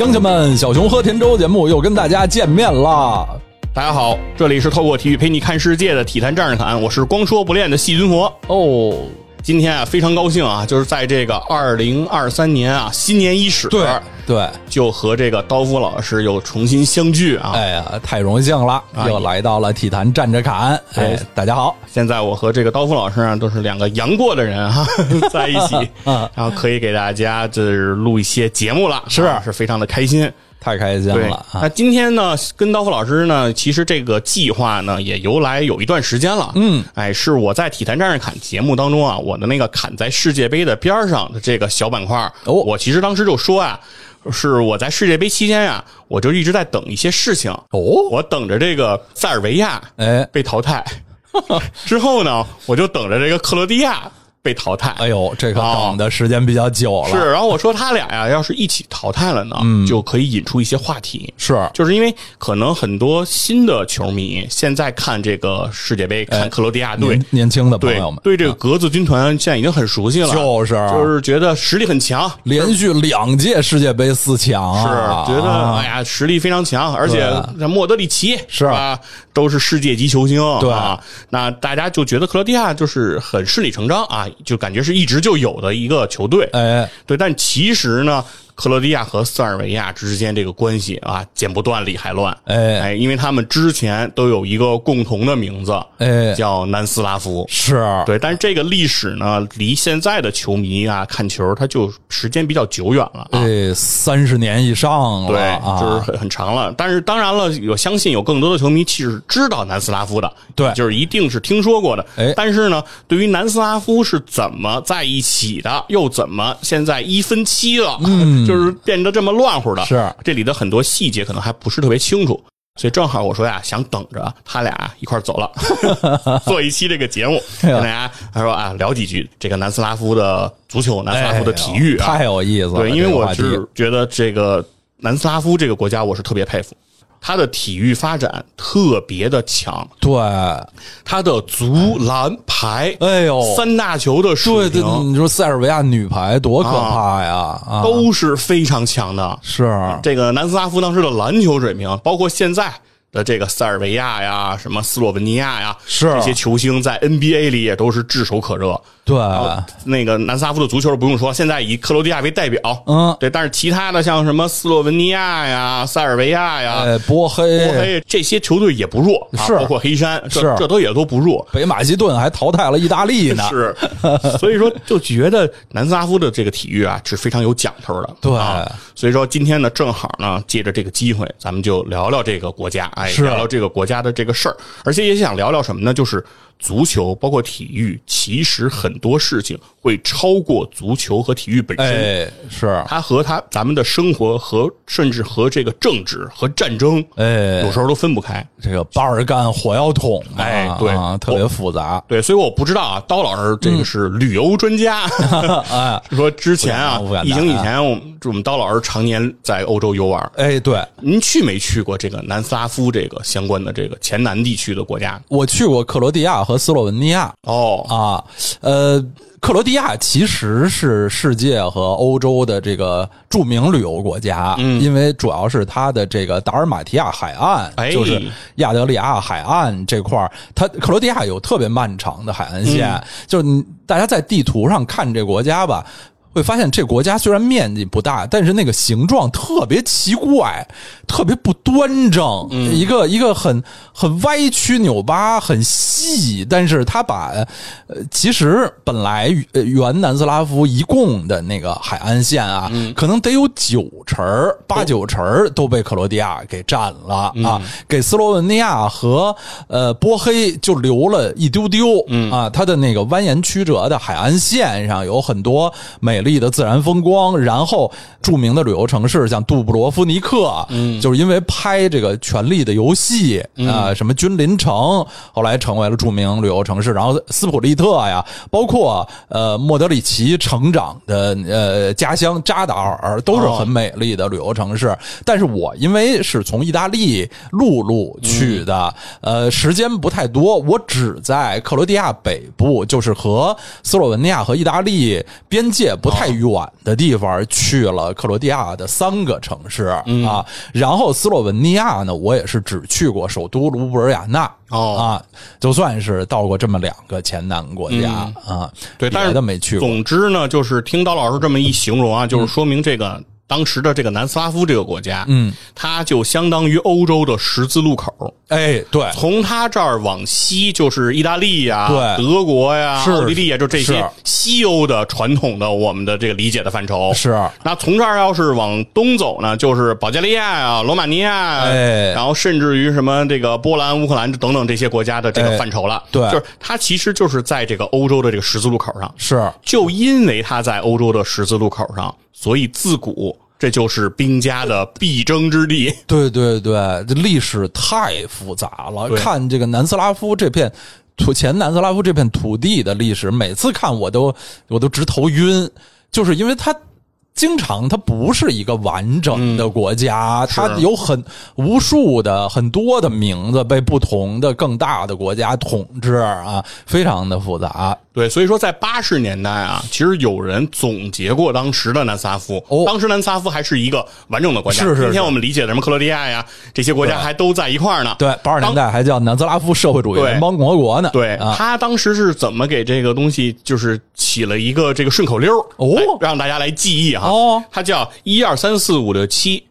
乡亲们，小熊喝甜粥节目又跟大家见面啦！大家好，这里是透过体育陪你看世界的体坛战士侃，我是光说不练的细菌佛。哦，今天啊，非常高兴啊，就是在这个二零二三年啊，新年伊始，对对，就和这个刀锋老师又重新相聚啊。哎呀，太荣幸了，啊又来到了体坛站着侃。哎，大家好，现在我和这个刀锋老师啊，都是两个杨过的人哈、在一起，啊然后可以给大家就是录一些节目了，是啊是非常的开心。太开心对了，那啊！今天呢，跟刀锋老师呢，其实这个计划呢也由来有一段时间了。嗯，哎，是我在体坛战士侃节目当中啊，我的那个砍在世界杯的边儿上的这个小板块儿哦我其实当时就说啊，是我在世界杯期间呀、我就一直在等一些事情。哦，我等着这个塞尔维亚哎被淘汰，之后呢，我就等着这个克罗地亚被淘汰。哎呦，这个哦等的时间比较久了，是，然后我说他俩呀，要是一起淘汰了呢，嗯。就可以引出一些话题。是，就是因为可能很多新的球迷现在看这个世界杯，看克罗地亚队年，年轻的朋友们，对对这个格子军团现在已经很熟悉了，就是就是觉得实力很强，连续两届世界杯四强是啊，觉得啊哎呀实力非常强，而且像莫德里奇是吧，都是世界级球星，对。啊，那大家就觉得克罗地亚就是很顺理成章啊，就感觉是一直就有的一个球队，哎，对，但其实呢，克罗地亚和塞尔维亚之间这个关系啊，剪不断理还乱。哎哎，因为他们之前都有一个共同的名字，哎叫南斯拉夫。是，对，但是这个历史呢，离现在的球迷啊看球，它就时间比较久远了啊。哎，三十年以上了对，啊，就是很很长了。但是当然了，我相信有更多的球迷其实知道南斯拉夫的，对就是一定是听说过的。哎但是呢，对于南斯拉夫是怎么在一起的，又怎么现在一分七了，嗯，就是变得这么乱乎的，是。这里的很多细节可能还不是特别清楚。所以正好我说呀，想等着他俩一块儿走了，做一期这个节目，跟大家他说啊聊几句这个南斯拉夫的足球、南斯拉夫的体育啊，哎太有意思了。对，因为我是觉得这个南斯拉夫这个国家，我是特别佩服，他的体育发展特别的强，对，他的足、篮、排，哎呦，三大球的水对对，平你说塞尔维亚女排多可怕呀！啊，都是非常强的。是这个南斯拉夫当时的篮球水平，包括现在。的这个塞尔维亚呀，什么斯洛文尼亚呀，是这些球星在 NBA 里也都是炙手可热。对，那个南斯拉夫的足球不用说，现在以克罗地亚为代表，嗯。对，但是其他的像什么斯洛文尼亚呀、塞尔维亚呀、哎，波黑、波黑这些球队也不弱，啊是。包括黑山，这是。这都也都不弱。北马其顿还淘汰了意大利呢。是，所以说就觉得南斯拉夫的这个体育啊是非常有讲头的。对。啊，所以说今天呢，正好呢，借着这个机会，咱们就聊聊这个国家，哎，是。聊聊这个国家的这个事儿，而且也想聊聊什么呢？就是足球，包括体育，其实很多事情会超过足球和体育本身。哎，是，它和它咱们的生活和甚至和这个政治和战争，哎有时候都分不开。这个巴尔干火药桶啊，哎对啊特别复杂。对，所以我不知道啊，刀老师这个是旅游专家，哎，说之前啊疫情以前，我们我们刀老师常年在欧洲游玩。哎，对您去没去过这个南斯拉夫这个相关的这个前南地区的国家？我去过克罗地亚和斯洛文尼亚哦，啊，呃。克罗地亚其实是世界和欧洲的这个著名旅游国家，嗯因为主要是它的这个达尔马提亚海岸，哎就是亚得里亚海岸这块儿，它克罗地亚有特别漫长的海岸线，嗯就是大家在地图上看这国家吧。会发现这国家虽然面积不大，但是那个形状特别奇怪，特别不端正，一个一个很很歪曲扭巴，很细。但是他把呃，其实本来呃原南斯拉夫一共的那个海岸线啊，可能得有九成儿八九成儿都被克罗地亚给占了啊，给斯洛文尼亚和呃波黑就留了一丢丢啊。它的那个蜿蜒曲折的海岸线上有很多美丽的自然风光，然后著名的旅游城市像杜布罗夫尼克，嗯，就是因为拍这个《权力的游戏》啊，什么君临城，后来成为了著名旅游城市。然后斯普利特呀，包括呃莫德里奇成长的呃家乡扎达尔，都是很美丽的旅游城市。但是我因为是从意大利陆路去的，呃，时间不太多，我只在克罗地亚北部，就是和斯洛文尼亚和意大利边界不不太远的地方去了克罗地亚的三个城市啊，然后斯洛文尼亚呢，我也是只去过首都卢布尔雅纳哦。啊，就算是到过这么两个前南国家啊，对，但别是的没去过。总之呢，就是听刀老师这么一形容啊，就是说明这个当时的这个南斯拉夫这个国家，嗯，它就相当于欧洲的十字路口。哎，对，从它这儿往西就是意大利呀、对德国呀、是奥地利呀，就这些西欧的传统的我们的这个理解的范畴。是那从这儿要是往东走呢，就是保加利亚呀、罗马尼亚呀，哎然后甚至于什么这个波兰、乌克兰等等这些国家的这个哎范畴了。对就是它其实就是在这个欧洲的这个十字路口上。是，就因为它在欧洲的十字路口上，所以自古这就是兵家的必争之地。对对对，这历史太复杂了。看这个南斯拉夫这片土前南斯拉夫这片土地的历史，每次看我都我都直头晕，就是因为它。经常它不是一个完整的国家，它有很无数的很多的名字被不同的更大的国家统治啊，非常的复杂。对，所以说在八十年代啊，其实有人总结过当时的南斯拉夫。哦当时南斯拉夫还是一个完整的国家。是是是今天我们理解的什么克罗地亚呀，这些国家还都在一块儿呢。对，八十年代还叫南斯拉夫社会主义联邦共和国呢。对，啊，他当时是怎么给这个东西就是起了一个这个顺口溜儿哦让大家来记忆哈。哦，它叫一二三四五六七。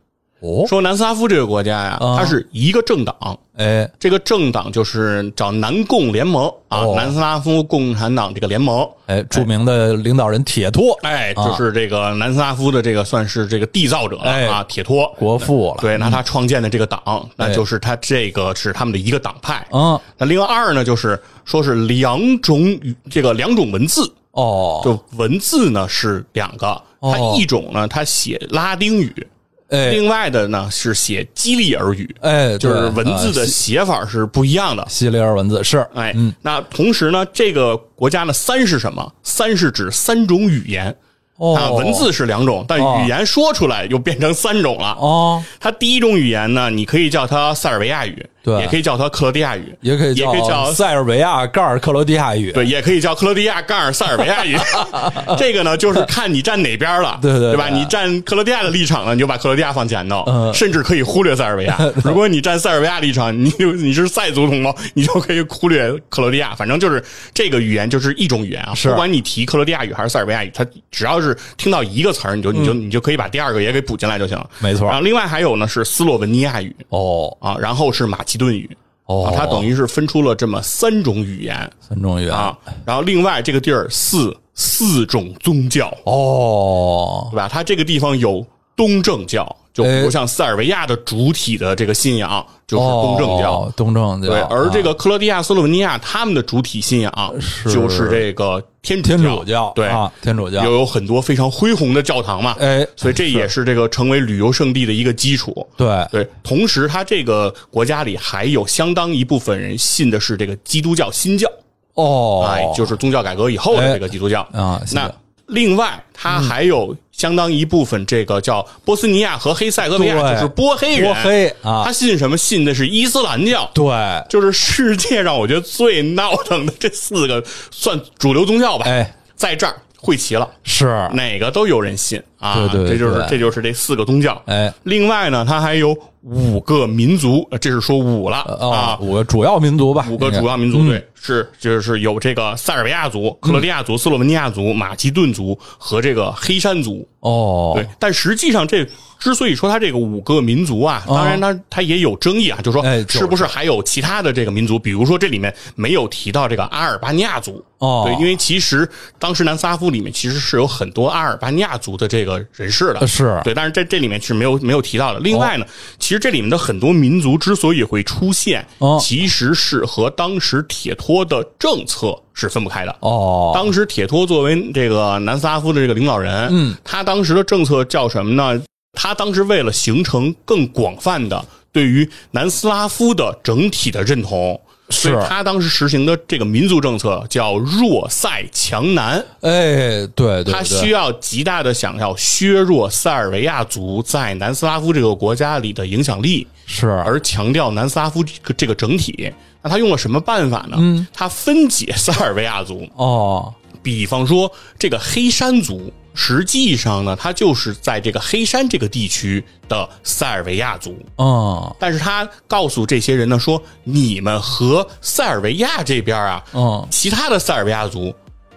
哦，说南斯拉夫这个国家呀，啊。它是一个政党，哎，这个政党就是叫南共联盟啊，哦。南斯拉夫共产党这个联盟。哎，著名的领导人铁托，哎，啊。就是这个南斯拉夫的这个算是这个缔造者了哎。啊，铁托。国父了。对，那他创建的这个党，那哎。就是他这个是他们的一个党派。嗯，那另外二呢，就是说是两种语，这个两种文字，哦，就文字呢是两个，它哦一种呢它写拉丁语，哎另外的呢是写基利尔语，哎，就是文字的啊写法是不一样的。西西里尔文字是，哎，那同时呢，这个国家呢，三是什么？三是指三种语言。哦啊，文字是两种，但哦语言说出来又变成三种了。哦，它第一种语言呢，你可以叫它塞尔维亚语，对。也可以叫它克罗地亚语，也可以也可以叫塞尔维亚盖尔克罗地亚语，对，也可以叫克罗地亚盖尔塞尔维亚语。这个呢，就是看你站哪边了，对对对。吧？你站克罗地亚的立场呢，你就把克罗地亚放前头，嗯。甚至可以忽略塞尔维亚。如果你站塞尔维亚立场，你就你是塞族同胞，你就可以忽略克罗地亚。反正就是这个语言就是一种语言啊，是。不管你提克罗地亚语还是塞尔维亚语，它只要是听到一个词儿，你就你就你就可以把第二个也给补进来就行了。没错。然后另外还有呢是斯洛文尼亚语。哦。啊，然后是马其顿语。哦。啊，它等于是分出了这么三种语言，三种语言。啊，然后另外这个地儿四四种宗教，哦。对吧？它这个地方有东正教，就比如哎。像塞尔维亚的主体的这个信仰就是东正教。哦东正教，对，而这个个克罗地亚、斯洛文尼亚他们的主体信仰就是这个天主天主教对啊，天主教。又有很多非常恢宏的教堂嘛，哎所以这也是这个成为旅游胜地的一个基础。对。对，同时它这个国家里还有相当一部分人信的是这个基督教新教，哦，哎，就是宗教改革以后的这个基督教。那啊那另外，它还有相当一部分这个叫波斯尼亚和黑塞俄比亚，就是波黑人。波黑啊他信什么？信的是伊斯兰教。对就是世界上我觉得最闹腾的这四个算主流宗教吧，哎在这儿汇齐了。是哪个都有人信啊，对对对这就是这就是这四个宗教。哎，另外呢，它还有五个民族，呃这是说五了哦啊，五个主要民族吧，五个主要民族，对，是就是有这个塞尔维亚族、克罗地亚族、斯洛文尼亚族、马其顿族和这个黑山族。哦，对，但实际上这之所以说它这个五个民族啊，当然它它也有争议啊，就说哎就是是不是还有其他的这个民族？比如说这里面没有提到这个阿尔巴尼亚族。哦对，因为其实当时南斯拉夫里面其实是有很多阿尔巴尼亚族的这个人士的，呃是对，但是这这里面是没有没有提到的。另外呢，其实这里面的很多民族之所以会出现，哦其实是和当时铁托的政策是分不开的。哦，当时铁托作为这个南斯拉夫的这个领导人，嗯，他当时的政策叫什么呢？他当时为了形成更广泛的对于南斯拉夫的整体的认同，所以他当时实行的这个民族政策叫弱塞强南，哎，对对对，他需要极大的想要削弱塞尔维亚族在南斯拉夫这个国家里的影响力，是。而强调南斯拉夫这个这个整体。那他用了什么办法呢？嗯，他分解塞尔维亚族，哦，比方说这个黑山族实际上呢，他就是在这个黑山这个地区的塞尔维亚族。哦。但是他告诉这些人呢，说你们和塞尔维亚这边啊，嗯其他的塞尔维亚族，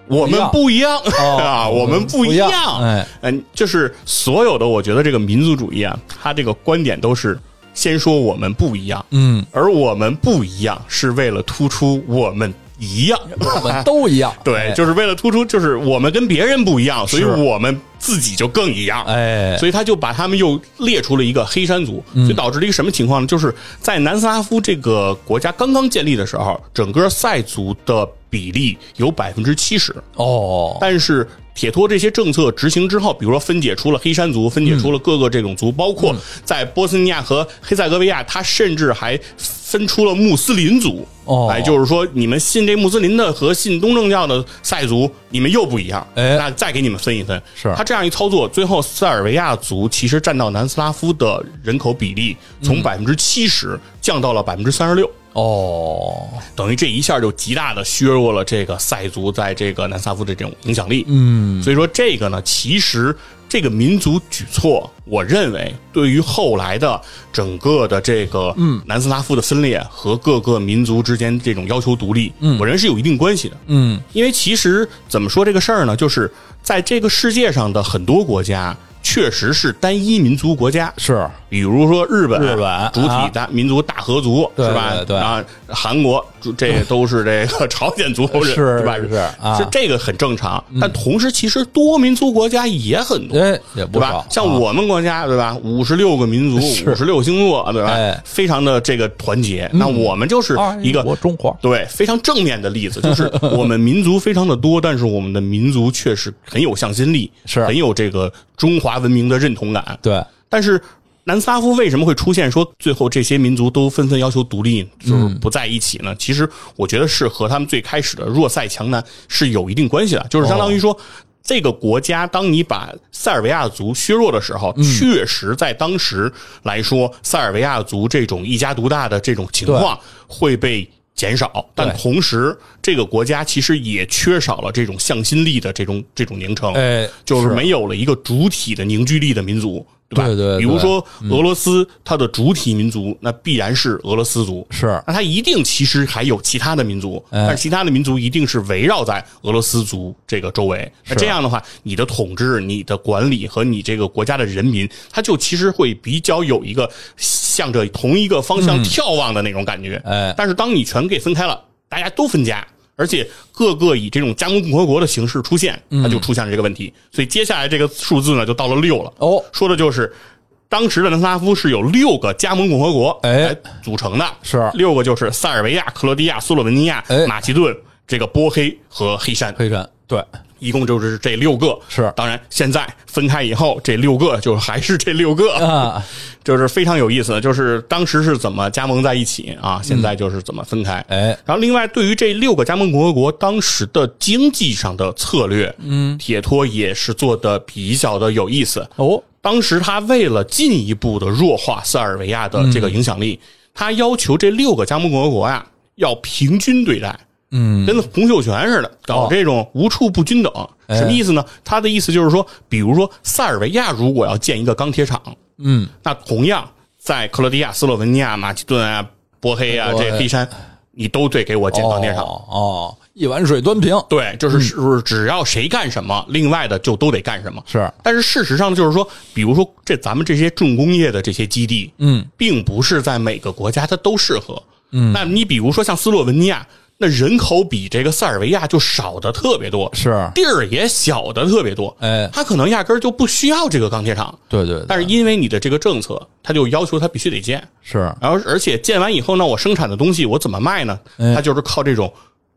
我们不不一样。哦啊，我们不一样。样。哎，嗯，就是所有的，我觉得这个民族主义啊，他这个观点都是先说我们不一样，嗯，而我们不一样是为了突出我们一样。我们都一样，对，哎。就是为了突出，就是我们跟别人不一样，所以我们自己就更一样。哎，所以他就把他们又列出了一个黑山族，就导致了一个什么情况呢？就是在南斯拉夫这个国家刚刚建立的时候，整个塞族的比例有百分之七十，哦，但是铁托这些政策执行之后，比如说分解出了黑山族，分解出了各个这种族，包括在波斯尼亚和黑塞哥维亚，他甚至还分出了穆斯林族。哦哎，就是说你们信这穆斯林的和信东正教的塞族，你们又不一样。哎那再给你们分一分。是他这样一操作，最后塞尔维亚族其实占到南斯拉夫的人口比例从百分之七十降到了百分之三十六。哦，等于这一下就极大的削弱了这个塞族在这个南斯拉夫的这种影响力。嗯，所以说这个呢，其实这个民族举措，我认为对于后来的整个的这个嗯南斯拉夫的分裂和各个民族之间这种要求独立，嗯，我认为是有一定关系的。嗯，因为其实怎么说这个事儿呢，就是在这个世界上的很多国家。确实是单一民族国家，是比如说日本，日本主体啊大民族大和族是吧？对对啊，韩国这 都是这个朝鲜族人，是对吧？是啊是这个很正常。但同时，其实多民族国家也很多。哎，也不对吧少？，像啊我们国家，对吧？五十六个民族，五十六星座，对吧？哎非常的这个团结。那我们就是一个哎中华，对，非常正面的例子，就是我们民族非常的多，但是我们的民族确实很有向心力，是很有这个中华文明的认同感。对，但是南斯拉夫为什么会出现说最后这些民族都纷纷要求独立，就是不在一起呢？其实我觉得是和他们最开始的弱塞强南是有一定关系的，就是相当于说。这个国家，当你把塞尔维亚族削弱的时候，确实在当时来说，塞尔维亚族这种一家独大的这种情况会被减少，但同时，这个国家其实也缺少了这种向心力的这种这种凝成。哎，就是没有了一个主体的凝聚力的民族，对吧？对对对比如说俄罗斯，它的主体民族那必然是俄罗斯族，是。那它一定其实还有其他的民族，哎。但是其他的民族一定是围绕在俄罗斯族这个周围。那这样的话，你的统治、你的管理和你这个国家的人民，他就其实会比较有一个向着同一个方向眺望的那种感觉。哎。但是当你全给分开了，大家都分家，而且各个以这种加盟共和国的形式出现，它就出现了这个问题。所以接下来这个数字呢，就到了六了。哦，说的就是当时的南斯拉夫是有六个加盟共和国哎。组成的，是。六个就是塞尔维亚、克罗地亚、斯洛文尼亚、哎。马其顿、这个波黑和黑山，黑山，对，一共就是这六个。是当然现在分开以后，这六个就还是这六个啊，就是非常有意思。就是当时是怎么加盟在一起啊，现在就是怎么分开。哎，然后，另外对于这六个加盟共和国当时的经济上的策略，嗯，铁托也是做的比较的有意思。哦，当时他为了进一步的弱化塞尔维亚的这个影响力，他要求这六个加盟共和国呀要平均对待，嗯，跟洪秀全似的，搞这种无处不均等。哎什么意思呢？他的意思就是说，比如说塞尔维亚如果要建一个钢铁厂，嗯，那同样在克罗地亚、斯洛文尼亚、马其顿啊、波黑啊这黑山，你都得给我建钢铁厂。哦哦，一碗水端平，对，就是是不是只要谁干什么，另外的就都得干什么。是，但是事实上就是说，比如说这咱们这些重工业的这些基地，嗯，并不是在每个国家它都适合。嗯，那你比如说像斯洛文尼亚，那人口比这个塞尔维亚就少的特别多，是，地儿也小的特别多。哎，他可能压根儿就不需要这个钢铁厂，对对，对但是因为你的这个政策，他就要求他必须得建。是，然后而且建完以后呢，我生产的东西我怎么卖呢？哎它就是靠这种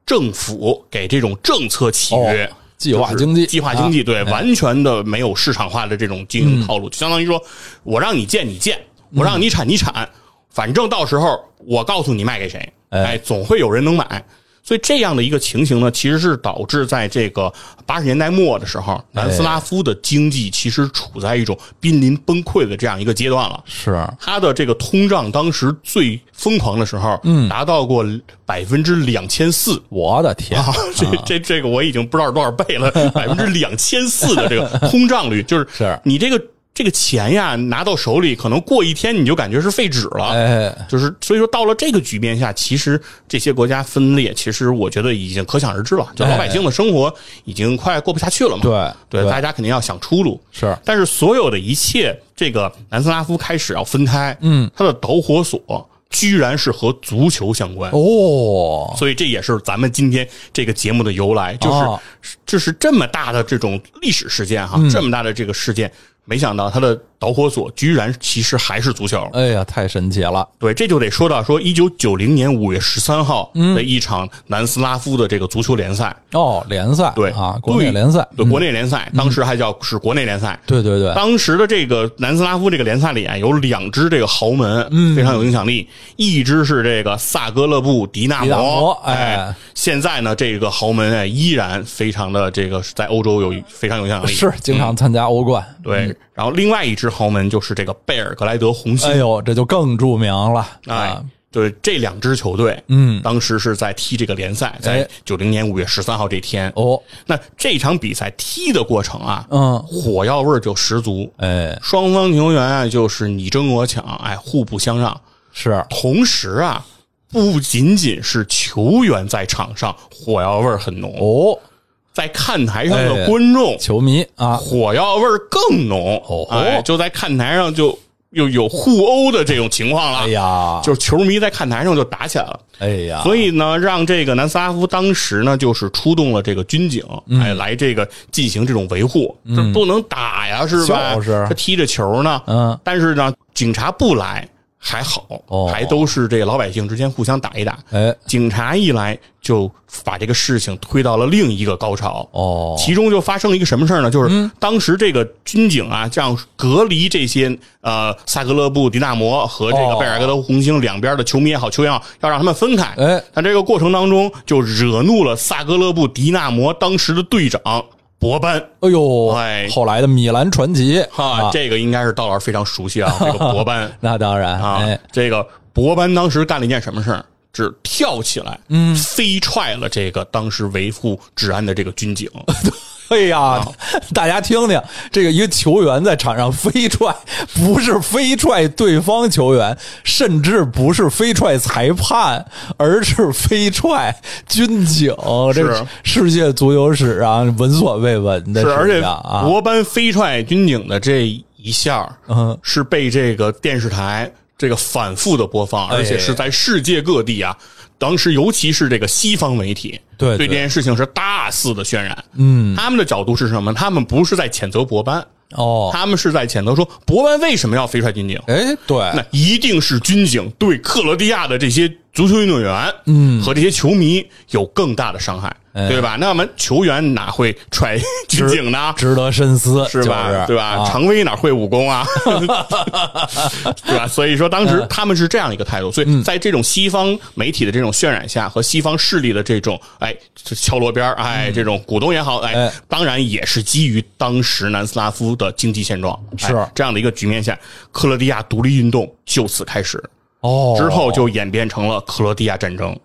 政府给这种政策契约。哦计划经济就是计划经济，啊对，完全的没有市场化的这种经营套路，就相当于说，我让你建你建，我让你产你产，反正到时候我告诉你卖给谁，哎哎，总会有人能买。所以这样的一个情形呢，其实是导致在这个八十年代末的时候，南斯拉夫的经济其实处在一种濒临崩溃的这样一个阶段了。是。它的这个通胀当时最疯狂的时候，嗯，达到过百分之两千四。我的天，啊，这这这个我已经不知道多少倍了，百分之两千四的这个通胀率，就是是。你这个这个钱呀拿到手里，可能过一天你就感觉是废纸了。哎，就是所以说，到了这个局面下，其实这些国家分裂，其实我觉得已经可想而知了。就老百姓的生活已经快过不下去了嘛。对对，大家肯定要想出路。是但是所有的一切，这个南斯拉夫开始要分开，嗯，它的导火索居然是和足球相关。哦，所以这也是咱们今天这个节目的由来，就是、哦就是这么大的这种历史事件哈，这么大的这个事件，没想到他的导火索居然其实还是足球。哎呀，太神奇了！对，这就得说到说一九九零年五月十三号嗯的一场南斯拉夫的这个足球联赛，哦，联赛对啊，国内联赛，国内联赛，当时还叫是国内联赛。对对对，当时的这个南斯拉夫这个联赛里啊，有两支这个豪门，嗯非常有影响力。一支是这个萨格勒布迪纳摩哎哎，现在呢，这个豪门啊，依然非常的这个在欧洲有非常有影响力。是经常参加欧冠。对，然后另外一支豪门就是这个贝尔格莱德红星。哎呦，这就更著名了哎啊！，对，这两支球队，嗯当时是在踢这个联赛，在哎九零年五月十三号这天。哦，那这场比赛踢的过程啊，嗯，火药味儿就十足。哎，双方球员啊，就是你争我抢，哎，互不相让。是同时啊，不仅仅是球员在场上火药味儿很浓，哦，在看台上哎的观众球迷啊，火药味儿更浓。哦哎，就在看台上就又有互殴的这种情况了。哎呀，就是球迷在看台上就打起来了。哎呀，所以呢，让这个南斯拉夫当时呢，就是出动了这个军警，嗯哎，来这个进行这种维护，这不能打呀，是吧？就是他踢着球呢，嗯，但是呢，警察不来还好，哦还都是这个老百姓之间互相打一打。哎，警察一来，就把这个事情推到了另一个高潮。哦，其中就发生了一个什么事儿呢？就是当时这个军警啊，这样隔离这些呃萨格勒布迪纳摩和这个哦贝尔格德红星两边的球迷也好，球员也好，要让他们分开。哎，但这个过程当中就惹怒了萨格勒布迪纳摩当时的队长博班。哎呦，哎后来的米兰传奇哈，这个应该是道老师非常熟悉啊，这个 博班那当然，啊哎，，这个博班当时干了一件什么事儿？只跳起来，嗯，飞踹了这个当时维护治安的这个军警。哎呀，大家听听，这个一个球员在场上飞踹，不是飞踹对方球员，甚至不是飞踹裁判，而是飞踹军警。这是世界足球史啊闻所未闻的是，而且事情啊！博班飞踹军警的这一下嗯，是被这个电视台这个反复的播放，哎而且是在世界各地啊。当时，尤其是这个西方媒体，对对对这件事情是大肆的渲染。嗯，他们的角度是什么？他们不是在谴责博班，哦，他们是在谴责说博班为什么要飞踹军警？哎，对，那一定是军警对克罗地亚的这些足球运动员，嗯，和这些球迷有更大的伤害，哎对吧？那么球员哪会踹军警呢？值得深思，是吧？就是对吧？啊常威哪会武功啊？对吧？所以说当嗯时他们是这样一个态度，所以在这种西方媒体的这种渲染下，和西方势力的这种哎敲锣边儿哎这种股东也好，哎当然也是基于当时南斯拉夫的经济现状，哎是这样的一个局面下，克罗地亚独立运动就此开始，哦，之后就演变成了克罗地亚战争。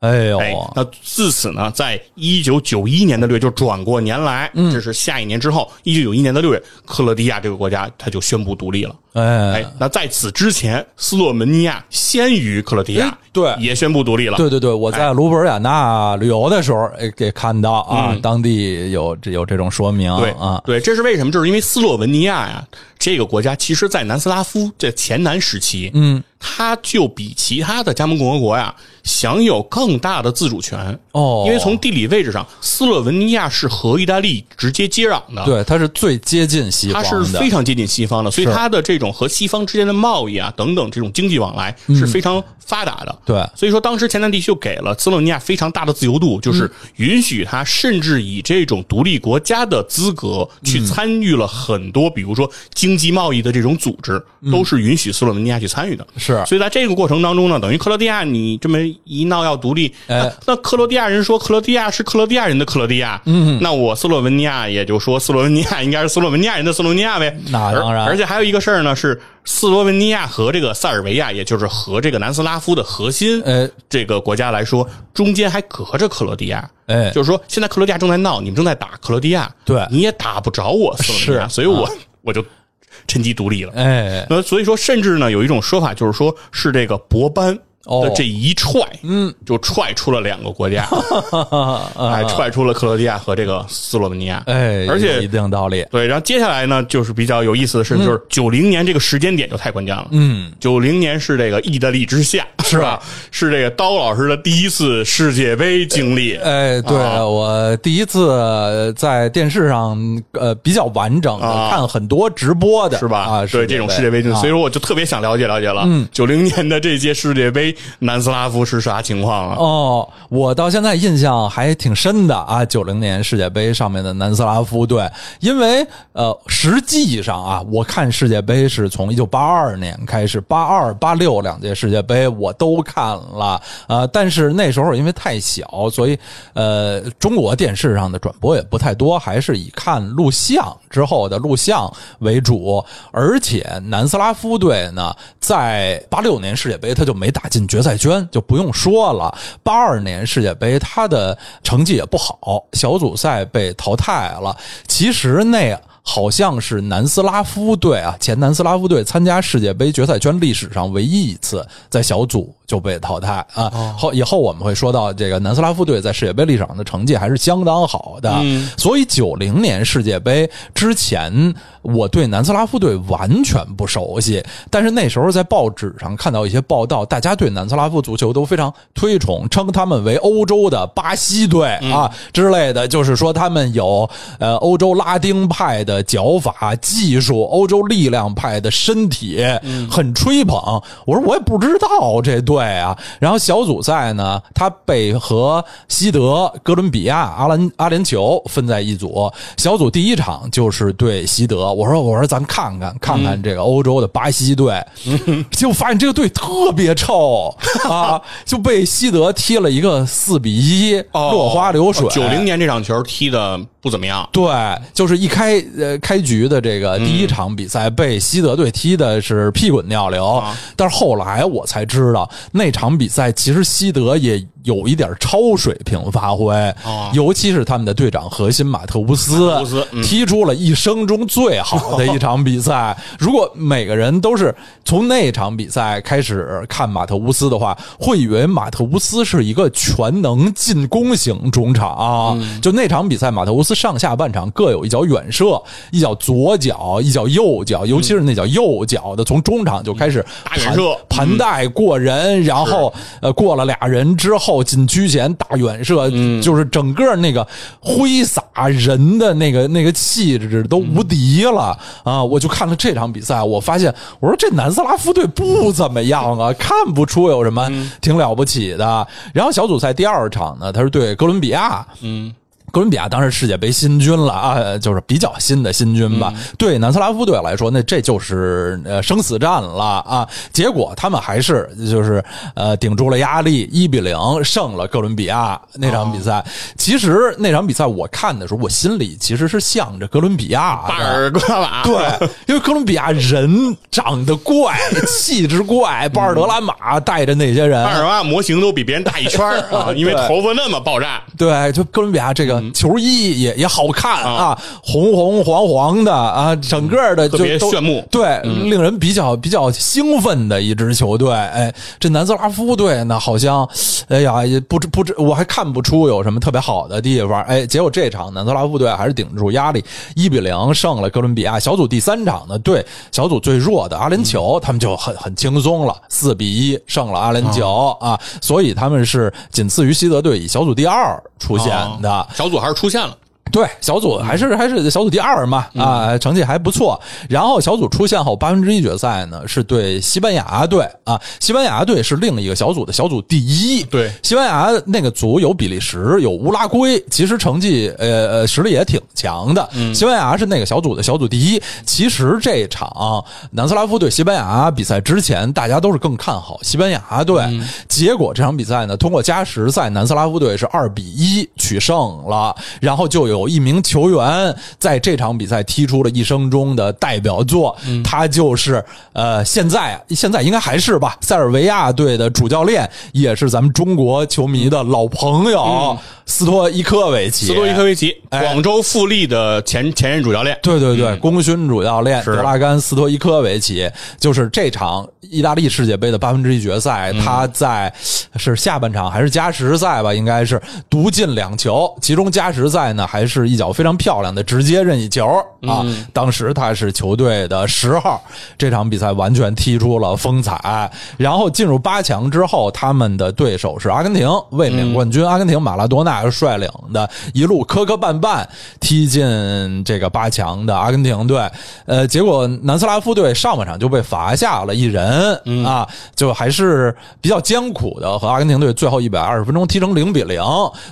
哎呦，哎，那自此呢，在一九九一年的六月，就转过年来，嗯这是下一年之后，一九九一年的六月，克罗地亚这个国家它就宣布独立了。哎哎，那在此之前，斯洛文尼亚先于克罗地亚哎，对也宣布独立了。对对对，我在卢布尔雅纳旅游的时候，哎，给看到啊，嗯当地有这有这种说明对啊，对，这是为什么？就是因为斯洛文尼亚呀，这个国家其实，在南斯拉夫这前南时期，嗯，它就比其他的加盟共和国呀享有更大的自主权。哦，因为从地理位置上，斯洛文尼亚是和意大利直接接壤的。对它是最接近西它方的，是非常接近西方的，所以它的这这种和西方之间的贸易啊等等这种经济往来是非常发达的。对。所以说当时前南地区就给了斯洛文尼亚非常大的自由度，就是允许他甚至以这种独立国家的资格去参与了很多，比如说经济贸易的这种组织，都是允许斯洛文尼亚去参与的。是。所以在这个过程当中呢，等于克罗地亚你这么一闹要独立，哎。那那克罗地亚人说克罗地亚是克罗地亚人的克罗地亚，嗯，那我斯洛文尼亚也就说斯洛文尼亚应该是斯洛文尼亚人的斯洛文尼亚呗。那当然。而而且还有一个事儿呢，是斯洛文尼亚和这个塞尔维亚，也就是和这个南斯拉夫的核心，哎这个国家来说，中间还隔着克罗地亚。哎就是说，现在克罗地亚正在闹，你们正在打克罗地亚，对你也打不着我斯洛文尼亚，是所以我、我就趁机独立了。哎那所以说，甚至呢，有一种说法就是说，是这个博班哦的这一踹，嗯，就踹出了两个国家，哎，踹出了克罗地亚和这个斯洛文尼亚，哎，而且一定道理。对，然后接下来呢，就是比较有意思的是，就是九零年这个时间点就太关键了。嗯，九零年是这个意大利之夏，是吧？是这个刀老师的第一次世界杯经历。哎，对、啊我第一次在电视上呃比较完整的啊看很多直播的，是吧？啊，对这种世界杯经所以说我就特别想了解了解了。嗯，九零年的这届世界杯，南斯拉夫是啥情况啊？哦，我到现在印象还挺深的啊，九零年世界杯上面的南斯拉夫队，因为呃，实际上啊，我看世界杯是从一九八二年开始，八二、八六两届世界杯我都看了，呃，但是那时候因为太小，所以呃，中国电视上的转播也不太多，还是以看录像之后的录像为主，而且南斯拉夫队呢，在八六年世界杯他就没打进进决赛圈，就不用说了。八二年世界杯他的成绩也不好，小组赛被淘汰了。其实那。好像是南斯拉夫队啊，前南斯拉夫队参加世界杯决赛圈历史上唯一一次在小组就被淘汰啊。后以后我们会说到这个南斯拉夫队在世界杯历史上的成绩还是相当好的，所以九零年世界杯之前，我对南斯拉夫队完全不熟悉，但是那时候在报纸上看到一些报道，大家对南斯拉夫足球都非常推崇，称他们为欧洲的巴西队啊之类的，就是说他们有呃欧洲拉丁派的脚法技术，欧洲力量派的身体，很吹捧。我说我也不知道这队啊。然后小组赛呢，他被和西德、哥伦比亚、阿兰阿联酋分在一组。小组第一场就是对西德。我说我说咱们看看看看这个欧洲的巴西队，结果发现这个队特别臭啊，就被西德踢了一个四比一，落花流水。哦九零年这场球踢的不怎么样，对，就是一开呃开局的这个第一场比赛被西德队踢的是屁滚尿流，但是后来我才知道那场比赛其实西德也有一点超水平发挥，尤其是他们的队长核心马特乌斯马特乌斯嗯。踢出了一生中最好的一场比赛。如果每个人都是从那场比赛开始看马特乌斯的话，会以为马特乌斯是一个全能进攻型中场。就那场比赛，马特乌斯上下半场各有一脚远射，一脚左脚，一脚右脚，尤其是那脚右脚的，从中场就开始盘大远射。盘带过人，然后呃过了俩人之后禁区前大远射，就是整个那个挥洒人的那个那个气质都无敌了啊！我就看了这场比赛，我发现我说这南斯拉夫队不怎么样啊，看不出有什么挺了不起的。然后小组赛第二场呢，他是对哥伦比亚，嗯。哥伦比亚当时世界杯新军了啊，就是比较新的新军吧。对南斯拉夫队来说，那这就是呃生死战了啊。结果他们还是就是呃顶住了压力，一比零胜了哥伦比亚那场比赛。其实那场比赛我看的时候，我心里其实是向着哥伦比亚。巴尔戈瓦，对，因为哥伦比亚人长得怪，气质怪，巴尔德拉马带着那些人，巴尔戈瓦模型都比别人大一圈 啊，因为头发那么爆炸。对，就哥伦比亚这个球衣也也好看啊，红红黄黄的啊，整个的就特别都炫目对，令人比较比较兴奋的一支球队。哎，这南斯拉夫队呢，好像，哎呀，也不知不知，我还看不出有什么特别好的地方。哎，结果这场南斯拉夫队还是顶住压力，一比零胜了哥伦比亚。小组第三场呢，对小组最弱的阿联酋，他们就很很轻松了，四比一胜了阿联酋啊，所以他们是仅次于西德队以小组第二出现的。小组还是出现了，对，小组还是还是小组第二嘛，啊，成绩还不错。然后小组出线后，八分之一决赛呢是对西班牙队啊，西班牙队是另一个小组的小组第一。对，西班牙那个组有比利时，有乌拉圭，其实成绩呃呃实力也挺强的。西班牙是那个小组的小组第一。其实这场南斯拉夫对西班牙比赛之前，大家都是更看好西班牙队。结果这场比赛呢，通过加时赛，南斯拉夫队是二比一取胜了，然后就有。有一名球员在这场比赛踢出了一生中的代表作，他就是呃，现在现在应该还是吧，塞尔维亚队的主教练，也是咱们中国球迷的老朋友斯托伊科维奇。斯托伊科维奇，广州富力的前前任主教练。对对对，功勋主教练德拉甘斯托伊科维奇，就是这场意大利世界杯的八分之一决赛，他在是下半场还是加时赛吧？应该是独进两球，其中加时赛呢还。是一脚非常漂亮的直接任意球啊！当时他是球队的十号，这场比赛完全踢出了风采。然后进入八强之后，他们的对手是阿根廷，卫冕冠军。阿根廷马拉多纳率领的一路磕磕绊绊踢进这个八强的阿根廷队，呃，结果南斯拉夫队上半场就被罚下了一人啊，就还是比较艰苦的和阿根廷队最后一百二十分钟踢成零比零，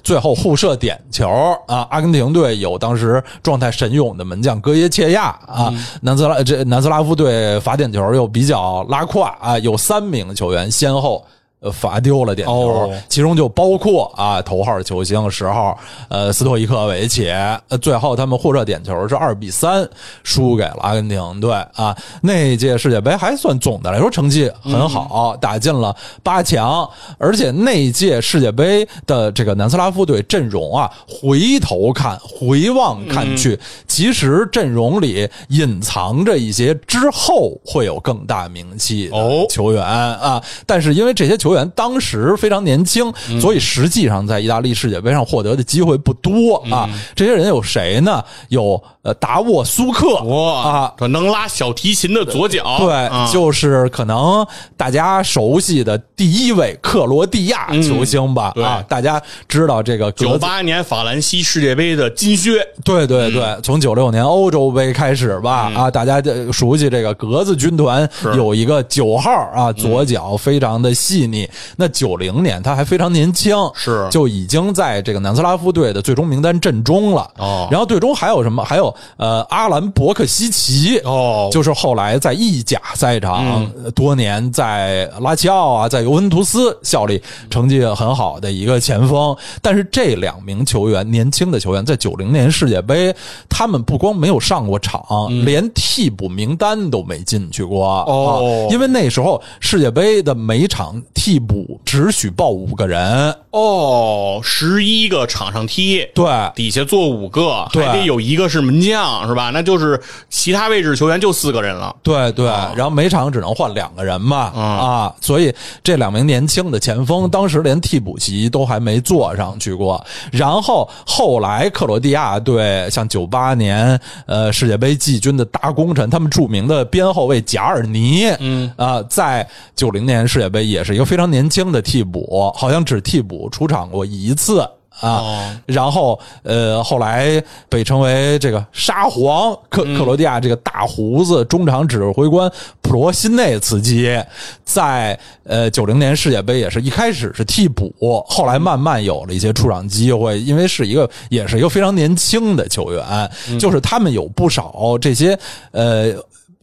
最后互射点球啊，阿根廷。队有当时状态神勇的门将戈耶切亚啊，南斯拉这南斯拉夫队罚点球又比较拉胯啊，有三名球员先后。罚丢了点球，其中就包括啊头号球星十号呃斯托伊科维奇，最后他们获胜点球是二比三输给了阿根廷队啊。那届世界杯还算总的来说成绩很好，打进了八强，而且那届世界杯的这个南斯拉夫队阵容啊，回头看回望看去，其实阵容里隐藏着一些之后会有更大名气的球员啊，但是因为这些球员。当时非常年轻，所以实际上在意大利世界杯上获得的机会不多啊。这些人有谁呢？有呃达沃苏克。哇啊，能拉小提琴的左脚，对，就是可能大家熟悉的第一位克罗地亚球星吧。啊。大家知道这个九八年法兰西世界杯的金靴，对对对，从九六年欧洲杯开始吧。啊，大家熟悉这个格子军团有一个九号啊，左脚非常的细腻。那九零年他还非常年轻，是。就已经在这个南斯拉夫队的最终名单阵中了。哦，然后队中还有什么？还有呃，阿兰伯克西奇哦，就是后来在意甲赛场多年在拉齐奥啊，在尤文图斯效力，成绩很好的一个前锋。但是这两名球员，年轻的球员，在九零年世界杯，他们不光没有上过场，连替补名单都没进去过。哦，因为那时候世界杯的每场替替补只许报五个人哦，十一个场上踢，对，底下坐五个，还得有一个是门将，是吧？那就是其他位置球员就四个人了，对对。然后每场只能换两个人嘛，啊，所以这两名年轻的前锋当时连替补席都还没坐上去过。然后后来克罗地亚队像九八年呃世界杯季军的大功臣，他们著名的边后卫贾尔尼，嗯啊，在九零年世界杯也是一个非常。年轻的替补好像只替补出场过一次啊，然后呃，后来被称为这个沙皇克克罗地亚这个大胡子中场指挥官普罗辛内茨基，在呃九零年世界杯也是一开始是替补，后来慢慢有了一些出场机会，因为是一个也是一个非常年轻的球员，就是他们有不少这些呃。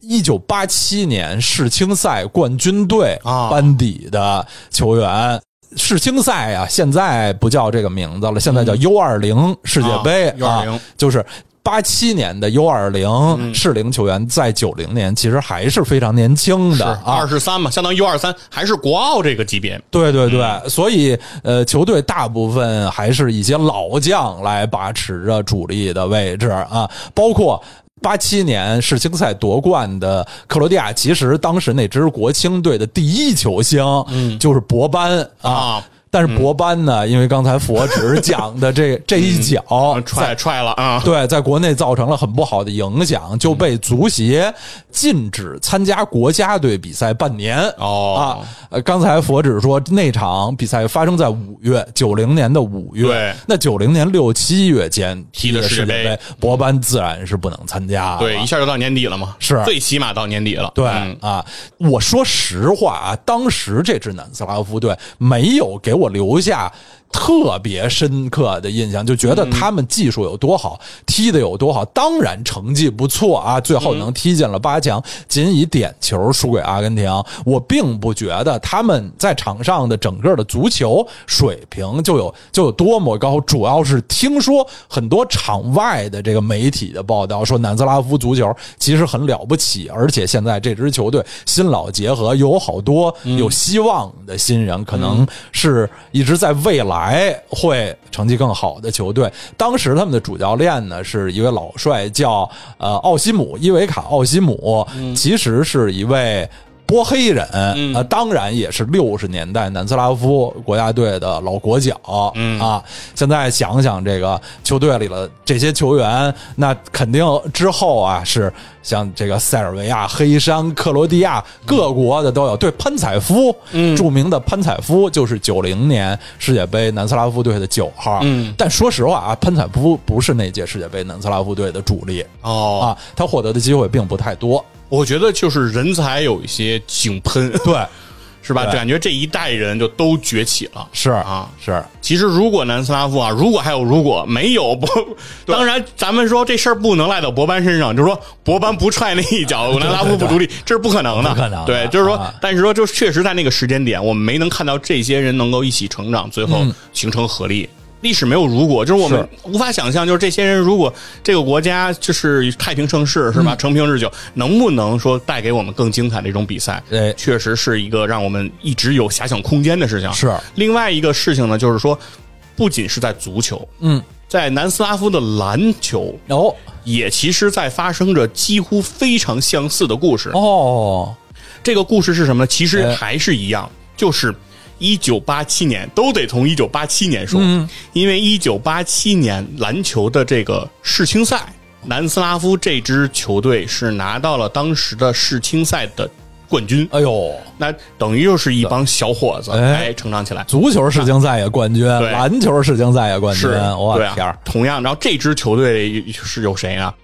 一九八七年世青赛冠军队班底的球员，世青赛啊，现在不叫这个名字了，现在叫 U 二零世界杯啊，就是八七年的 U 二零适龄球员，在九零年其实还是非常年轻的，二十三嘛，相当于 U 二三，还是国奥这个级别。对对对，所以呃，球队大部分还是一些老将来把持着主力的位置啊，包括。八七年世青赛夺冠的克罗地亚，其实当时那支国青队的第一球星，嗯，就是博班啊。但是博班呢，因为刚才佛指讲的这 这一脚踹踹了啊，对，在国内造成了很不好的影响，就被足协禁止参加国家队比赛半年。哦啊，呃，刚才佛指说那场比赛发生在五月，九零年的五月，对那九零年六七月间踢的的世界杯杯，博班自然是不能参加了。对，一下就到年底了嘛，是最起码到年底了。对、嗯啊，我说实话啊，当时这支南斯拉夫队没有给我我留下特别深刻的印象，就觉得他们技术有多好，踢的有多好。当然成绩不错啊，最后能踢进了八强，仅以点球输给阿根廷。我并不觉得他们在场上的整个的足球水平就有就有多么高，主要是听说很多场外的这个媒体的报道说南斯拉夫足球其实很了不起，而且现在这支球队新老结合，有好多有希望的新人，可能是一直在未来会成绩更好的球队。当时他们的主教练呢是一位老帅，叫呃奥西姆伊维卡奥西姆，其实是一位。波黑人，呃，当然也是六十年代南斯拉夫国家队的老国脚，嗯啊。现在想想这个球队里的这些球员，那肯定之后啊是像这个塞尔维亚、黑山、克罗地亚各国的都有。对，潘采夫，嗯，著名的潘采夫就是九零年世界杯南斯拉夫队的九号，嗯。但说实话啊，潘采夫不是那届世界杯南斯拉夫队的主力哦，啊，他获得的机会并不太多。我觉得就是人才有一些井喷，对，是吧？感觉这一代人就都崛起了。是啊，是，其实如果南斯拉夫啊，如果还有如果没有博，当然咱们说这事儿不能赖到博班身上，就是说博班不踹那一脚，南斯拉夫不独立，这是不可能的，不可能对，就是说啊，但是说，就确实在那个时间点，我们没能看到这些人能够一起成长，最后形成合力。历史没有如果，就是我们无法想象，就是这些人如果这个国家就是太平盛世，是吧？承平日久，能不能说带给我们更精彩的一种比赛？哎确实是一个让我们一直有遐想空间的事情。是另外一个事情呢，就是说，不仅是在足球，嗯，在南斯拉夫的篮球哦也其实在发生着几乎非常相似的故事。哦，这个故事是什么呢？其实哎还是一样，就是一九八七年，都得从一九八七年说，嗯。因为一九八七年篮球的这个世青赛，南斯拉夫这支球队是拿到了当时的世青赛的冠军，哎呦，那等于又是一帮小伙子哎。哎成长起来。足球世青赛也冠军，篮球世青赛也冠军，是，我对啊。天儿，，同样，然后这支球队是有谁啊？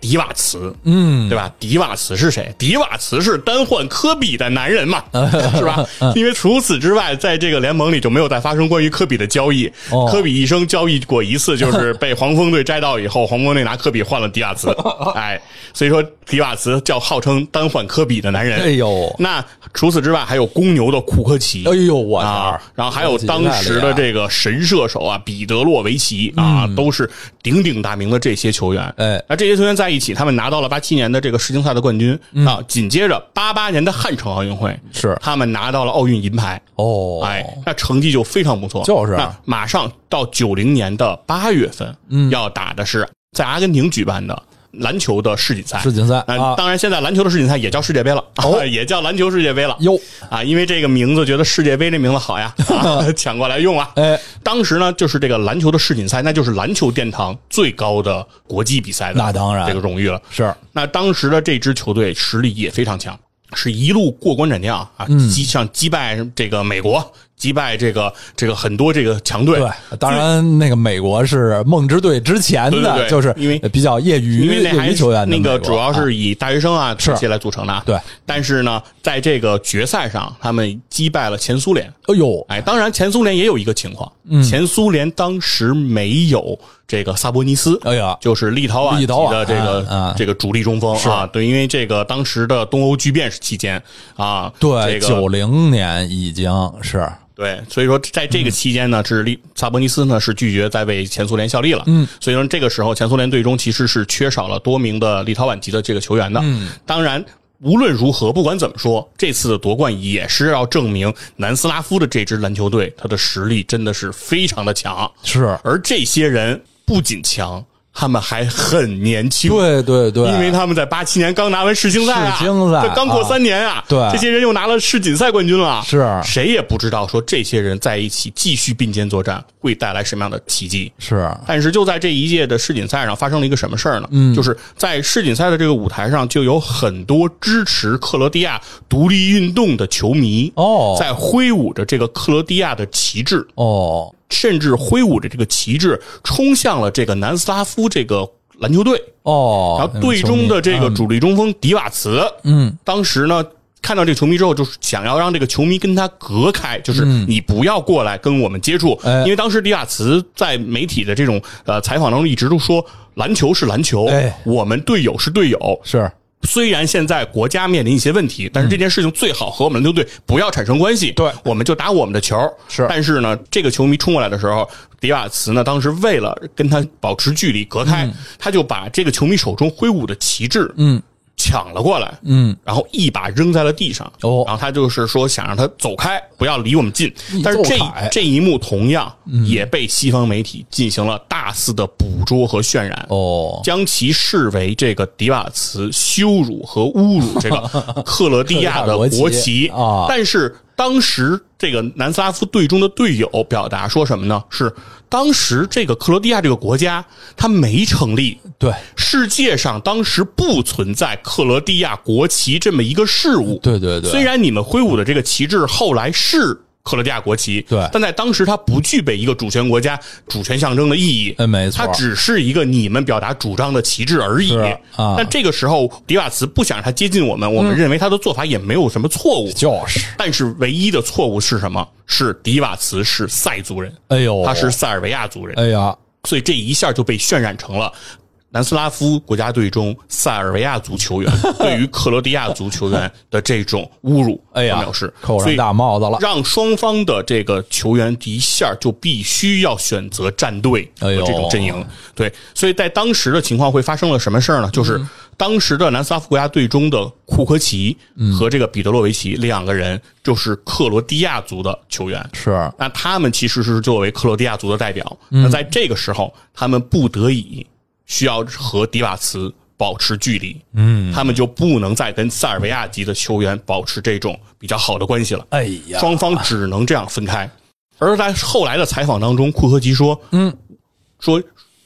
迪瓦茨，嗯，对吧？迪瓦茨是谁？迪瓦茨是单换科比的男人嘛，是吧？嗯因为除此之外，在这个联盟里就没有再发生关于科比的交易。哦科比一生交易过一次，就是被 黄蜂队摘到以后，黄蜂队拿科比换了迪瓦茨。哎，所以说迪瓦茨叫号称单换科比的男人。哎呦，那除此之外，还有公牛的库科奇。哎呦，我天啊，，然后还有当时的这个神射手啊，彼得洛维奇啊，都是鼎鼎大名的这些球员。哎那这些球员在一起，他们拿到了八七年的这个世青赛的冠军啊，紧接着八八年的汉城奥运会是。他们拿到了奥运银牌。哦，哎，那成绩就非常不错。就是那马上到九零年的八月份，嗯。要打的是在阿根廷举办的篮球的世锦赛。世锦赛那啊，当然，现在篮球的世锦赛也叫世界杯了，哦 也叫篮球世界杯了。哟，啊，因为这个名字觉得世界杯这名字好呀，啊、抢过来用啊。哎，当时呢，就是这个篮球的世锦赛，那就是篮球殿堂最高的国际比赛的那当然这个荣誉了。是那当时的这支球队实力也非常强，是一路过关斩将啊，嗯击像击败这个美国，击败这个这个很多这个强队。对，当然那个美国是梦之队之前的，对对对就是因为比较业余因为那还是业余球员的那个主要啊。是以大学生啊是。这些来组成的。啊。对，但是呢，在这个决赛上，他们击败了前苏联。哎呦，哎，当然，前苏联也有一个情况，嗯。前苏联当时没有这个萨博尼斯，哎呀。就是立陶宛籍立陶宛的这个、啊这个主力中锋。啊，对，因为这个当时的东欧巨变期间啊，对，这个九零年已经是对，所以说在这个期间呢，是利萨博尼斯呢是拒绝再为前苏联效力了。嗯，所以说这个时候前苏联队中其实是缺少了多名的立陶宛籍的这个球员的。嗯，当然。无论如何，不管怎么说，这次的夺冠也是要证明南斯拉夫的这支篮球队，他的实力真的是非常的强。是而这些人不仅强，他们还很年轻，对对对，因为他们在八七年刚拿完世青赛啊，世青赛这刚过三年啊，对。这些人又拿了世锦赛冠军了，是。谁也不知道说这些人在一起继续并肩作战会带来什么样的奇迹。是。但是就在这一届的世锦赛上发生了一个什么事儿呢？嗯，就是在世锦赛的这个舞台上，就有很多支持克罗地亚独立运动的球迷哦。在挥舞着这个克罗地亚的旗帜，哦甚至挥舞着这个旗帜冲向了这个南斯拉夫这个篮球队。哦，然后队中的这个主力中锋迪瓦茨，嗯，当时呢看到这个球迷之后，就是想要让这个球迷跟他隔开，就是你不要过来跟我们接触，因为当时迪瓦茨在媒体的这种呃采访当中一直都说篮球是篮球，哎我们队友是队友。是虽然现在国家面临一些问题，但是这件事情最好和我们篮球队不要产生关系。对我们就打我们的球。是但是呢，这个球迷冲过来的时候，迪瓦茨呢，当时为了跟他保持距离隔开，他就把这个球迷手中挥舞的旗帜，嗯，抢了过来，嗯，然后一把扔在了地上。哦然后他就是说想让他走开，不要离我们近。但是这这一幕同样也被西方媒体进行了大肆的捕捉和渲染。哦将其视为这个迪瓦茨羞辱和侮辱这个 克罗地亚的国旗啊但是当时这个南斯拉夫队中的队友表达说什么呢？是当时这个克罗地亚这个国家它没成立，对世界上当时不存在克罗地亚国旗这么一个事物。对对对，虽然你们挥舞的这个旗帜后来是克罗地亚国旗，对但在当时它不具备一个主权国家主权象征的意义。哎没错它只是一个你们表达主张的旗帜而已。啊但这个时候，迪瓦茨不想让他接近我们，我们认为他的做法也没有什么错误。就是但是唯一的错误是什么？是迪瓦茨是塞族人，哎呦，他是塞尔维亚族人。哎呀所以这一下就被渲染成了南斯拉夫国家队中塞尔维亚族球员 对于克罗地亚族球员的这种侮辱 哎呀表示，扣上所以大帽子了，让双方的这个球员一下就必须要选择站队和哎呦这种阵营。对，所以在当时的情况会发生了什么事儿呢？就是嗯当时的南斯拉夫国家队中的库科奇和这个彼得洛维奇两个人就是克罗地亚族的球员。是那他们其实是作为克罗地亚族的代表，那在这个时候，他们不得已需要和迪瓦茨保持距离，嗯，他们就不能再跟塞尔维亚籍的球员保持这种比较好的关系了，哎呀，双方只能这样分开。而在后来的采访当中，库科奇说，嗯，说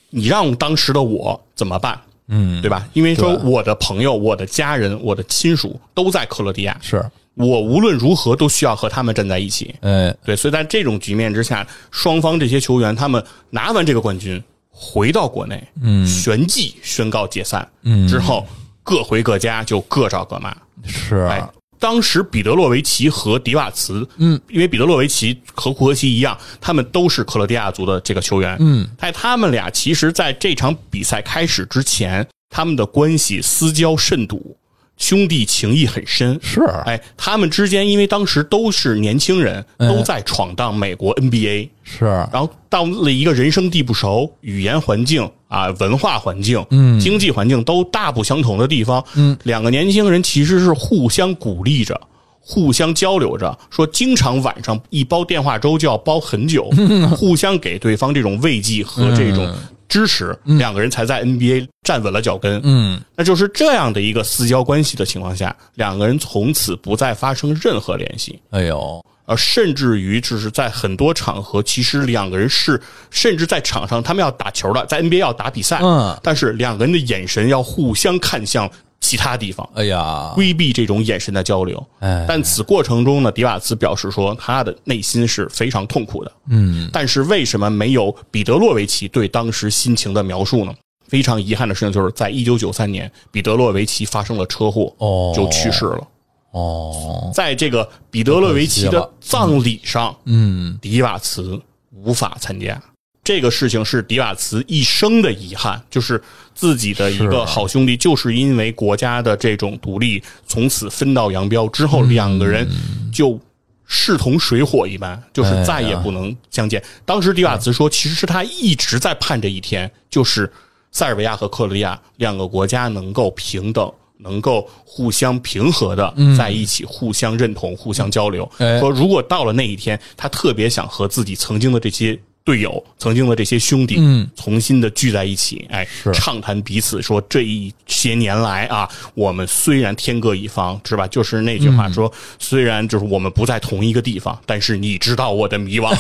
你让当时的我怎么办？嗯。对吧？因为说我的朋友、我的家人、我的亲属都在克罗地亚，是。我无论如何都需要和他们站在一起。哎。对，所以在这种局面之下，双方这些球员他们拿完这个冠军，回到国内，嗯，旋即宣告解散，嗯，之后各回各家，就各找各妈。是哎，当时彼得洛维奇和迪瓦茨，嗯，因为彼得洛维奇和库克西一样，他们都是克罗地亚族的这个球员，嗯，但他们俩其实在这场比赛开始之前，他们的关系私交甚笃，兄弟情谊很深，是。哎，他们之间因为当时都是年轻人，都在闯荡美国 NBA，、是。然后到了一个人生地不熟、语言环境啊、文化环境、嗯、经济环境都大不相同的地方，嗯，两个年轻人其实是互相鼓励着。互相交流着，说经常晚上一煲电话粥就要煲很久，互相给对方这种慰藉和这种支持，两个人才在 NBA 站稳了脚跟。嗯。那就是这样的一个私交关系的情况下，两个人从此不再发生任何联系，哎呦。呃，甚至于就是在很多场合，其实两个人是，甚至在场上他们要打球了，在 NBA 要打比赛，嗯。但是两个人的眼神要互相看向其他地方，哎呀规避这种眼神的交流。哎但此过程中呢，迪瓦茨表示说，他的内心是非常痛苦的。嗯但是为什么没有彼得洛维奇对当时心情的描述呢？非常遗憾的事情就是在一九九三年，彼得洛维奇发生了车祸，哦就去世了。哦在这个彼得洛维奇的葬礼上，嗯迪瓦茨无法参加。这个事情是迪瓦茨一生的遗憾，就是自己的一个好兄弟，就是因为国家的这种独立，从此分道扬镳之后，两个人就势同水火一般，就是再也不能相见。当时迪瓦茨说，其实是他一直在盼这一天，就是塞尔维亚和克罗地亚两个国家能够平等。能够互相平和的在一起，互相认同、互相交流。哎说如果到了那一天，他特别想和自己曾经的这些队友、曾经的这些兄弟，嗯，重新的聚在一起，哎是，畅谈彼此，说这一些年来啊，我们虽然天各一方，是吧？就是那句嗯话说，虽然就是我们不在同一个地方，但是你知道我的迷惘。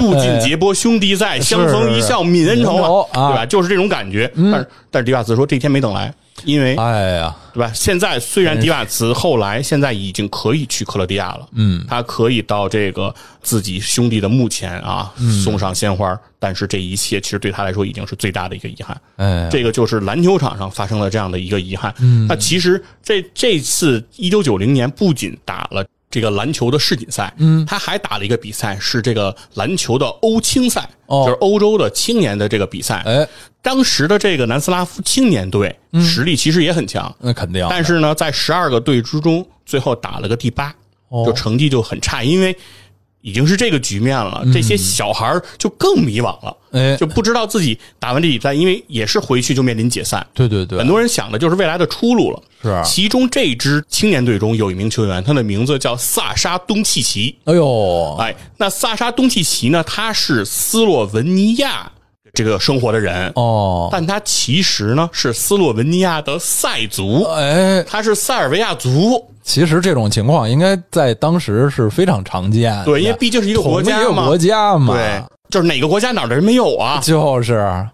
不仅结波兄弟在，相逢一笑泯恩仇泯恩仇啊，啊对吧？就是这种感觉。但是但是迪瓦斯说这一天没等来，因为哎呀，对吧？现在虽然迪瓦茨后来现在已经可以去克罗地亚了，嗯，他可以到这个自己兄弟的墓前啊，送上鲜花，但是这一切其实对他来说已经是最大的一个遗憾。哎，这个就是篮球场上发生了这样的一个遗憾。那其实这这次一九九零年不仅打了。这个篮球的世锦赛，嗯，他还打了一个比赛，是这个篮球的欧青赛，哦。就是欧洲的青年的这个比赛。哎，当时的这个南斯拉夫青年队实力其实也很强，那肯定，但是呢，在十二个队之中，最后打了个第八，哦。就成绩就很差，因为已经是这个局面了，这些小孩儿就更迷惘了，哎就不知道自己打完这比赛，因为也是回去就面临解散。对对对，很多人想的就是未来的出路了。是啊其中这支青年队中有一名球员，他的名字叫萨沙东契奇。哎呦，哎，那萨沙东契奇呢？他是斯洛文尼亚这个生活的人，哦，但他其实呢是斯洛文尼亚的塞族。哎，他是塞尔维亚族，其实这种情况应该在当时是非常常见的，对，因为毕竟是一个国家嘛，一个国家嘛，对，就是哪个国家哪儿的人没有啊？就是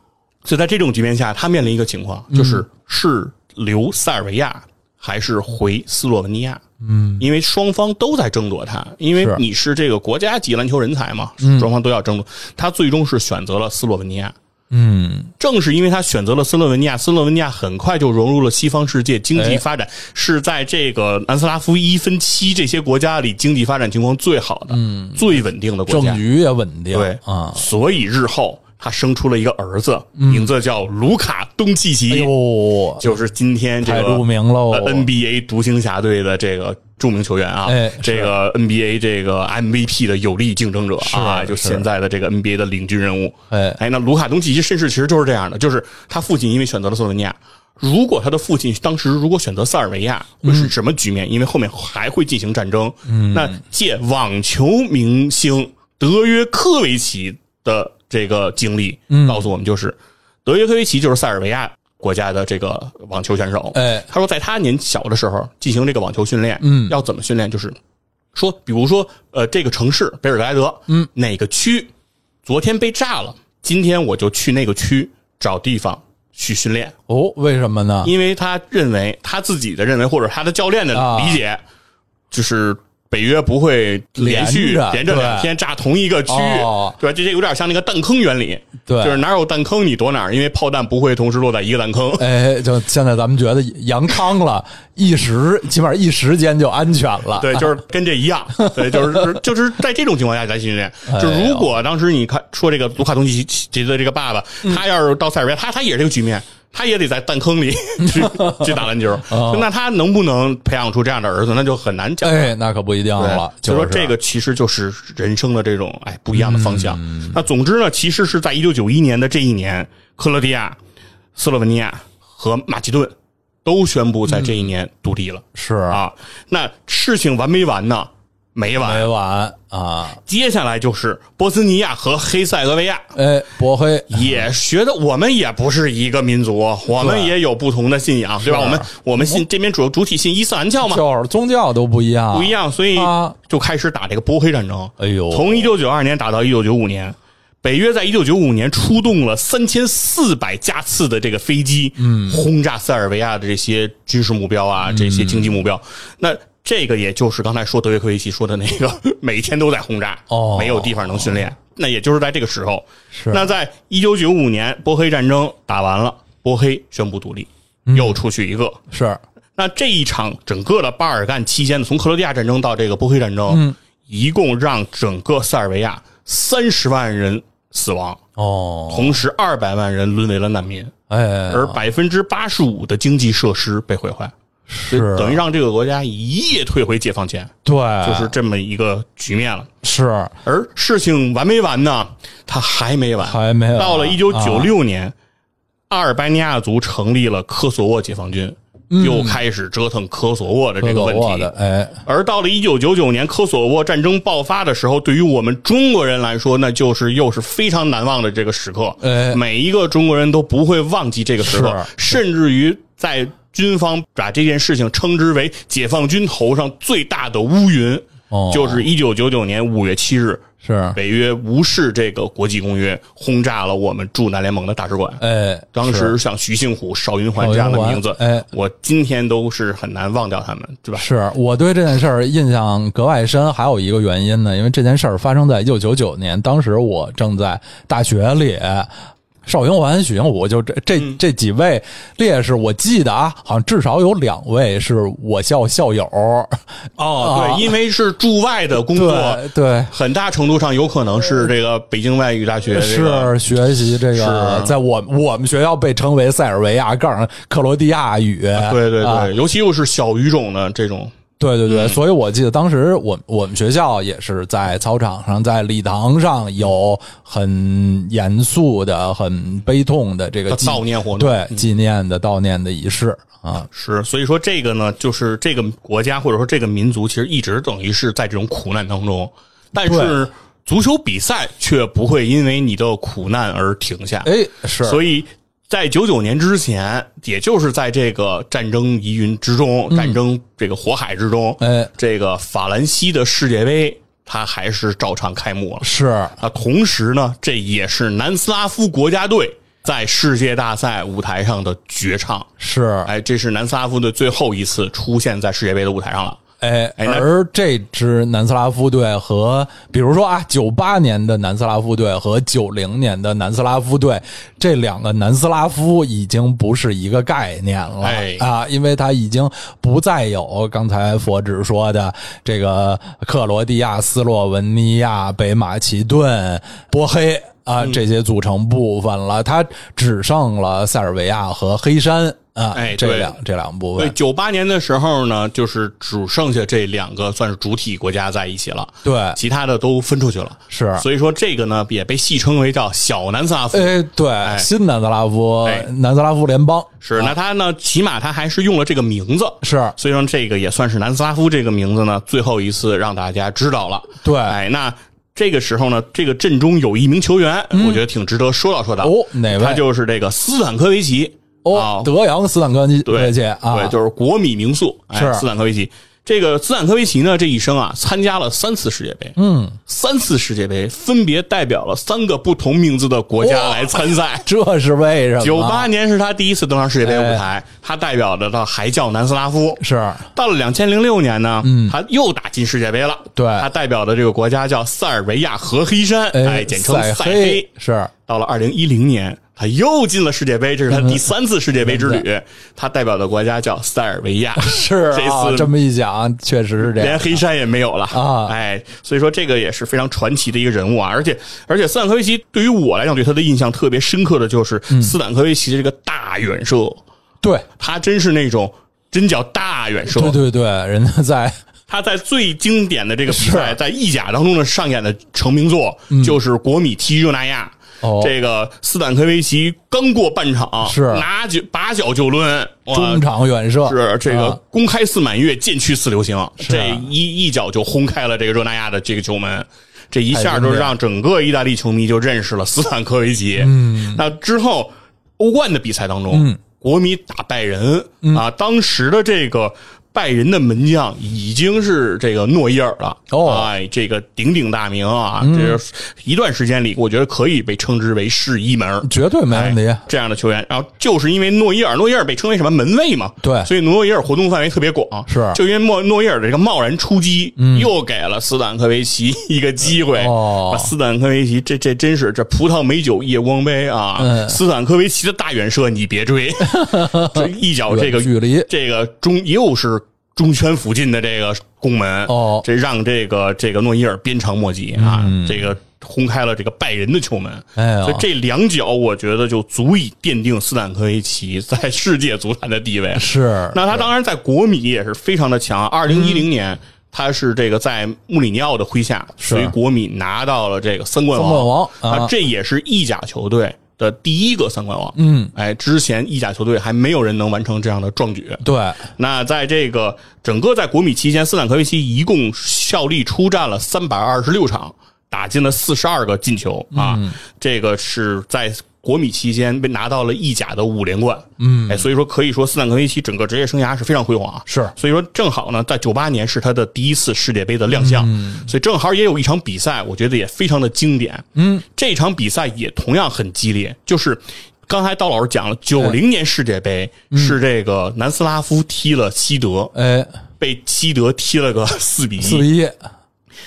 所以在这种局面下，他面临一个情况，嗯就是是留塞尔维亚还是回斯洛文尼亚？嗯，因为双方都在争夺他，因为你是这个国家级篮球人才嘛，双方都要争夺。他最终是选择了斯洛文尼亚。嗯，正是因为他选择了斯洛文尼亚，斯洛文尼亚很快就融入了西方世界，经济哎发展是在这个南斯拉夫一分七这些国家里经济发展情况最好的、嗯、最稳定的国家。政局也稳定，对。啊，所以日后他生出了一个儿子，名字叫卢卡东契奇，哎，就是今天这个太著名喽。呃 NBA 独行侠队的这个著名球员啊，哎这个 NBA 这个 MVP 的有力竞争者啊，就现在的这个 NBA 的领军人物。哎哎，那卢卡东契奇身世其实就是这样的，就是他父亲因为选择了斯洛文尼亚。如果他的父亲当时如果选择塞尔维亚，会是什么局面？因为后面还会进行战争。嗯，那借网球明星德约科维奇的这个经历，告诉我们就是，德约科维奇就是塞尔维亚国家的这个网球选手。哎，他说在他年小的时候进行这个网球训练，嗯要怎么训练？就是说，比如说，呃，这个城市贝尔格莱德，嗯，哪个区昨天被炸了，今天我就去那个区找地方去训练，哦，为什么呢？因为他认为他自己的认为或者他的教练的啊理解，就是北约不会连续连着两天炸同一个区域，哦对吧？这这有点像那个弹坑原理，对就是哪有弹坑你躲哪儿，因为炮弹不会同时落在一个弹坑。哎，就现在咱们觉得阳康了，一时起码一时间就安全了。对，就是跟这一样，对，就是就是在这种情况下咱训练。哎就如果当时你看说这个卢卡东契奇的这个爸爸，嗯他要是到塞尔维亚，他他也是这个局面。他也得在弹坑里 去 去打篮球，那他能不能培养出这样的儿子，那就很难讲哎，那可不一定了。就说这个其实就是人生的这种哎不一样的方向。嗯那总之呢，其实是在一九九一年的这一年，克罗地亚、斯洛文尼亚和马其顿都宣布在这一年独立了、是啊。那事情完没完呢？没完，没完啊！接下来就是波斯尼亚和黑塞俄维亚。哎，波黑。也学的我们也不是一个民族，我们也有不同的信仰，对吧？我们我们信这边主主体信伊斯兰教嘛，就是宗教都不一样，不一样，所以啊。就开始打这个波黑战争。哎呦。从一九九二年打到一九九五年，北约在一九九五年出动了三千四百架次的这个飞机，嗯，轰炸塞尔维亚的这些军事目标啊，这些经济目标。那这个也就是刚才说德约科维奇说的那个，每天都在轰炸，哦。没有地方能训练。那也就是在这个时候，是。那在一九九五年波黑战争打完了，波黑宣布独立，又出去一个。是。那这一场整个的巴尔干期间，从克罗地亚战争到这个波黑战争，嗯。一共让整个塞尔维亚三十万人死亡，哦，同时二百万人沦为了难民，哎，而百分之八十五的经济设施被毁坏，是等于让这个国家一夜退回解放前，对，就是这么一个局面了。是而事情完没完呢？它还没完，还没完到了一九九六年，阿尔巴尼亚族成立了科索沃解放军，又开始折腾科索沃的这个问题。哎，而到了一九九九年科索沃战争爆发的时候，对于我们中国人来说，那就是又是非常难忘的这个时刻。哎每一个中国人都不会忘记这个时刻，甚至于在军方把这件事情称之为解放军头上最大的乌云，哦就是一九九九年五月七日，是，北约无视这个国际公约，轰炸了我们驻南联盟的大使馆。哎，当时像徐庆虎、邵云环这样的名字，哎，我今天都是很难忘掉他们，对吧？是我对这件事儿印象格外深，还有一个原因呢，因为这件事儿发生在一九九九年，当时我正在大学里。邵云环、许英武，就这这嗯。这几位烈士，我记得啊，好像至少有两位是我校校友。哦，啊。对，因为是驻外的工作，对对，很大程度上有可能是这个北京外语大学这个是学习这个，在我我们学校被称为塞尔维亚杠克罗地亚语。对对啊。对，尤其又是小语种的这种，对对对，嗯。所以我记得当时我我们学校也是在操场上，在礼堂上有很严肃的、很悲痛的这个纪悼念活动。对纪念的悼念的仪式啊。是，所以说这个呢，就是这个国家或者说这个民族，其实一直等于是在这种苦难当中，但是足球比赛却不会因为你的苦难而停下。哎，是，所以在九九年之前，也就是在这个战争疑云之中，战争这个火海之中，哎这个法兰西的世界杯它还是照常开幕了。是啊，同时呢，这也是南斯拉夫国家队在世界大赛舞台上的绝唱。是，哎，这是南斯拉夫队最后一次出现在世界杯的舞台上了。哎，而这支南斯拉夫队和，比如说啊，九八年的南斯拉夫队和九零年的南斯拉夫队，这两个南斯拉夫已经不是一个概念了、哎啊，因为它已经不再有刚才佛指说的这个克罗地亚、斯洛文尼亚、北马其顿、波黑。啊，嗯这些组成部分了，它只剩了塞尔维亚和黑山啊，哎这两这两部对，分，九八年的时候呢，就是只剩下这两个算是主体国家在一起了，对，其他的都分出去了。是，所以说这个呢，也被戏称为叫小南斯拉夫。哎，对，新南斯拉夫，哎。南斯拉夫联邦。是，那他呢，起码他还是用了这个名字，是。所以说这个也算是南斯拉夫这个名字呢，最后一次让大家知道了。对。哎，那这个时候呢，这个阵中有一名球员，我觉得挺值得说道说道。嗯哦哪位？他就是这个斯坦科维奇。哦啊，德阳斯坦科维对奇啊，对，就是国米名宿，哎是斯坦科维奇。这个斯坦科维奇呢，这一生啊，参加了三次世界杯，嗯，三次世界杯分别代表了三个不同名字的国家来参赛。这是为什么？九八年是他第一次登上世界杯舞台，他代表的他还叫南斯拉夫。是到了两千零六年呢，他又打进世界杯了。嗯对他代表的这个国家叫塞尔维亚和黑山，哎，简称塞塞黑。是到了二零一零年，他又进了世界杯，这是他第三次世界杯之旅。他代表的国家叫塞尔维亚，是这啊，次这么一讲，确实是这样。连黑山也没有了啊哎，所以说这个也是非常传奇的一个人物啊，而且而且斯坦科维奇对于我来讲，对他的印象特别深刻的就是嗯斯坦科维奇的这个大远射，对他真是那种真叫大远射，对对对，人家在 他在最经典的这个比赛，在意甲当中的上演的成名作，就是国米踢热那亚。哦。这个斯坦科维奇刚过半场，是。拿脚把脚就抡，中场远射。是这个啊。公开四满月，渐去四流星，这一一脚就轰开了这个热那亚的这个球门。这一下就让整个意大利球迷就认识了斯坦科维奇。嗯，那之后欧冠的比赛当中，嗯。国米打拜仁、啊，当时的这个拜仁的门将已经是这个诺伊尔了。哦哎，这个鼎鼎大名啊，这是一段时间里，我觉得可以被称之为是一门。绝对没问题哎。这样的球员，然后就是因为诺伊尔，诺伊尔被称为什么门卫嘛，对所以诺伊尔活动范围特别广，是嗯就因为诺诺伊尔的这个贸然出击，又给了斯坦科维奇一个机会。哦啊斯坦科维奇这这真是这葡萄美酒夜光杯啊！嗯斯坦科维奇的大远射你别追，这一脚这个距离这个中又是中圈附近的这个攻门哦。这让这个这个诺伊尔鞭长莫及啊，这个轰开了这个拜仁的球门。所以这两脚，我觉得就足以奠定斯坦科维奇在世界足坛的地位。是。那他当然在国米也是非常的强。二零一嗯。零年，他是这个在穆里尼奥的麾下，是随国米拿到了这个三冠三冠王啊。这也是意甲球队的第一个三冠王。嗯，哎，之前意甲球队还没有人能完成这样的壮举。对，那在这个整个在国米期间，斯坦科维奇一共效力出战了三百二十六场，打进了四十二个进球啊！这个是在国米期间被拿到了意甲的五连冠。嗯，哎，所以说可以说斯坦科维奇整个职业生涯是非常辉煌啊。是所以说正好呢，在九八年是他的第一次世界杯的亮相，所以正好也有一场比赛，我觉得也非常的经典。嗯，这场比赛也同样很激烈，就是。刚才刀老师讲了，九零年世界杯是这个南斯拉夫踢了西德，哎，被西德踢了个四比一。四比一，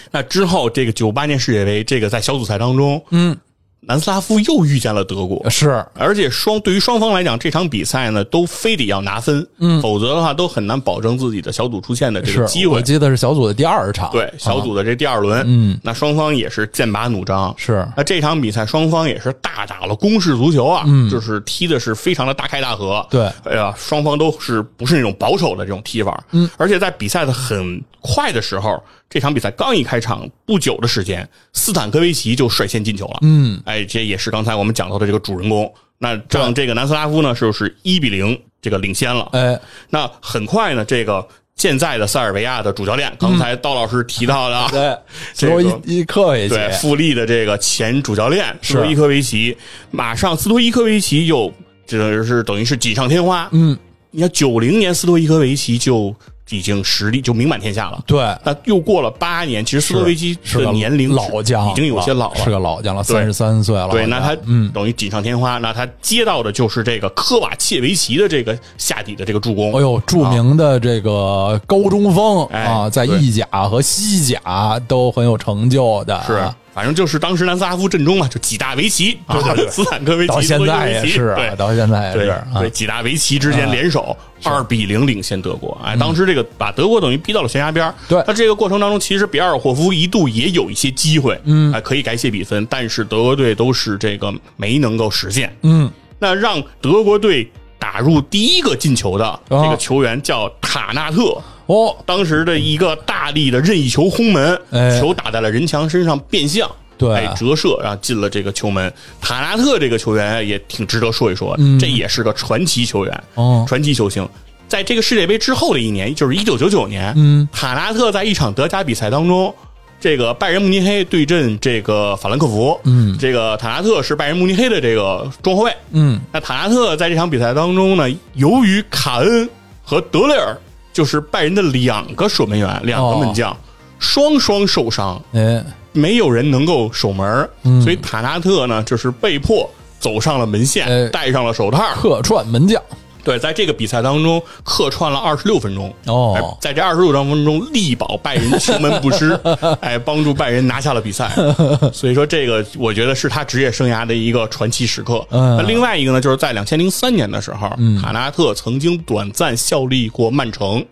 那之后，这个九八年世界杯，这个在小组赛当中，嗯，南斯拉夫又遇见了德国，是。而且双对于双方来讲，这场比赛呢，都非得要拿分，嗯，否则的话都很难保证自己的小组出线的这个，机会。我记得是小组的第二场，对小组的这第二轮，嗯，那双方也是剑拔弩张。是。那这场比赛双方也是大打了攻势足球啊，嗯，就是踢的是非常的大开大合。对。哎呀，双方都是不是那种保守的这种踢法，嗯，而且在比赛的很快的时候，这场比赛刚一开场不久的时间，斯坦科维奇就率先进球了，嗯，哎，这也是刚才我们讲到的这个主人公。那让这个南斯拉夫呢，就是一比零这个领先了。哎，那很快呢，这个现在的塞尔维亚的主教练，刚才刀老师提到的啊，对，这个斯托伊科维奇，对，富力的这个前主教练斯托伊科维奇，马上斯托伊科维奇就这是等于是锦上添花。嗯，你看九零年斯托伊科维奇就已经实力就名满天下了。对，那又过了八年，其实斯托维奇是个的年龄老将，已经有些老了，是个老将了，对三十三岁了。对，那他嗯，等于锦上添花，那他接到的就是这个科瓦切维奇的这个下底的这个助攻。哎呦，著名的这个高中锋哎啊，在意甲和西甲都很有成就的，是，反正就是当时南斯拉夫阵中嘛，就几大维奇啊，斯坦科维奇到现在也是啊，对。到现在也对是啊。对，几大维奇之间联手二比零领先德国。哎，当时这个把德国等于逼到了悬崖边儿。对。那这个过程当中，其实比尔霍夫一度也有一些机会，嗯，哎，可以改写比分，但是德国队都是这个没能够实现。嗯，那让德国队打入第一个进球的这个球员叫塔纳特。哦，当时的一个大力的任意球轰门，哎。球打在了任强身上变向，对。哎，折射，然后进了这个球门。塔纳特这个球员也挺值得说一说，这也是个传奇球员，哦。传奇球星。在这个世界杯之后的一年，就是一九九九年，嗯，塔纳特在一场德甲比赛当中。这个拜仁慕尼黑对阵这个法兰克福，嗯，这个塔纳特是拜仁慕尼黑的这个中后卫，嗯，那塔纳特在这场比赛当中呢，由于卡恩和德雷尔就是拜仁的两个守门员、两个门将、双双受伤，哎，没有人能够守门，所以塔纳特呢就是被迫走上了门线，哎。戴上了手套。客串门将，对，在这个比赛当中客串了二十六分钟。哦哎在这二十六分钟力保拜仁球门不失，哎，帮助拜仁拿下了比赛。所以说，这个我觉得是他职业生涯的一个传奇时刻。嗯那另外一个呢，就是在两千零三年的时候，卡纳特曾经短暂效力过曼城。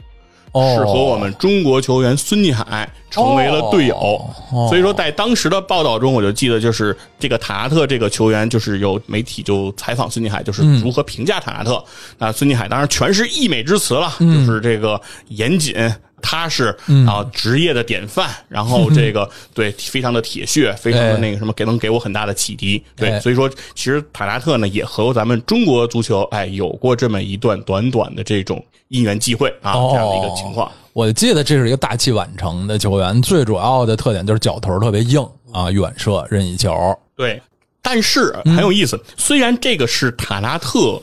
哦，是和我们中国球员孙继海成为了队友。哦所以说，在当时的报道中，我就记得就是这个塔纳特这个球员，就是有媒体就采访孙继海，就是如何评价塔纳特。那孙继海当然全是溢美之词了，就是这个严谨。踏实，然后职业的典范，然后这个 对非常的铁血，非常的那个什么，给能给我很大的启迪。对，哎所以说其实塔纳特呢也和咱们中国足球哎有过这么一段短短的这种因缘际会啊哦这样的一个情况。我记得这是一个大器晚成的球员，最主要的特点就是脚头特别硬啊，远射任意球。对，但是很有意思，虽然这个是塔纳特。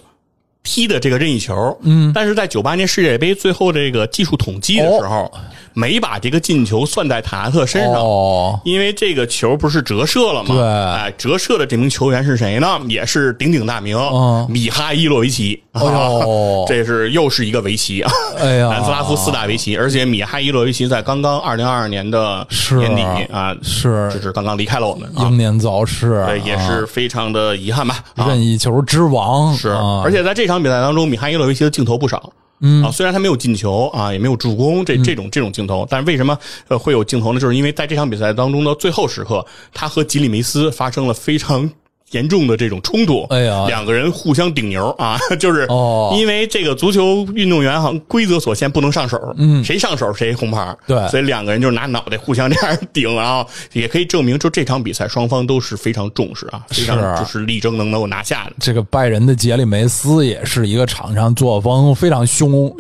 踢的这个任意球，嗯，但是在九八年世界杯最后这个技术统计的时候，没把这个进球算在塔纳特身上，哦，因为这个球不是折射了吗？对哎，折射的这名球员是谁呢？也是鼎鼎大名，嗯米哈伊洛维奇。哎呦 这是又是一个维奇啊！哎呀 南斯拉夫四大维奇，而且米哈伊洛维奇在刚刚二零二二年的年底啊，是就是刚刚离开了我们啊，英年早逝，对，也啊是非常的遗憾吧。啊任意球之王，是，啊而且在这场比赛当中，米哈伊洛维奇的镜头不少。嗯。啊，虽然他没有进球啊，也没有助攻，嗯。这这种这种镜头，但是为什么呃会有镜头呢？就是因为在这场比赛当中的最后时刻，他和吉里梅斯发生了非常严重的这种冲突，哎呀。两个人互相顶牛啊，就是哦。因为这个足球运动员好像规则所限不能上手，嗯，谁上手谁红牌，对。所以两个人就是拿脑袋互相这样顶，然后也可以证明，就这场比赛双方都是非常重视啊，非常就是力争能够拿下的。这个拜仁的杰里梅斯也是一个场上作风非常凶、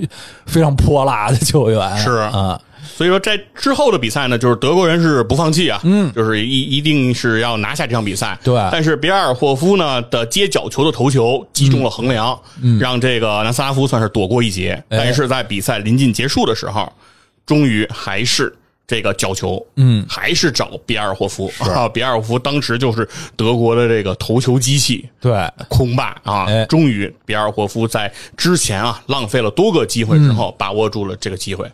非常泼辣的球员，是啊，所以说，在之后的比赛呢，就是德国人是不放弃啊，嗯，就是一一定是要拿下这场比赛。对但是比尔霍夫呢的接角球的头球击中了横梁，嗯，让这个南斯拉夫算是躲过一劫。哎但是在比赛临近结束的时候，终于还是。这个角球，嗯，还是找比尔霍夫啊！比尔霍夫当时就是德国的这个头球机器，对，空霸啊哎！终于，比尔霍夫在之前啊浪费了多个机会之后，把握住了这个机会，是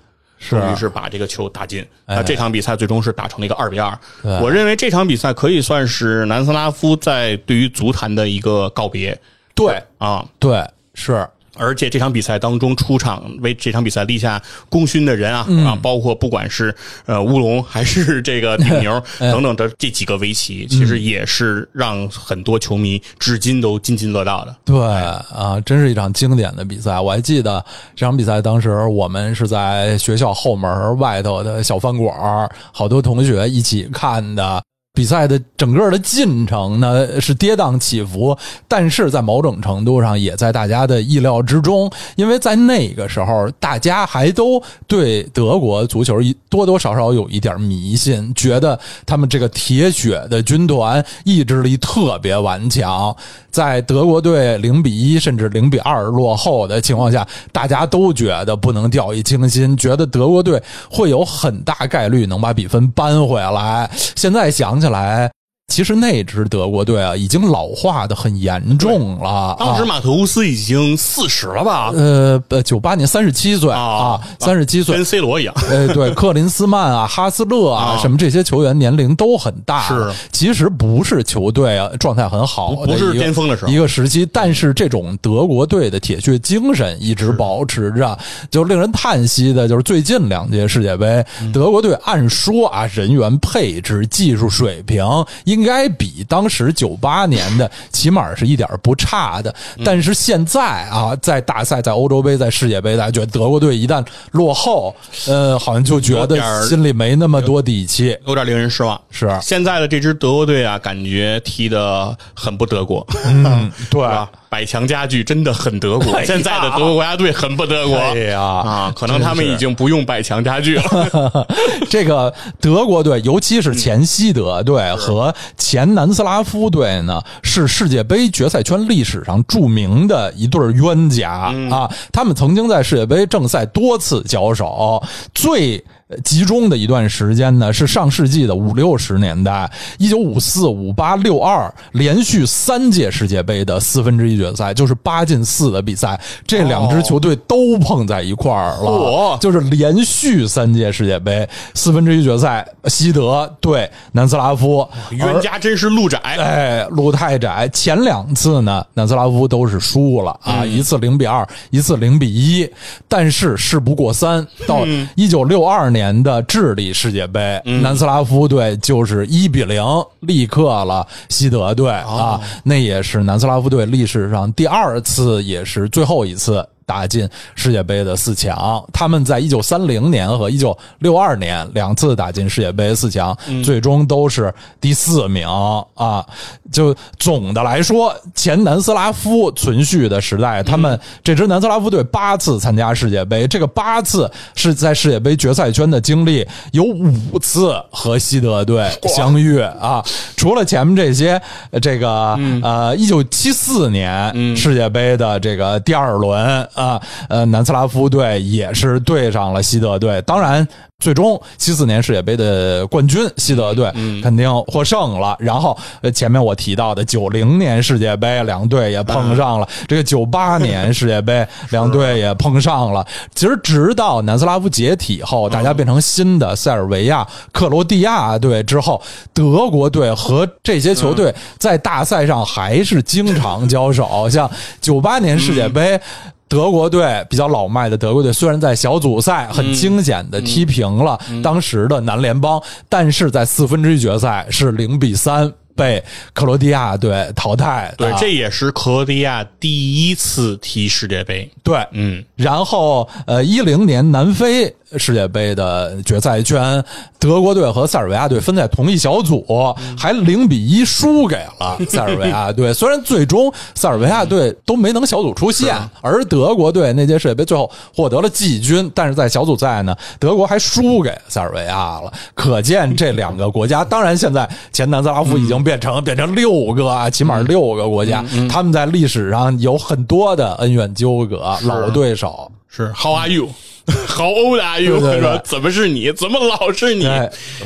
终于是把这个球打进。哎啊，这场比赛最终是打成了一个二比二。我认为这场比赛可以算是南斯拉夫在对于足坛的一个告别对，啊。对，是，而且这场比赛当中出场为这场比赛立下功勋的人啊、嗯啊，包括不管是呃乌龙还是这个顶牛 哎等等的这几个围棋，其实也是让很多球迷至今都津津乐道的。对啊，真是一场经典的比赛。我还记得这场比赛，当时我们是在学校后门外头的小饭馆，好多同学一起看的。比赛的整个的进程呢是跌宕起伏，但是在某种程度上也在大家的意料之中，因为在那个时候大家还都对德国足球一多多少少有一点迷信，觉得他们这个铁血的军团意志力特别顽强，在德国队零比一甚至零比二落后的情况下，大家都觉得不能掉以轻心，觉得德国队会有很大概率能把比分扳回来。现在想接下来其实那支德国队啊，已经老化的很严重了。当时啊马特乌斯已经四十了吧？呃，呃，九八年三十七岁啊啊，三十七岁跟，C 罗一样。呃，对，克林斯曼啊、哈斯勒啊，啊什么这些球员年龄都很大，是其实不是球队啊状态很好不不是巅峰的时候一个时期，但是这种德国队的铁血精神一直保持着，就令人叹息的就是最近两届世界杯，嗯德国队按说啊人员配置、技术水平应该比当时九八年的起码是一点不差的，嗯。但是现在啊，在大赛、在欧洲杯、在世界杯，大家觉得德国队一旦落后，呃，好像就觉得心里没那么多底气。有点令人失望。是。现在的这支德国队啊，感觉踢得很不德国，嗯，对。啊，百强家具真的很德国。哎现在的德国国家队很不德国。哎呀啊，可能他们已经不用百强家具了。这个德国队，尤其是前西德队和前南斯拉夫队呢，是世界杯决赛圈历史上著名的一对冤家啊。他们曾经在世界杯正赛多次交手，最。集中的一段时间呢，是上世纪的五六十年代，一九五四、五八、六二，连续三届世界杯的四分之一决赛，就是八进四的比赛，这两支球队都碰在一块儿了。哦就是连续三届世界杯四分之一决赛，西德对南斯拉夫，冤家真是路窄。哎，路太窄。前两次呢，南斯拉夫都是输了啊，一次零比二，一次零比一。但是事不过三，到一九六二年的智利世界杯，南斯拉夫队就是一比零力克了西德队啊，那也是南斯拉夫队历史上第二次，也是最后一次。打进世界杯的四强，他们在一九三零年和一九六二年两次打进世界杯四强，最终都是第四名啊。就总的来说，前南斯拉夫存续的时代，他们这支南斯拉夫队八次参加世界杯，这个八次是在世界杯决赛圈的经历，有五次和西德队相遇啊。除了前面这些，呃这个呃，一九七四年世界杯的这个第二轮啊，呃，南斯拉夫队也是对上了西德队，当然。最终，七四年世界杯的冠军西德队肯定获胜了。然后，呃，前面我提到的九零年世界杯，两队也碰上了。这个九八年世界杯，两队也碰上了。其实，直到南斯拉夫解体后，大家变成新的塞尔维亚、克罗地亚队之后，德国队和这些球队在大赛上还是经常交手。像九八年世界杯。德国队比较老迈的德国队，虽然在小组赛很惊险的踢平了当时的南联邦，但是在四分之一决赛是零比三被克罗地亚队淘汰。对，这也是克罗地亚第一次踢世界杯。对，嗯，然后呃，一零年南非世界杯的决赛圈，德国队和塞尔维亚队分在同一小组，还零比一输给了 塞尔维亚队。虽然最终塞尔维亚队都没能小组出线，而德国队那届世界杯最后获得了季军，但是在小组赛呢，德国还输给塞尔维亚了。可见这两个国家，当然现在前南斯拉夫已经变成、变成六个啊，起码是六个国家，他们在历史上有很多的恩怨纠葛，老对手。是 How are you? How old are you？怎么是你？怎么老是你？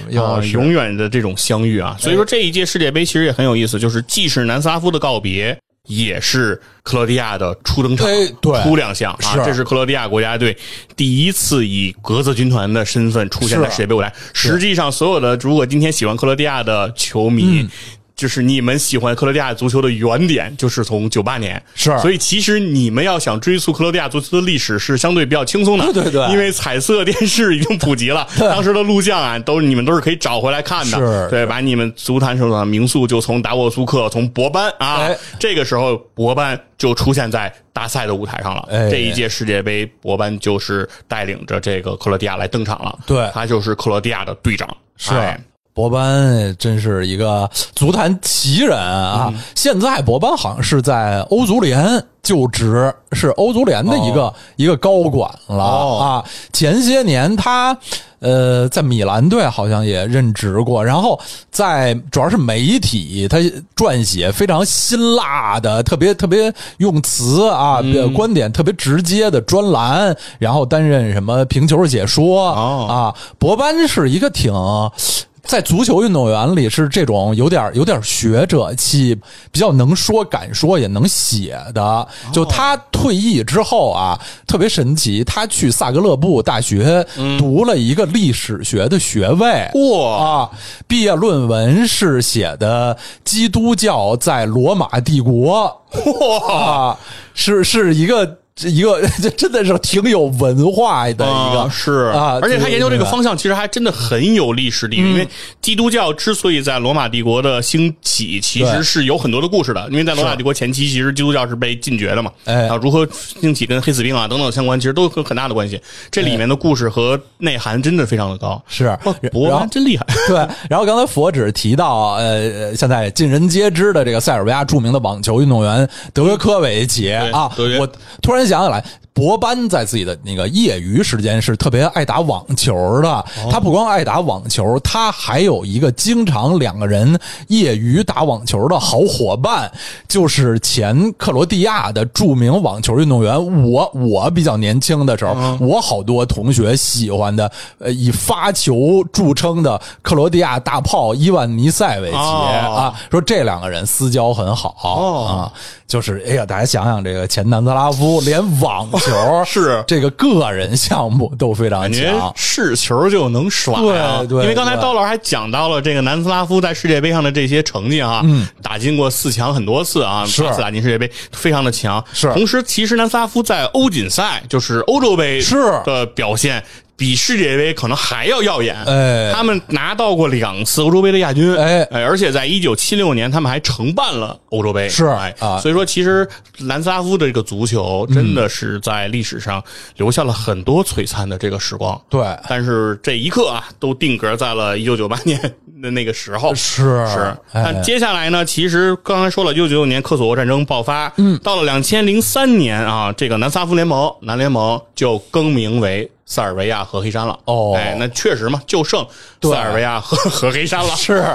要啊，永远的这种相遇啊！所以说这一届世界杯其实也很有意思，就是既是南斯拉夫的告别，也是克罗地亚的初登场、哎对初亮相啊！是这是克罗地亚国家队第一次以格子军团的身份出现在世界杯舞台。实际上，所有的如果今天喜欢克罗地亚的球迷。嗯就是你们喜欢克罗地亚足球的原点，就是从九八年，是。所以其实你们要想追溯克罗地亚足球的历史是相对比较轻松的，对对对。因为彩色电视已经普及了，当时的录像啊，都是你们都是可以找回来看的。是。对，把你们足坛上的名宿就从达沃苏克，从博班啊，哎。这个时候博班就出现在大赛的舞台上了。哎。这一届世界杯，博班就是带领着这个克罗地亚来登场了。对。他就是克罗地亚的队长。是哎博班真是一个足坛奇人啊！现在博班好像是在欧足联就职，是欧足联的一个、一个高管了、哦啊。前些年他呃在米兰队好像也任职过，然后在主要是媒体，他撰写非常辛辣的、特别特别用词啊、观点特别直接的专栏，然后担任什么评球解说、哦啊。博班是一个挺。在足球运动员里是这种有点有点学者气，比较能说敢说也能写的。就他退役之后啊，特别神奇，他去萨格勒布大学读了一个历史学的学位。哇啊！毕业论文是写的基督教在罗马帝国。哇啊，是是一个一个，这真的是挺有文化的一个、啊是啊，而且他研究这个方。向，其实还真的很有历史底蕴。嗯因为基督教之所以在罗马帝国的兴起，其实是有很多的故事的。因为在罗马帝国前期，其实基督教是被禁绝的嘛，哎啊，如何兴起跟黑死病啊等等相关，其实都有很大的关系。这里面的故事和内涵真的非常的高。是哇博然真厉害，对，然后刚才佛指提到，呃，现在尽人皆知的这个塞尔维亚著名的网球运动员德约科维奇对啊我突然想起来。博班在自己的那个业余时间是特别爱打网球的。他不光爱打网球，他还有一个经常两个人业余打网球的好伙伴，就是前克罗地亚的著名网球运动员。我我比较年轻的时候，我好多同学喜欢的，呃，以发球著称的克罗地亚大炮伊万尼塞维奇、哦啊，说这两个人私交很好、哦啊，就是哎呀，大家想想，这个前南斯拉夫连网球 是。这个个人项目都非常强，是球就能耍啊、对对因为刚才对刀老师还讲到了这个南斯拉夫在世界杯上的这些成绩啊，嗯，打进过四强很多次啊，是。次打进世界杯，非常的强。是。同时其实南斯拉夫在欧锦赛，就是欧洲杯是。的表现。比世界杯可能还要耀眼，哎。他们拿到过两次欧洲杯的亚军，哎。而且在一九七六年他们还承办了欧洲杯，是哎啊。所以说其实南斯拉夫的这个足球真的是在历史上留下了很多璀璨的这个时光，对，但是这一刻啊，都定格在了一九九八年 的那个时候。是是，哎。那接下来呢？其实刚才说了，一九九九年科索沃战争爆发，嗯，到了两千零三年啊，这个南斯拉夫联盟南联盟就更名为塞尔维亚和黑山了。哦哎，那确实嘛，就剩塞尔维亚和 和黑山了。是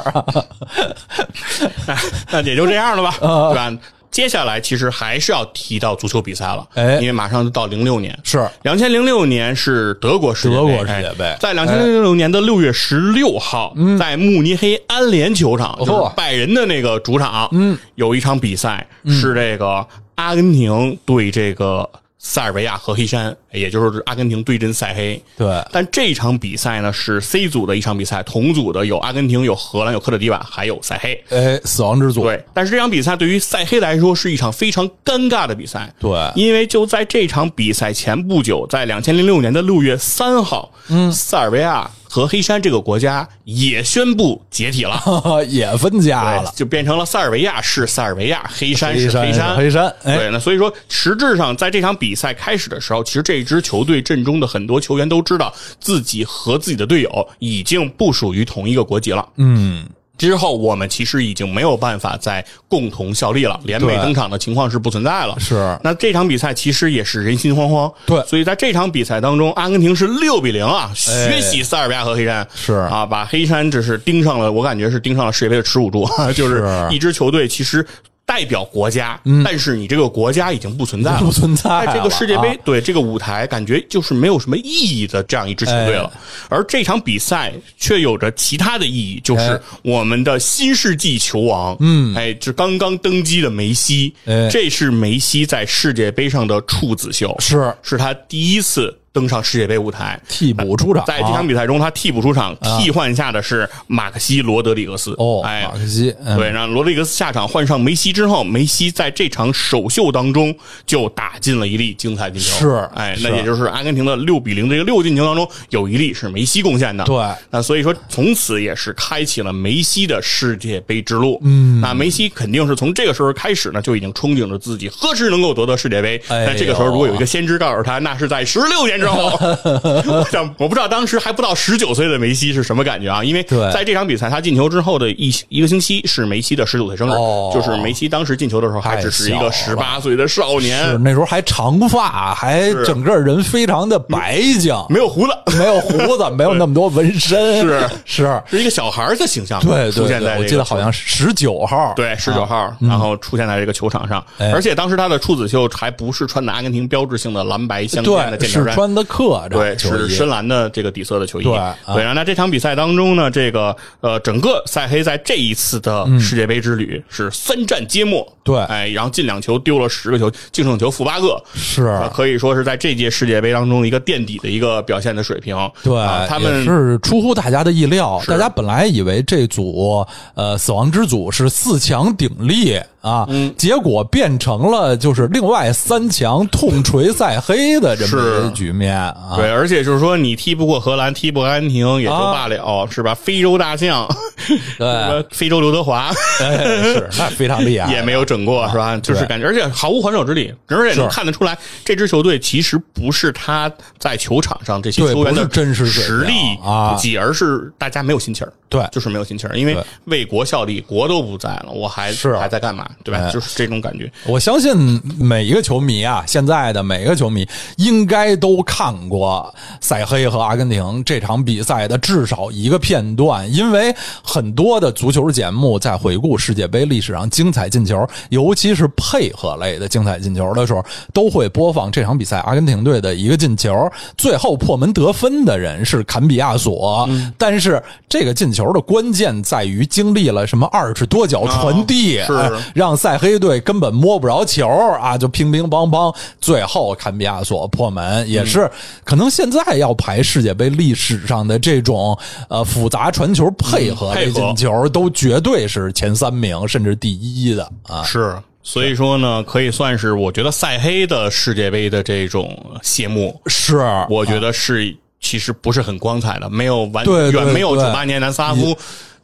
那也就这样了吧，呃对吧？接下来其实还是要提到足球比赛了，哎因为马上就到零六年，是两千零六年是德国世界杯，德国世界杯哎在两千零六年的六月十六号，在慕尼黑安联球场，哦就是拜仁的那个主场，嗯，有一场比赛是这个阿根廷对这个塞尔维亚和黑山，也就是阿根廷对阵塞黑。对，但这场比赛呢是 C 组的一场比赛，同组的有阿根廷、有荷兰、有科特迪瓦，还有塞黑。哎，死亡之组，对，但是这场比赛对于塞黑来说是一场非常尴尬的比赛。对因为就在这场比赛前不久，在两千零六年的六月三号，嗯，塞尔维亚和黑山这个国家也宣布解体了。也分家了，，就变成了塞尔维亚是塞尔维亚，黑山是黑山黑山哎对，那所以说，实质上在这场比赛开始的时候，其实这支球队阵中的很多球员都知道自己和自己的队友已经不属于同一个国籍了。嗯，之后我们其实已经没有办法再共同效力了，联袂登场的情况是不存在了。是那这场比赛其实也是人心惶惶，对所以在这场比赛当中，阿根廷是六比零啊，学习塞尔维亚和黑山是啊，把黑山只是盯上了，我感觉是盯上了世界杯的耻辱柱，就是是一支球队其实。代表国家，但是你这个国家已经不存在了，不存在在这个世界杯、啊。对这个舞台，感觉就是没有什么意义的这样一支球队了。哎。而这场比赛却有着其他的意义，就是哎。我们的新世纪球王，嗯，哎，就刚刚登基的梅西，哎。这是梅西在世界杯上的处子秀，是。是他第一次登上世界杯舞台。替补出场，在这场比赛中，他替补出场，替换下的是马克西·罗德里格斯。哦，哎马，克西，嗯对，让罗德里格斯下场换上梅西之后，梅西在这场首秀当中就打进了一粒精彩进球。是哎，那也就是阿根廷的六比零这个六进球当中，有一粒是梅西贡献的。对那所以说从此也是开启了梅西的世界杯之路。嗯，那梅西肯定是从这个时候开始呢，就已经憧憬着自己何时能够夺得世界杯。哎呦但这个时候如果有一个先知告诉他，那是在十六年之后。我想，我不知道当时还不到十九岁的梅西是什么感觉啊？因为在这场比赛他进球之后的一一个星期是梅西的十九岁生日，哦就是梅西当时进球的时候还只是一个十八岁的少年是年，那时候还长发，还整个人非常的白净，没有胡子，没有胡子，没有那么多纹身，是是，是一个小孩儿的形象，对出现在这个我记得好像是十九号，对，十九号，然后出现在这个球场上，哎而且当时他的处子秀还不是穿的阿根廷标志性的蓝白相间的对，剑条衫。的克，对，球衣。是深蓝的这个底色的球衣。对然后那这场比赛当中呢，这个呃，整个塞黑在这一次的世界杯之旅是三战皆没。嗯对。哎，然后进两球，丢了十个球，净胜球负八个，是。呃可以说是在这届世界杯当中一个垫底的一个表现的水平。对，啊他们是出乎大家的意料。大家本来以为这组呃死亡之组是四强鼎立啊，嗯。结果变成了就是另外三强痛锤赛黑的这么一个局面啊。对，而且就是说，你踢不过荷兰，踢不过阿根廷也就啊罢了，是吧？非洲大象，对 非洲刘德华哎，是那非常厉害，也没有整过，是吧？就是感觉，而且毫无还手之力，而且能看得出来，这支球队其实不是他在球场上这些球员的真实实力啊几，而是大家没有心气儿。对就是没有心气儿，因为为国效力，国都不在了，我还是还在干嘛？对吧？哎就是这种感觉。我相信每一个球迷啊，现在的每一个球迷应该都看过塞黑和阿根廷这场比赛的至少一个片段，因为很多的足球节目在回顾世界杯历史上精彩进球，尤其是配合类的精彩进球的时候，都会播放这场比赛阿根廷队的一个进球，最后破门得分的人是坎比亚索，但是这个进球的关键在于经历了什么二十多脚传递，啊是。哎让塞黑队根本摸不着球啊，就乒乒乓乓，最后坎比亚索破门，也是可能现在要排世界杯历史上的这种呃复杂传球配合类嗯配合。进球，都绝对是前三名甚至第一的啊。是，所以说呢，可以算是我觉得塞黑的世界杯的这种谢幕，是，我觉得是其实不是很光彩的，没有完远没有九八年南斯拉夫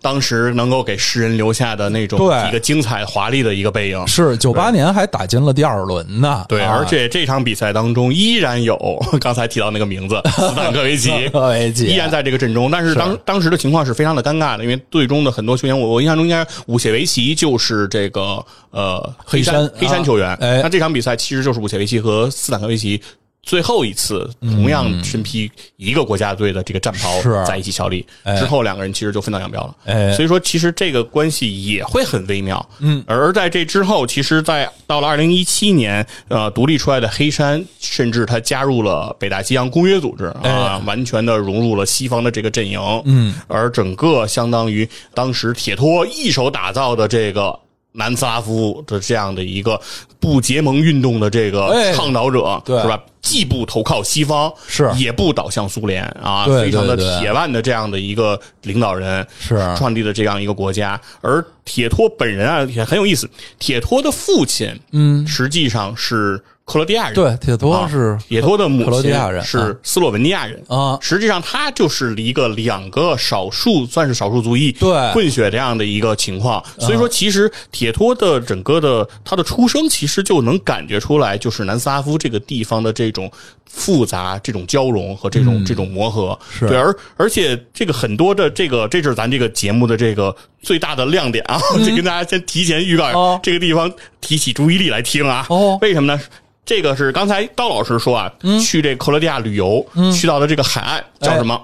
当时能够给世人留下的那种对一个精彩华丽的一个背影。是九八年还打进了第二轮呢。对，啊而且这场比赛当中依然有 刚才提到那个名字 斯坦科维奇，科维奇依然在这个阵中。但是当是当时的情况是非常的尴尬的，因为队中的很多球员，我我印象中应该武切维奇就是这个呃黑山山黑山球员。那这场比赛其实就是武切维奇和斯坦科维奇。最后一次同样身披一个国家队的这个战袍在一起效力哎之后，两个人其实就分道扬镳了。哎所以说其实这个关系也会很微妙。嗯，而在这之后，其实，在到了二零一七年，呃，独立出来的黑山，甚至他加入了北大西洋公约组织啊，哎完全的融入了西方的这个阵营。嗯，而整个相当于当时铁托一手打造的这个。南斯拉夫的这样的一个不结盟运动的这个哎。倡导者，对是吧？既不投靠西方，是。也不倒向苏联啊，对非常的铁腕的这样的一个领导人，是。创立的这样一个国家。而铁托本人啊也很有意思，铁托的父亲，嗯，实际上是克罗地亚人。对，铁托啊是铁托的母克罗地亲亚人是斯洛文尼亚人。啊。实际上他就是一个两个少数，算是少数族裔混血这样的一个情况。所以说，其实铁托的整个的他的出生，其实就能感觉出来，就是南斯拉夫这个地方的这种复杂、这种交融和这种、这种磨合。对，而而且这个很多的这个，这就是咱这个节目的这个最大的亮点啊！就跟大家先提前预告，一下这个地方提起注意力来听啊。哦为什么呢？这个是刚才高老师说啊，嗯去这克罗地亚旅游，去到的这个海岸叫什么？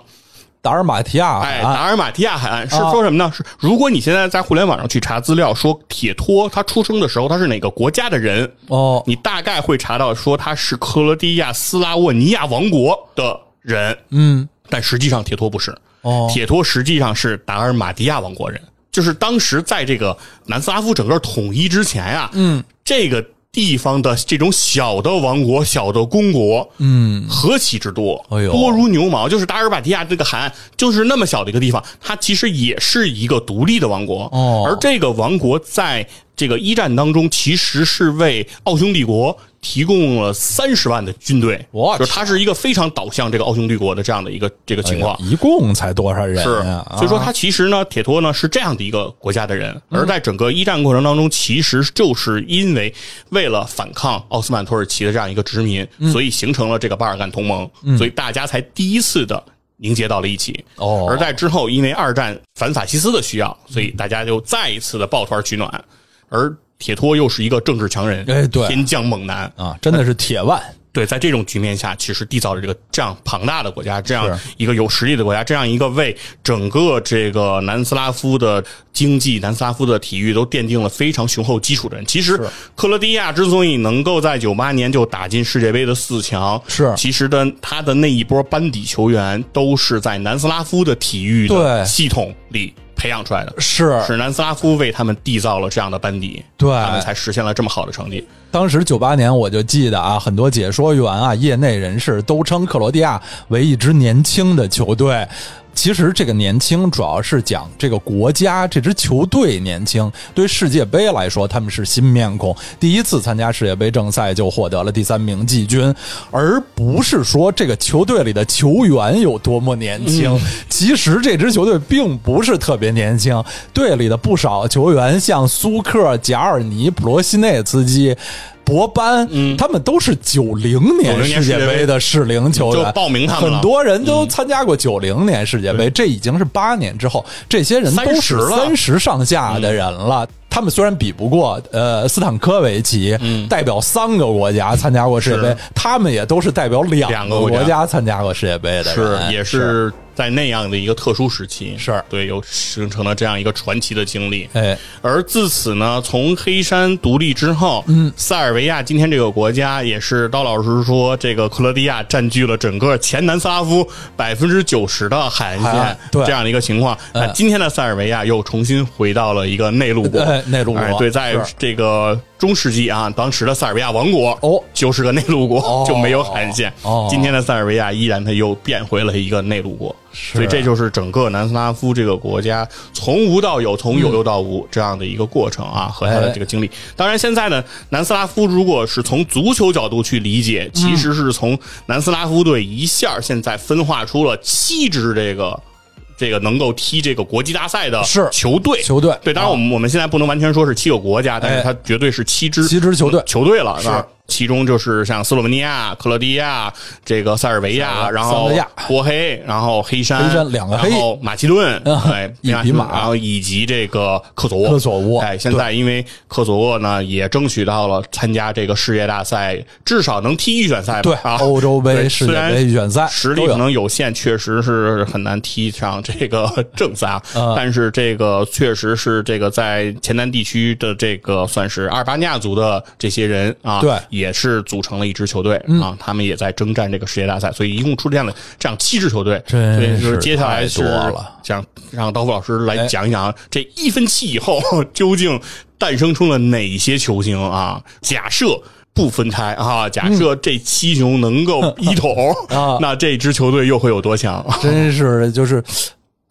达尔马提亚海哎，达，尔马提亚海岸是啊说什么呢？是如果你现在在互联网上去查资料，说铁托他出生的时候他是哪个国家的人，哦，你大概会查到说他是克罗地亚斯拉沃尼亚王国的人，嗯，但实际上铁托不是。哦，铁托实际上是达尔马提亚王国人，就是当时在这个南斯拉夫整个统一之前呀、嗯，这个地方的这种小的王国、小的公国，嗯，何其之多，多如牛毛。就是达尔马提亚这个海岸，就是那么小的一个地方，它其实也是一个独立的王国。哦而这个王国在这个一战当中，其实是为奥匈帝国提供了三十万的军队，我就是它是一个非常导向这个奥匈帝国的这样的一个这个情况。哎一共才多少人是呀？，所以说啊他其实呢，铁托呢是这样的一个国家的人，嗯而在整个一战过程当中，其实就是因为为了反抗奥斯曼土耳其的这样一个殖民，嗯所以形成了这个巴尔干同盟，所以大家才第一次的。凝结到了一起，哦而在之后，因为二战反法西斯的需要，所以大家就再一次的抱团取暖。而铁托又是一个政治强人，哎对。天降猛男，啊，真的是铁腕，对，在这种局面下，其实缔造了这个这样庞大的国家，这样一个有实力的国家，这样一个为整个这个南斯拉夫的经济、南斯拉夫的体育都奠定了非常雄厚基础的人。其实，克罗地亚之所以能够在九八年就打进世界杯的四强，是。其实的他的那一波班底球员都是在南斯拉夫的体育的系统里培养出来的。是是南斯拉夫为他们缔造了这样的班底，对他们才实现了这么好的成绩。当时九八年我就记得啊，很多解说员啊、业内人士都称克罗地亚为一支年轻的球队。其实这个年轻主要是讲这个国家这支球队年轻，对世界杯来说他们是新面孔，第一次参加世界杯正赛就获得了第三名季军，而不是说这个球队里的球员有多么年轻。其实这支球队并不是特别年轻，队里的不少球员像苏克、贾尔尼、普罗西内茨基。博班，他们都是九零年90年世界杯杯的适龄球员，就报名他们很多人都参加过九零年世界杯，这已经是八年之后，这些人都是30了。三十上下的人了。他们虽然比不过呃斯坦科维奇，代表三个国家参加过世界杯，他们也都是代表两个国家。参加过世界杯的是人，，也是在那样的一个特殊时期，是。对又形成了这样一个传奇的经历。哎，而自此呢，从黑山独立之后，嗯，塞尔维亚今天这个国家也是刀老师说，这个克罗地亚占据了整个前南斯拉夫百分之九十的海岸线，对。这样的一个情况。那今天的塞尔维亚又重新回到了一个内陆国。哎，内陆国。哎对，在这个中世纪啊，当时的塞尔维亚王国哦就是个内陆国，哦就没有海岸线。哦今天的塞尔维亚依然它又变回了一个内陆国，所以这就是整个南斯拉夫这个国家从无到有，从有又到无这样的一个过程啊，和他的这个经历。当然，现在呢，南斯拉夫如果是从足球角度去理解，其实是从南斯拉夫队一下现在分化出了七支这个。这个能够踢这个国际大赛的是球队，球队。对，当然我们、我们现在不能完全说是七个国家，但是哎。它绝对是七支七支球队。球队了，是吧？其中就是像斯洛文尼亚、克罗地亚、这个塞尔维亚，然后波黑，然后黑山，黑山两个黑。然后马其顿，嗯哎，一匹马然后以及这个科索沃，科索沃。哎，现在因为科索沃呢也争取到了参加这个世界大赛，至少能踢预选赛吧？对啊，欧洲杯世界杯预选赛实力可能有限，确实是很难踢上这个 正赛啊。嗯但是这个确实是这个在前南地区的这个算是阿尔巴尼亚族的这些人啊，对。嗯也是组成了一支球队啊，他们也在征战这个世界大赛，所以一共出现了这样七支球队，真所以就是接下来太是多了想让刀锋老师来哎讲一讲这一分期以后 究竟诞生出了哪些球星啊？假设。不分开啊！假设这七雄能够一统 啊那这支球队又会有多强？真是的就是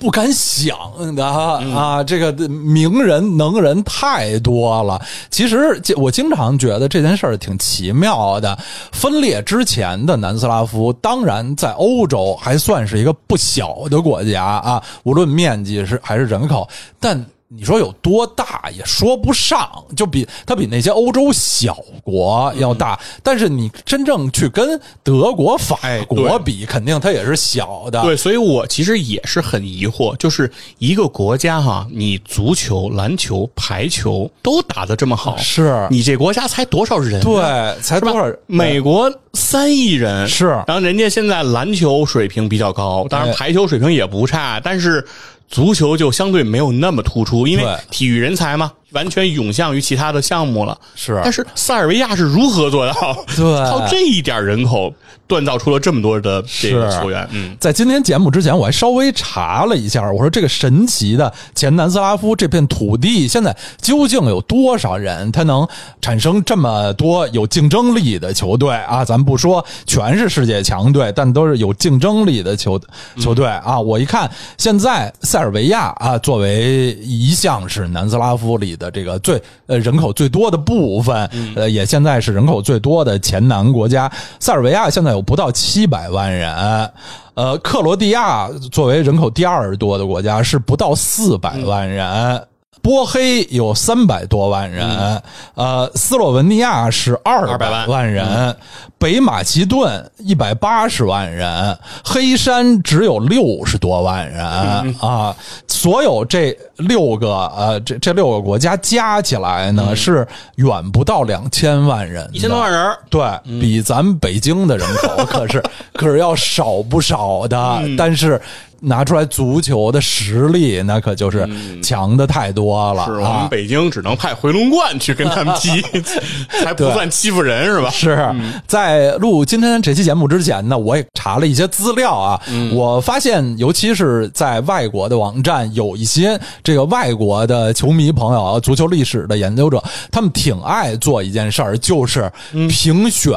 不敢想的啊！这个名人能人太多了。其实我经常觉得这件事儿挺奇妙的。分裂之前的南斯拉夫，当然在欧洲还算是一个不小的国家啊，无论面积是还是人口，但。你说有多大也说不上，就比它比那些欧洲小国要大，但是你真正去跟德国、法国比，肯定它也是小的。对，所以我其实也是很疑惑，就是一个国家哈，你足球、篮球、排球都打得这么好，是你这国家才多少人？对，才多少？美国三亿人是，然后人家现在篮球水平比较高，当然排球水平也不差，但是。足球就相对没有那么突出，因为体育人才嘛，完全涌向于其他的项目了。是，但是塞尔维亚是如何做到？对，靠这一点人口。锻造出了这么多的这个球员。嗯，在今天节目之前，我还稍微查了一下，我说这个神奇的前南斯拉夫这片土地，现在究竟有多少人，他能产生这么多有竞争力的球队啊？咱不说全是世界强队，但都是有竞争力的球球队啊！我一看，现在塞尔维亚啊，作为一项是南斯拉夫里的这个最呃人口最多的部分，呃，也现在是人口最多的前南国家，塞尔维亚现在有。不到七百万人，呃，克罗地亚作为人口第二多的国家是不到四百万人。波黑有三百多万人，呃，斯洛文尼亚是二百万人，北马其顿一百八十万人，黑山只有六十多万人啊！所有这六个呃，这这六个国家加起来呢，是远不到两千万人，一千多万人，对比咱北京的人口可是 可是要少不少的，但是。拿出来足球的实力，那可就是强的太多了。是我们北京只能派回龙观去跟他们踢，还不算欺负人是吧？是在录今天这期节目之前呢，我也查了一些资料啊。我发现，尤其是在外国的网站，有一些这个外国的球迷朋友、足球历史的研究者，他们挺爱做一件事儿，就是评选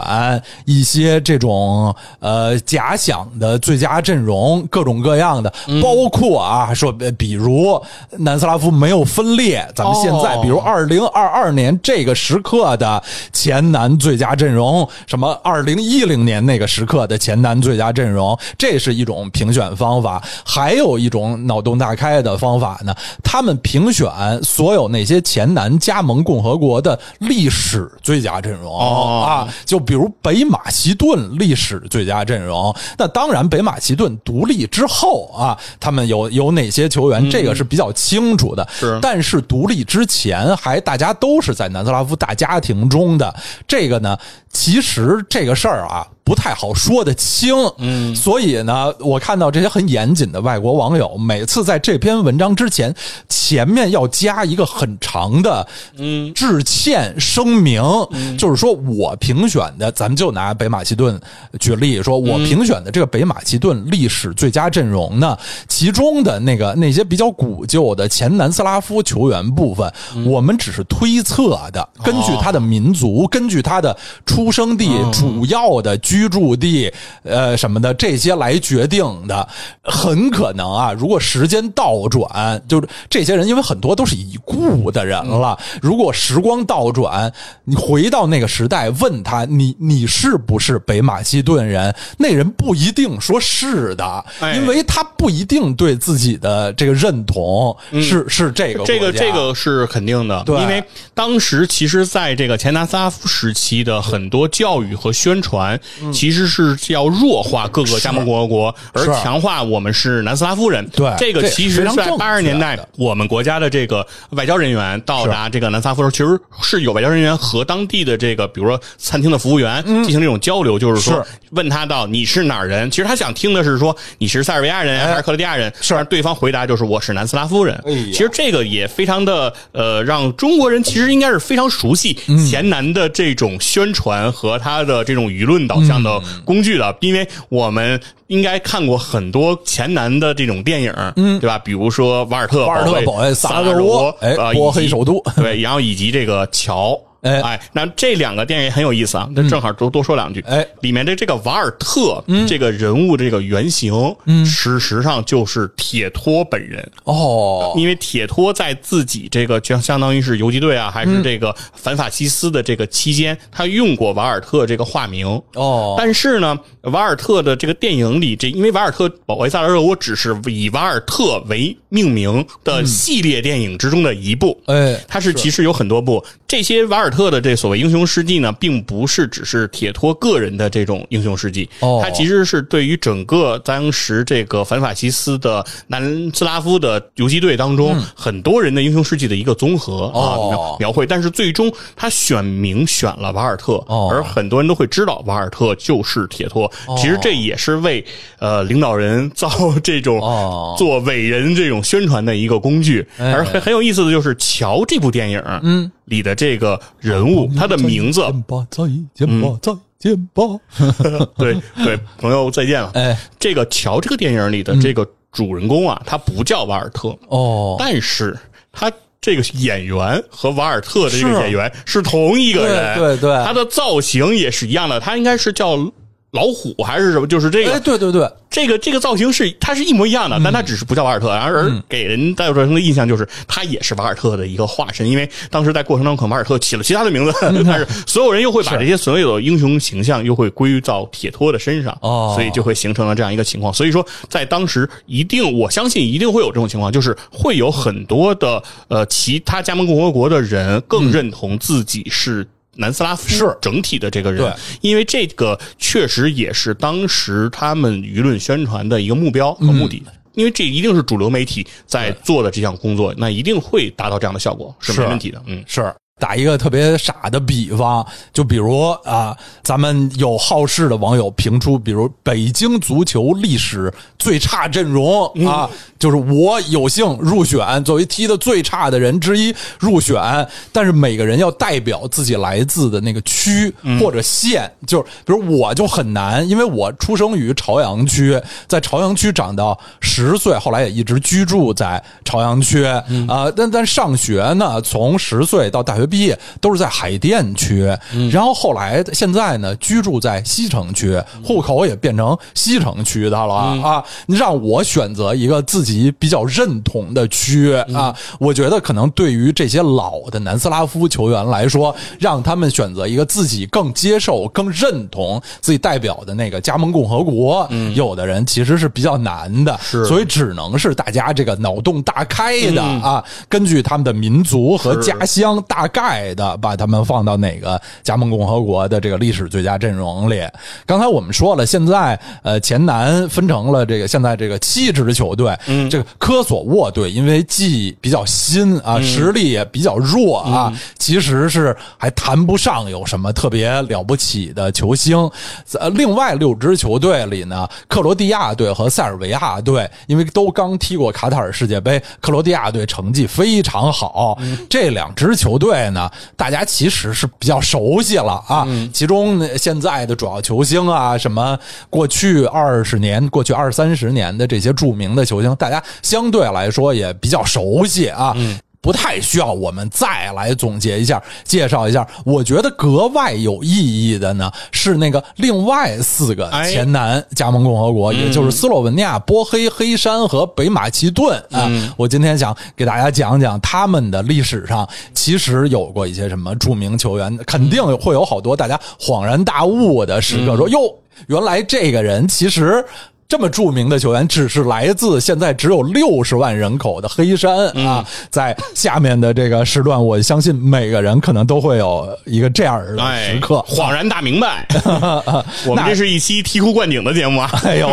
一些这种呃假想的最佳阵容，各种各样。的包括啊，说比如南斯拉夫没有分裂，咱们现在比如二零二二年这个时刻的前南最佳阵容，什么二零一零年那个时刻的前南最佳阵容，这是一种评选方法。还有一种脑洞大开的方法呢，他们评选所有那些前南加盟共和国的历史最佳阵容啊，就比如北马其顿历史最佳阵容。那当然，北马其顿独立之后。啊，他们有有哪些球员？这个是比较清楚的。是，但是独立之前还大家都是在南斯拉夫大家庭中的。这个呢，其实这个事儿啊。不太好说得清，嗯，所以呢，我看到这些很严谨的外国网友，每次在这篇文章之前，前面要加一个很长的，嗯，致歉声明，就是说我评选的，咱们就拿北马其顿举例，说我评选的这个北马其顿历史最佳阵容呢，其中的那个那些比较古旧的前南斯拉夫球员部分，我们只是推测的，根据他的民族，根据他的出生地，主要的。居住地，呃，什么的这些来决定的，很可能啊。如果时间倒转，就是这些人，因为很多都是已故的人了。如果时光倒转，你回到那个时代，问他你你是不是北马其顿人？那人不一定说是的，因为他不一定对自己的这个认同是是这个这个这个是肯定的。因为当时其实在这个前南斯拉夫时期的很多教育和宣传。其实是要弱化各个加盟共和国，而强化我们是南斯拉夫人。对，这个其实在八十年代，我们国家的这个外交人员到达这个南斯拉夫时候，其实是有外交人员和当地的这个，比如说餐厅的服务员进行这种交流，就是说问他到你是哪儿人？其实他想听的是说你是塞尔维亚人还是克罗地亚人？是，对方回答就是我是南斯拉夫人。其实这个也非常的呃，让中国人其实应该是非常熟悉前南的这种宣传和他的这种舆论导向。的工具的，因为我们应该看过很多前南的这种电影，嗯，对吧？比如说瓦尔特，瓦尔特保卫萨格罗，哎，波黑首都，对，然后以及这个乔。哎。哎，那这两个电影也很有意思啊，那正好多多说两句。哎，里面的这个瓦尔特这个人物这个原型，事实上就是铁托本人。哦，因为铁托在自己这个就相当于是游击队啊，还是这个反法西斯的这个期间，他用过瓦尔特这个化名。哦，但是呢，瓦尔特的这个电影里，这因为瓦尔特保卫萨拉热窝只是以瓦尔特为命名的系列电影之中的一部。哎，它是其实有很多部，这些瓦尔特的这所谓英雄事迹呢，并不是只是铁托个人的这种英雄事迹，哦。它其实是对于整个当时这个反法西斯的南斯拉夫的游击队当中、很多人的英雄事迹的一个综合啊、哦。描描绘。但是最终他选名选了瓦尔特，哦。而很多人都会知道瓦尔特就是铁托。其实这也是为呃领导人造这种哦。做伟人这种宣传的一一个工具。哎。而很很有意思的就是《乔》这部电影，嗯，里的这个人物，他的名字，见吧，再见吧，再见吧。对对，朋友再见了。哎，这个《乔》这个电影里的这个主人公啊，他不叫瓦尔特，哦，但是他这个演员和瓦尔特的这个演员是同一个人，对对对他的造型也是一样的，他应该是叫老虎还是什么？就是这个，哎，对对对，这个这个造型是它是一模一样的，但它只是不叫瓦尔特，而而给人造成的印象就是他也是瓦尔特的一个化身，因为当时在过程当中，可能瓦尔特起了其他的名字，但是所有人又会把这些所有的英雄形象又会归到铁托的身上，哦所以就会形成了这样一个情况。所以说，在当时一定，我相信一定会有这种情况，就是会有很多的呃其他加盟共和国的人更认同自己是。南斯拉夫是。整体的这个人，对。因为这个确实也是当时他们舆论宣传的一个目标和目的。因为这一定是主流媒体在做的这项工作，那一定会达到这样的效果，是没问题的。嗯，是打一个特别傻的比方，就比如啊，咱们有好事的网友评出，比如北京足球历史最差阵容啊，就是我有幸入选，作为踢的最差的人之一入选，但是每个人要代表自己来自的那个区或者县，就是比如我就很难，因为我出生于朝阳区，在朝阳区长到十岁，后来也一直居住在朝阳区啊、但但上学呢，从十岁到大学毕业都是在海淀区，然后后来现在呢，居住在西城区，户口也变成西城区的了、啊。你让我选择一个自己比较认同的区啊，我觉得可能对于这些老的南斯拉夫球员来说，让他们选择一个自己更接受、更认同自己代表的那个加盟共和国，有的人其实是比较难的，是。所以只能是大家这个脑洞大开的、啊，根据他们的民族和家乡大概的把他们放到哪个加盟共和国的这个历史最佳阵容里。刚才我们说了，现在呃前南分成了这个现在这个七支球队，嗯，这个科索沃队因为既比较新啊，实力也比较弱啊，其实是还谈不上有什么特别了不起的球星。呃，另外六支球队里呢，克罗地亚队和塞尔维亚队因为都刚踢过卡塔尔世界杯，克罗地亚队成绩非常好。这两支球队呢，大家其实是比较熟悉了啊。其中现在的主要球星啊，什么过去二十年、过去二三十年的这些著名的球星，大家相对来说也比较熟悉啊。不太需要我们再来总结一下、介绍一下。我觉得格外有意义的呢，是那个另外四个哎前南加盟共和国，也就是斯洛文尼亚、波黑、黑山和北马其顿啊。我今天想给大家讲讲他们的历史上其实有过一些什么著名球员，肯定会有好多大家恍然大悟的时刻，说哟，原来这个人其实。这么著名的球员，只是来自现在只有六十万人口的黑山啊！在下面的这个时段，我相信每个人可能都会有一个这样的哎时刻，，恍然大明白。我们这是一期醍醐灌顶的节目啊。哎呦，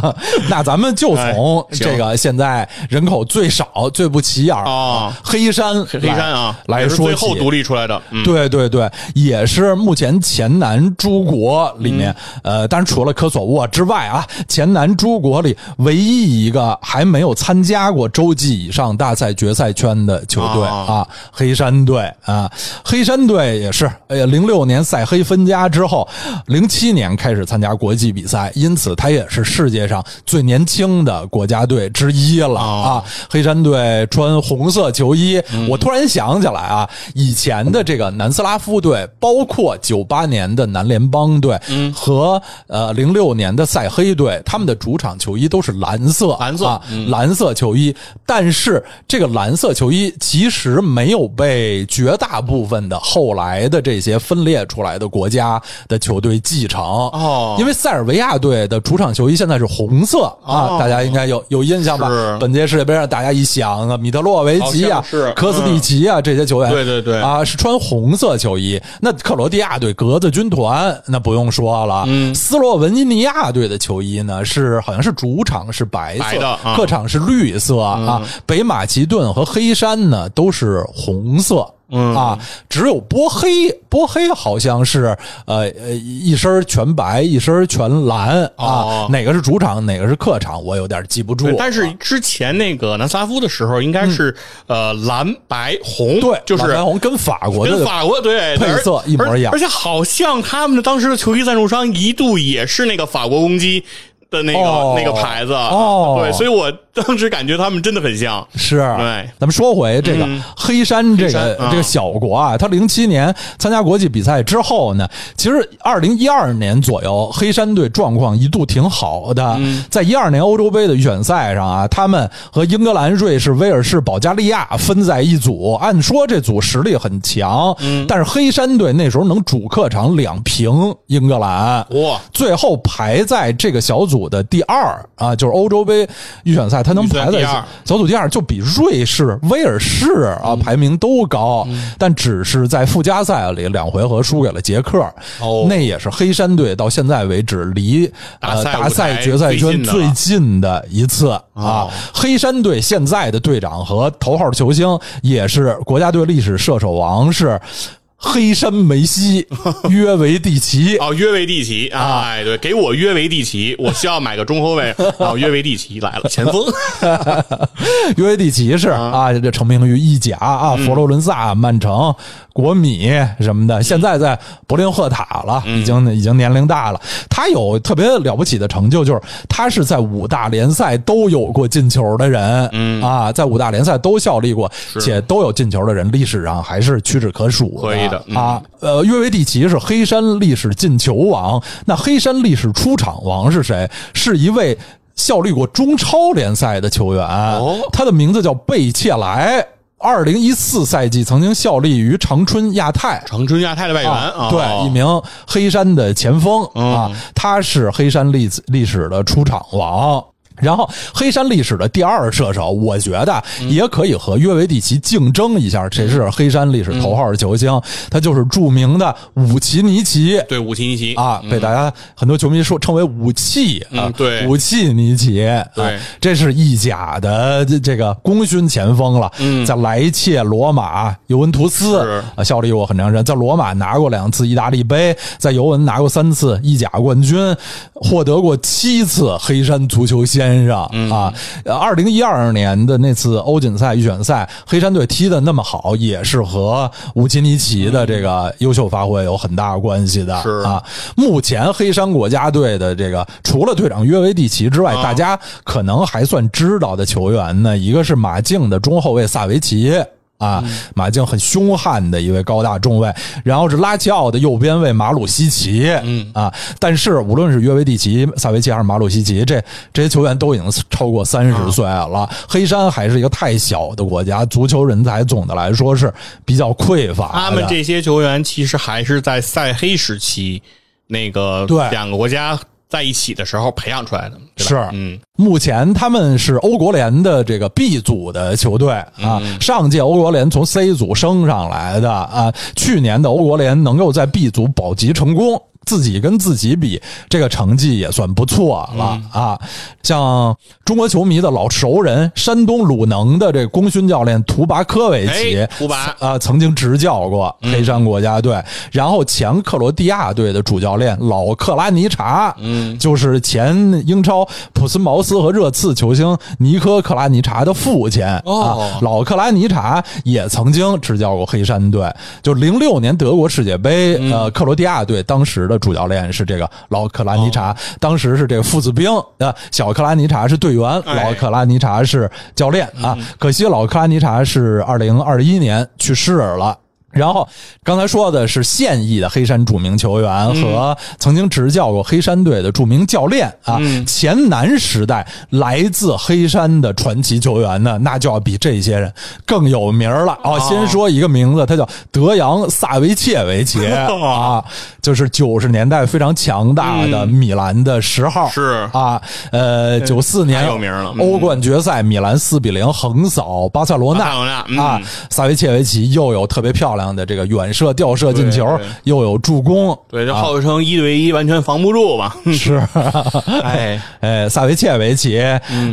那咱们就从这个现在人口最少、最不起眼儿啊黑山黑山啊，来说最后独立出来的。嗯，对对对，也是目前前南诸国里面，呃，当然除了科索沃之外啊，前前南诸国里唯一一个还没有参加过洲际以上大赛决赛圈的球队啊，黑山队啊，黑山队也是，哎呀，零六年赛黑分家之后，零七年开始参加国际比赛，因此他也是世界上最年轻的国家队之一了啊。黑山队穿红色球衣，我突然想起来啊，以前的这个南斯拉夫队，包括九八年的南联邦队和呃零六年的赛黑队，他们的主场球衣都是蓝色，蓝色啊，蓝色球衣。但是这个蓝色球衣其实没有被绝大部分的后来的这些分裂出来的国家的球队继承。哦。因为塞尔维亚队的主场球衣现在是红色啊，哦大家应该有有印象吧？是？本届世界杯上大家一想啊，米特洛维奇啊是、科斯蒂奇啊这些球员，对对对。啊，是穿红色球衣。那克罗地亚队格子军团那不用说了，嗯。斯洛文尼亚队的球衣呢是好像是主场是白色，白的啊。客场是绿色啊。北马其顿和黑山呢都是红色。嗯。啊，只有波黑，波黑好像是呃呃一身全白，一身全蓝啊。哦，哪个是主场，哪个是客场，我有点记不住。但是之前那个南斯拉夫的时候，应该是、呃蓝白红，嗯对，就是蓝白红跟法国的跟法国对配色一模一样。而而且好像他们的当时的球衣赞助商一度也是那个法国公鸡的那个、哦那个牌子哦。对，所以我当时感觉他们真的很像。是，对咱们说回这个嗯黑山这个这个小国啊，他零七年参加国际比赛之后呢，其实二零一二年左右，黑山队状况一度挺好的，嗯。在一二年欧洲杯的预选赛上啊，他们和英格兰、瑞士、威尔士、保加利亚分在一组，按说这组实力很强，嗯。但是黑山队那时候能主客场两平英格兰，哇，最后排在这个小组的第二啊，就是欧洲杯预选赛，他能排在小组第二，就比瑞士、威尔士啊排名都高，但只是在附加赛里两回合输给了捷克。哦那也是黑山队到现在为止离呃大赛决赛圈最近的一次啊哦。黑山队现在的队长和头号球星也是国家队历史射手王是。黑山梅西、约维蒂奇，哦，约维蒂奇。啊，哎，对，给我约维蒂奇，我需要买个中后卫，然后约维蒂奇来了，前锋，约维蒂奇是啊，这成名于意甲啊，佛罗伦萨、曼城、国米什么的，现在在柏林赫塔了，已经已经年龄大了。他有特别了不起的成就，就是他是在五大联赛都有过进球的人，嗯啊，在五大联赛都效力过，且都有进球的人，历史上还是屈指可数的可以的嗯啊。呃，约维蒂奇是黑山历史进球王，那黑山历史出场王是谁？是一位。效力过中超联赛的球员，哦他的名字叫贝切莱。二零一四赛季曾经效力于长春亚泰，长春亚泰的外援啊，对，一名黑山的前锋嗯。啊，他是黑山历历史的出场王。然后，黑山历史的第二射手，我觉得也可以和约维蒂奇竞争一下，谁是黑山历史头号球星？他就是著名的武奇尼奇。对武奇尼奇啊，被大家很多球迷说称为武器啊嗯，对武器尼奇，对啊这是意甲的这这个功勋前锋了，嗯。在莱切、罗马、尤文图斯啊效力过很长时间，在罗马拿过两次意大利杯，在尤文拿过三次意甲冠军，获得过七次黑山足球先生嗯啊。二零一二年的那次欧锦赛预选赛，黑山队踢的那么好，也是和乌奇尼奇的这个优秀发挥有很大关系的是啊。目前黑山国家队的这个除了队长约维蒂奇之外，啊大家可能还算知道的球员呢，一个是马竞的中后卫萨维奇。啊，马竞很凶悍的一位高大中卫，然后是拉齐奥的右边卫马鲁西奇，嗯啊，但是无论是约维蒂奇、萨维奇还是马鲁西奇，这这些球员都已经超过三十岁了。黑山还是一个太小的国家，足球人才总的来说是比较匮乏。他们这些球员其实还是在赛黑时期那个对两个国家在一起的时候培养出来的，对吧？是。嗯，目前他们是欧国联的这个 B 组的球队啊，嗯。上届欧国联从 C 组升上来的啊，去年的欧国联能够在 B 组保级成功。自己跟自己比，这个成绩也算不错了、啊。像中国球迷的老熟人，山东鲁能的这功勋教练图巴科维奇哎，图巴啊、曾经执教过黑山国家队，然后前克罗地亚队的主教练老克拉尼查，嗯，就是前英超普斯茅斯和热刺球星尼科克拉尼查的父亲、哦。啊。老克拉尼查也曾经执教过黑山队，就零六年德国世界杯，嗯。呃，克罗地亚队当时的主教练是这个老克拉尼哦查，当时是这个父子兵，啊，小克拉尼查是队员，老克拉尼查是教练啊。可惜老克拉尼查是二零二一年去世了。然后刚才说的是现役的黑山著名球员嗯。和曾经执教过黑山队的著名教练啊，嗯。前南时代来自黑山的传奇球员呢，那就要比这些人更有名了。啊。先说一个名字，他叫德扬萨维切维奇。啊，就是九十年代非常强大的米兰的十号。嗯是。啊，呃，九四年有名了嗯。欧冠决赛米兰四比零横扫巴塞罗那。啊，萨维切维奇又有特别漂亮的这个远射吊射进球又有助攻，对，就号称一对一完全防不住嘛。是。哎，哎，萨维切维奇，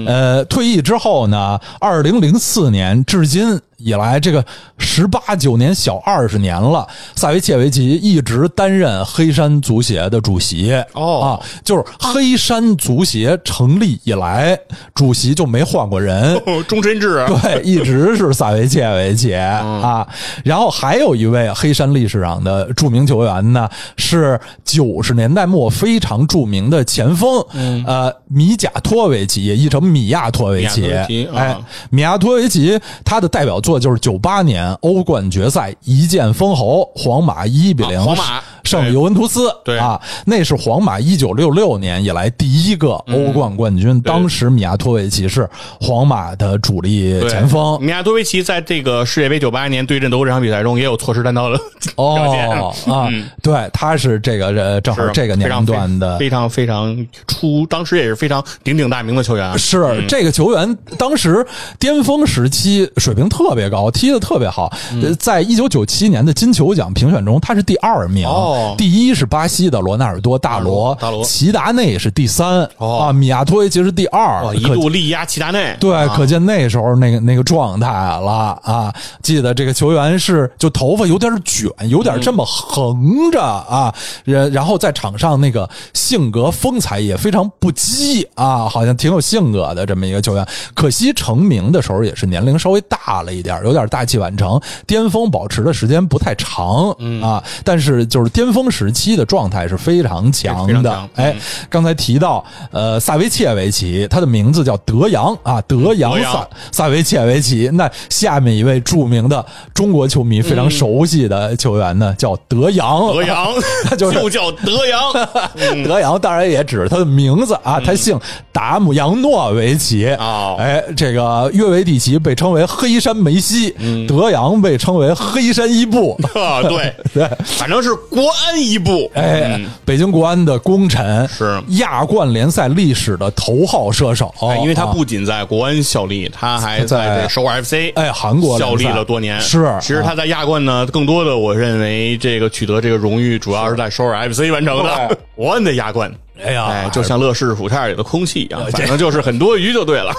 呃，退役之后呢，二零零四年至今以来，这个十八九年小二十年了，萨维切维奇一直担任黑山足协的主席。哦啊，就是黑山足协成立以来，主席就没换过人。哦终身制啊。对，一直是萨维切维奇啊。然后还有一位黑山历史上的著名球员呢，是九十年代末非常著名的前锋，呃，米贾托维奇，也译成米亚托维奇。米亚托维奇啊哎，米亚托维奇他的代表作就是九八年欧冠决赛一剑封喉，皇马一比零、啊皇马胜尤文图斯。对啊，那是皇马一九六六年以来第一个欧冠冠军。当时米亚托维奇是皇马的主力前锋。米亚托维奇在这个世界杯九八年对阵德国这场比赛中也有错失单刀的 表现。哦啊，对，他是这个呃，正好是这个年龄段的。非常非常出，当时也是非常鼎鼎大名的球员啊。是这个球员，当时巅峰时期水平特别高，踢得特别好。呃在一九九七年的金球奖评选中，他是第二名，哦第一是巴西的罗纳尔多·大罗，大罗齐达内是第三，哦啊，米亚托维奇是第二，哦，一度力压齐达内。对，啊可见那时候那个那个状态了啊！记得这个球员是就头发有点卷，有点这么横着啊，然然后在场上那个性格风采也非常不羁啊，好像挺有性格的这么一个球员。可惜成名的时候也是年龄稍微大了一点，有点大器晚成，巅峰保持的时间不太长啊，但是就是巅峰时期的状态是非常强的强。哎，刚才提到呃萨维切维奇，他的名字叫德扬啊，德扬萨萨维切维奇。那下面一位著名的中国球迷非常熟悉的球员呢，叫德扬。德扬，他就是就叫德扬。德扬当然也指他的名字啊，他姓达姆扬诺维奇。哦哎，这个约维蒂奇被称为黑山梅西，德阳被称为黑山一部。啊，对。对，反正是国安一部。哎，北京国安的功臣是。亚冠联赛历史的头号射手，哎因为他啊。不仅在国安效力，他还在首尔 FC 哎韩国效力了多年。是。其实他在亚冠呢，更多的我认为这个取得这个荣誉，主要是在首尔 FC 完成的。国安的亚冠，哎呀哎，就像乐视薯片里的空气一样，反正就是很多余就对了。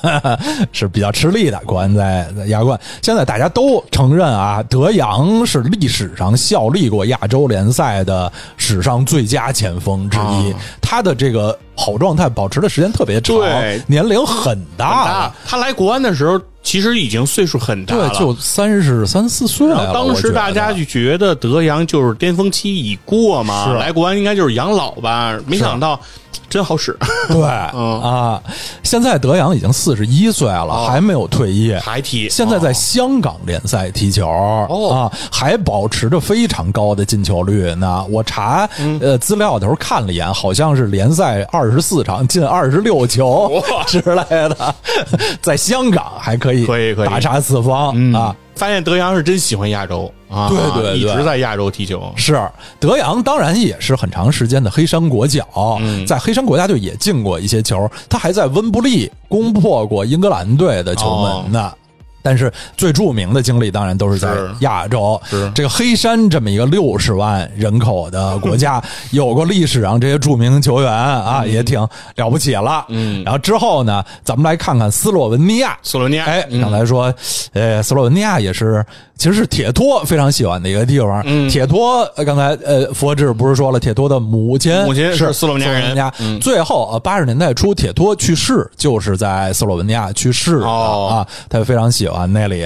是比较吃力的。国安在在亚冠，现在大家都承认啊，德扬是历史上效力过亚洲联赛的史上最佳前锋之一。他的这个好状态保持的时间特别长，对。年龄很大他来国安的时候，其实已经岁数很大对，了。就三十三四岁了。当时大家就觉得德阳就是巅峰期已过嘛，是。来国安应该就是养老吧，没想到真好使，对、嗯。啊，现在德阳已经四十一岁了，哦。还没有退役，还踢。现在在哦。香港联赛踢球、哦。啊，还保持着非常高的进球率。呢。我查、嗯。呃资料的时候看了一眼，好像是联赛二十四场进二十六球哇。之类的，在香港还可以可以可以。大杀四方、嗯。啊。发现德阳是真喜欢亚洲啊，对对对一直在亚洲踢球。是德扬，当然也是很长时间的黑山国脚，嗯在黑山国家队也进过一些球，他还在温布利攻破过英格兰队的球门呢。但是最著名的经历当然都是在亚洲是，这个黑山这么一个六十万人口的国家，有过历史上这些著名球员啊，也挺了不起了。嗯，然后之后呢，咱们来看看斯洛文尼亚。斯洛文尼亚，哎，嗯。刚才说，呃，斯洛文尼亚也是，其实是铁托非常喜欢的一个地方。嗯。铁托，呃刚才呃，佛志不是说了，铁托的母亲母亲是是斯洛文尼亚人。嗯。最后呃，八十年代初，铁托去世，就是在斯洛文尼亚去世啊，他非常喜啊那里。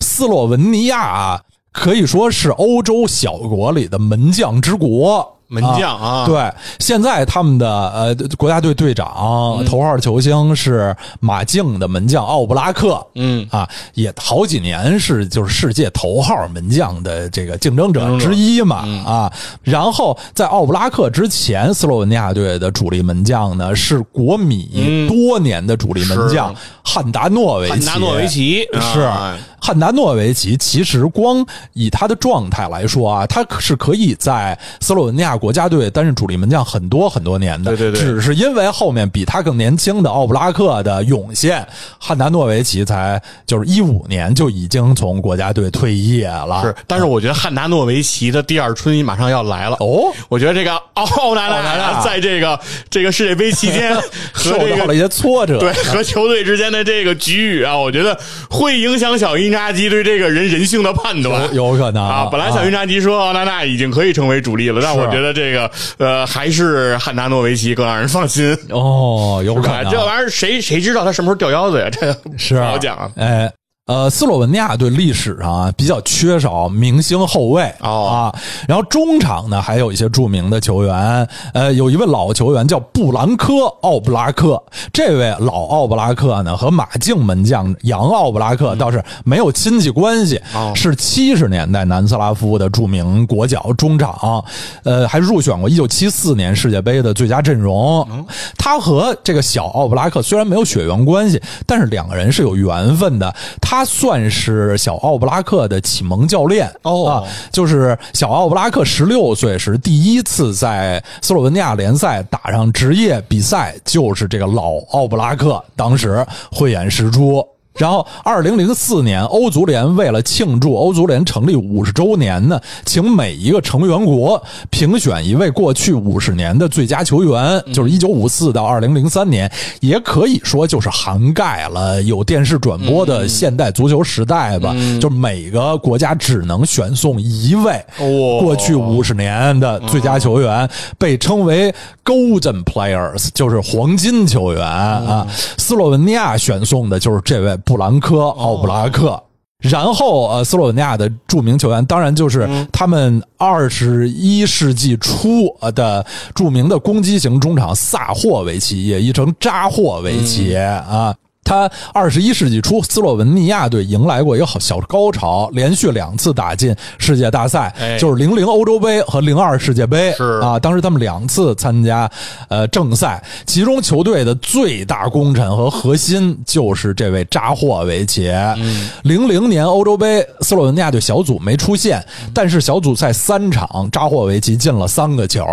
斯洛文尼亚啊，可以说是欧洲小国里的门将之国。门将啊。对，现在他们的呃国家队队长、头号球星是马竞的门将奥布拉克，嗯。啊，也好几年是就是世界头号门将的这个竞争者之一嘛，嗯。啊，然后在奥布拉克之前，斯洛文尼亚队的主力门将呢是国米多年的主力门将、汉达诺维奇，汉达诺维奇是啊。汉达诺维奇，其实光以他的状态来说啊，他是可以在斯洛文尼亚国家队担任主力门将很多很多年的。对对对只是因为后面比他更年轻的奥布拉克的涌现，汉达诺维奇才就是一五年就已经从国家队退役了。是，但是我觉得汉达诺维奇的第二春马上要来了。哦，我觉得这个奥纳奥纳纳纳在这个这个世界杯期间受 和这个到了一些挫折。对和球队之间的这个局域啊，我觉得会影响小因扎吉对这个人人性的判断。有有可能啊，本来小因扎吉说奥纳纳已经可以成为主力了，但我觉得这个呃还是汉达诺维奇更让人放心。哦，有可啊，能这玩意儿谁谁知道他什么时候掉腰子呀？这是不好讲啊。哎。呃，斯洛文尼亚队历史上啊比较缺少明星后卫哦啊，然后中场呢还有一些著名的球员，呃，有一位老球员叫布兰科·奥布拉克，这位老奥布拉克呢和马竞门将杨奥布拉克倒是没有亲戚关系，哦是七十年代南斯拉夫的著名国脚中场，呃，还入选过一九七四年世界杯的最佳阵容。他和这个小奥布拉克虽然没有血缘关系，但是两个人是有缘分的。他算是小奥布拉克的启蒙教练哦啊，就是小奥布拉克十六岁时第一次在斯洛文尼亚联赛打上职业比赛，就是这个老奥布拉克当时慧眼识珠。然后，二零零四年，欧足联为了庆祝欧足联成立五十周年呢，请每一个成员国评选一位过去五十年的最佳球员，就是一九五四到二零零三年，也可以说就是涵盖了有电视转播的现代足球时代吧。就每个国家只能选送一位哦。过去五十年的最佳球员，被称为 Golden Players，就是黄金球员啊。斯洛文尼亚选送的就是这位布兰科·奥布拉克。然后，呃，斯洛文尼亚的著名球员，当然就是他们二十一世纪初呃的著名的攻击型中场萨霍维奇，也译成扎霍维奇啊。他二十一世纪初，斯洛文尼亚队迎来过一个好小高潮，连续两次打进世界大赛，哎就是零零欧洲杯和零二世界杯。是啊，当时他们两次参加呃正赛，其中球队的最大功臣和核心就是这位扎霍维奇。零零年欧洲杯，斯洛文尼亚队小组没出现，但是小组赛三场，扎霍维奇进了三个球。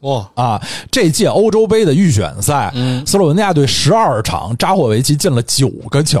哇，啊，这届欧洲杯的预选赛，斯洛文尼亚队十二场，扎霍维奇进了九个球。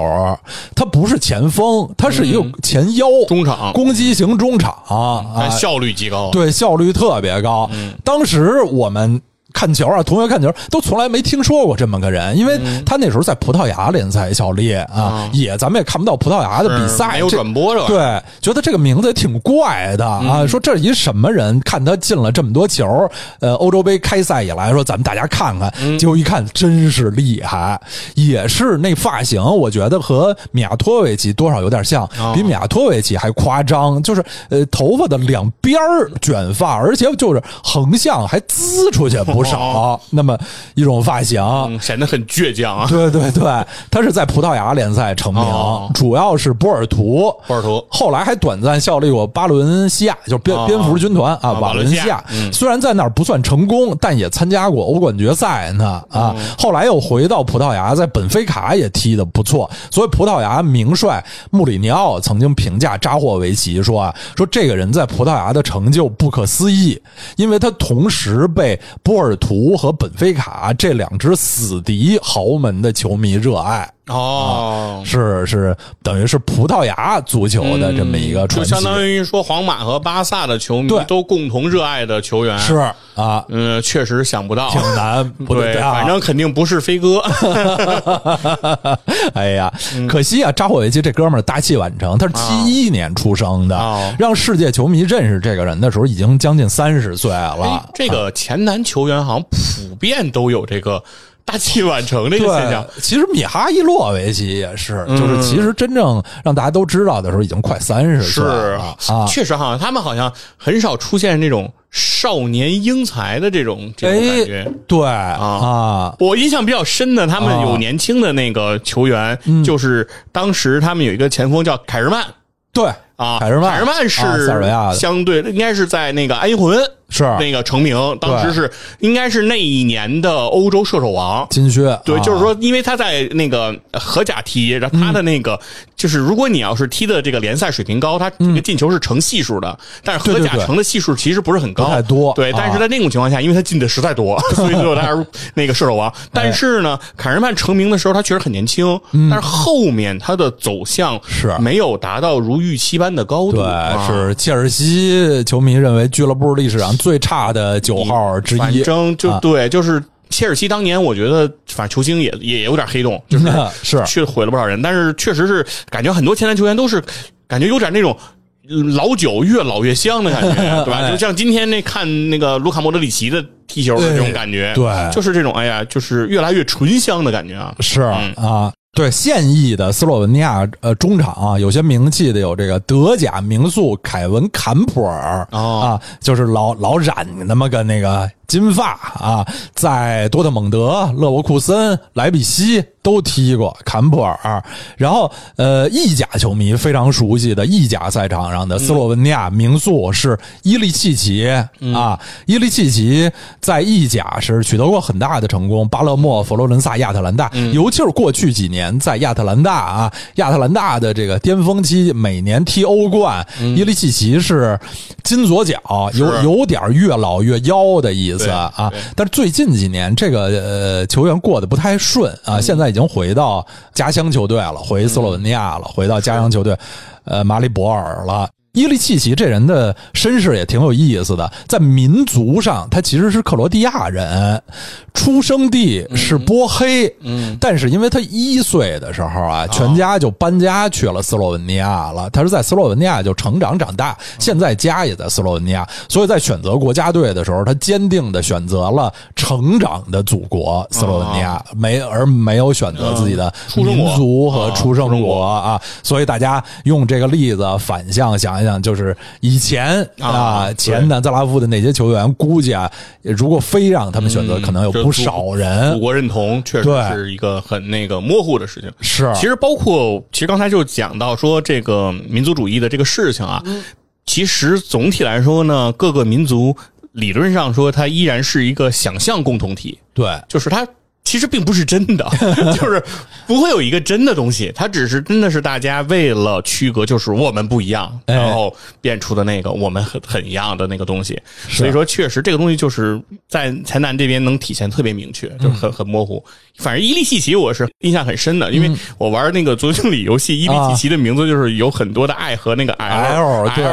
他不是前锋，他是一个前腰，中场攻击型中场啊，效率极高。对，效率特别高。当时我们。看球啊，同学看球都从来没听说过这么个人，因为他那时候在葡萄牙联赛效力啊，也咱们也看不到葡萄牙的比赛，有转播这玩意儿。对，觉得这个名字也挺怪的啊。说这一什么人？看他进了这么多球，呃，欧洲杯开赛以来，说咱们大家看看，结果一看真是厉害，也是那发型，我觉得和米亚托维奇多少有点像，比米亚托维奇还夸张，就是呃头发的两边儿卷发，而且就是横向还滋出去不少，那么一种发型。嗯，显得很倔强啊。对对对，他是在葡萄牙联赛成名，哦主要是波尔图。波尔图后来还短暂效力过巴伦西亚，就是蝙哦蝙蝠军团啊，啊瓦伦西亚瓦伦西亚嗯。虽然在那儿不算成功，但也参加过欧冠决赛呢啊。嗯后来又回到葡萄牙，在本菲卡也踢得不错。所以葡萄牙名帅穆里尼奥曾经评价扎霍维奇说啊，说这个人在葡萄牙的成就不可思议，因为他同时被波尔图和本菲卡这两支死敌豪门的球迷热爱。哦，是是，等于是葡萄牙足球的这么一个传奇，就相当于说皇马和巴萨的球迷都共同热爱的球员。是啊，嗯，确实想不到，挺难，不对，啊反正肯定不是飞哥。哎呀，嗯可惜啊，扎霍维奇这哥们儿大器晚成，他是七一年出生的，哦让世界球迷认识这个人的时候，已经将近三十岁哎了。这个前男球员好像普遍都有这个大器晚成这个现象。，其实米哈伊洛维奇也是，嗯。就是其实真正让大家都知道的时候，已经快三十岁了啊。确实好像他们好像很少出现这种少年英才的这种这种感觉。哎，对啊，我印象比较深的，他们有啊。年轻的那个球员，就是当时他们有一个前锋叫凯尔曼。对啊，凯尔曼凯日曼是塞尔维亚的。是相对应该是在那个安魂是那个成名，当时是应该是那一年的欧洲射手王。金靴，对，啊。就是说，因为他在那个荷甲踢，然后他的那个、就是，如果你要是踢的这个联赛水平高，他这个进球是成系数的，但是荷甲成的系数其实不是很高，太多。对，啊但是在那种情况下，因为他进的实在多，所以最后他是那个射手王。但是呢，凯尔曼成名的时候，他确实很年轻，但是后面他的走向是。没有达到如预期般的高度，对，啊是切尔西球迷认为俱乐部历史上最差的九号之一反一。正就、啊对，就是切尔西当年，我觉得反正球星也也有点黑洞，就是是确毁了不少人，但是确实是感觉很多前南球员都是感觉有点那种。老酒越老越香的感觉，对吧？哎就像今天那看那个卢卡莫德里奇的踢球的这种感觉，对就是这种哎呀，就是越来越醇香的感觉啊。是嗯啊，对现役的斯洛文尼亚呃中场啊，有些名气的有这个德甲名宿凯文坎普尔、哦。啊，就是老老染那么个那个金发啊，在多特蒙德、勒沃库森、莱比锡都踢过坎普尔。然后呃，意甲球迷非常熟悉的意甲赛场上的斯洛文尼亚名宿是伊利契奇、啊，伊利契奇在意甲是取得过很大的成功，巴勒莫、佛罗伦萨、亚特兰大，尤其是过去几年在亚特兰大啊，亚特兰大的这个巅峰期，每年踢欧冠，伊利契奇是金左脚，有有点越老越妖的意思对啊对。但是最近几年这个呃球员过得不太顺啊，现在已经回到家乡球队了，回斯洛文尼亚了，回到家乡球队，呃马里博尔了。伊利契奇这人的身世也挺有意思的，在民族上他其实是克罗地亚人，出生地是波黑，嗯，但是因为他一岁的时候啊，全家就搬家去了斯洛文尼亚了。他是在斯洛文尼亚就成长长大，现在家也在斯洛文尼亚，所以在选择国家队的时候，他坚定的选择了成长的祖国斯洛文尼亚，没而没有选择自己的民族和啊出生国国啊。所以大家用这个例子反向想一想，就是以前啊前南斯拉夫的那些球员，估计啊，如果非让他们选择，嗯可能有不少祖人国认同确实是一个很那个模糊的事情。是。其实包括，其实刚才就讲到说这个民族主义的这个事情啊，其实总体来说呢，各个民族理论上说它依然是一个想象共同体，对。就是它其实并不是真的，就是不会有一个真的东西，它只是真的是大家为了区隔，就是我们不一样，哎。然后变出的那个我们很很一样的那个东西。所以说，确实这个东西就是在前南这边能体现特别明确，就是很很模糊。反正伊利西奇我是印象很深的，因为我玩那个足球里游戏，伊利西奇的名字就是有很多的 I 和那个 L，对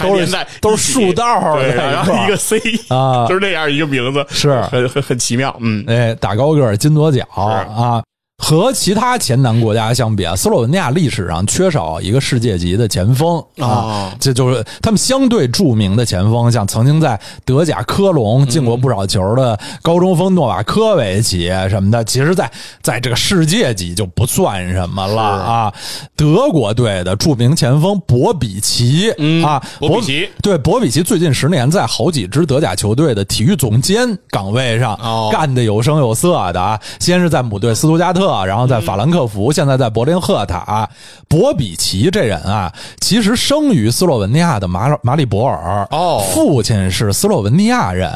都是在都是竖道儿对，然后一个 C 啊。就是那样一个名字，是。很很很奇妙，嗯。哎，打高个儿金左脚啊。和其他前南国家相比啊，斯洛文尼亚历史上缺少一个世界级的前锋啊哦，这就是他们相对著名的前锋，像曾经在德甲科隆进过不少球的高中锋诺瓦科维奇什么的，其实在在这个世界级就不算什么了啊。德国队的著名前锋博比奇嗯啊，博比奇。对博比奇最近十年在好几支德甲球队的体育总监岗位上哦。干的有声有色的啊，先是在母队斯图加特，然后在法兰克福，现在在柏林赫塔。博比奇这人啊，其实生于斯洛文尼亚的马马里博尔，哦父亲是斯洛文尼亚人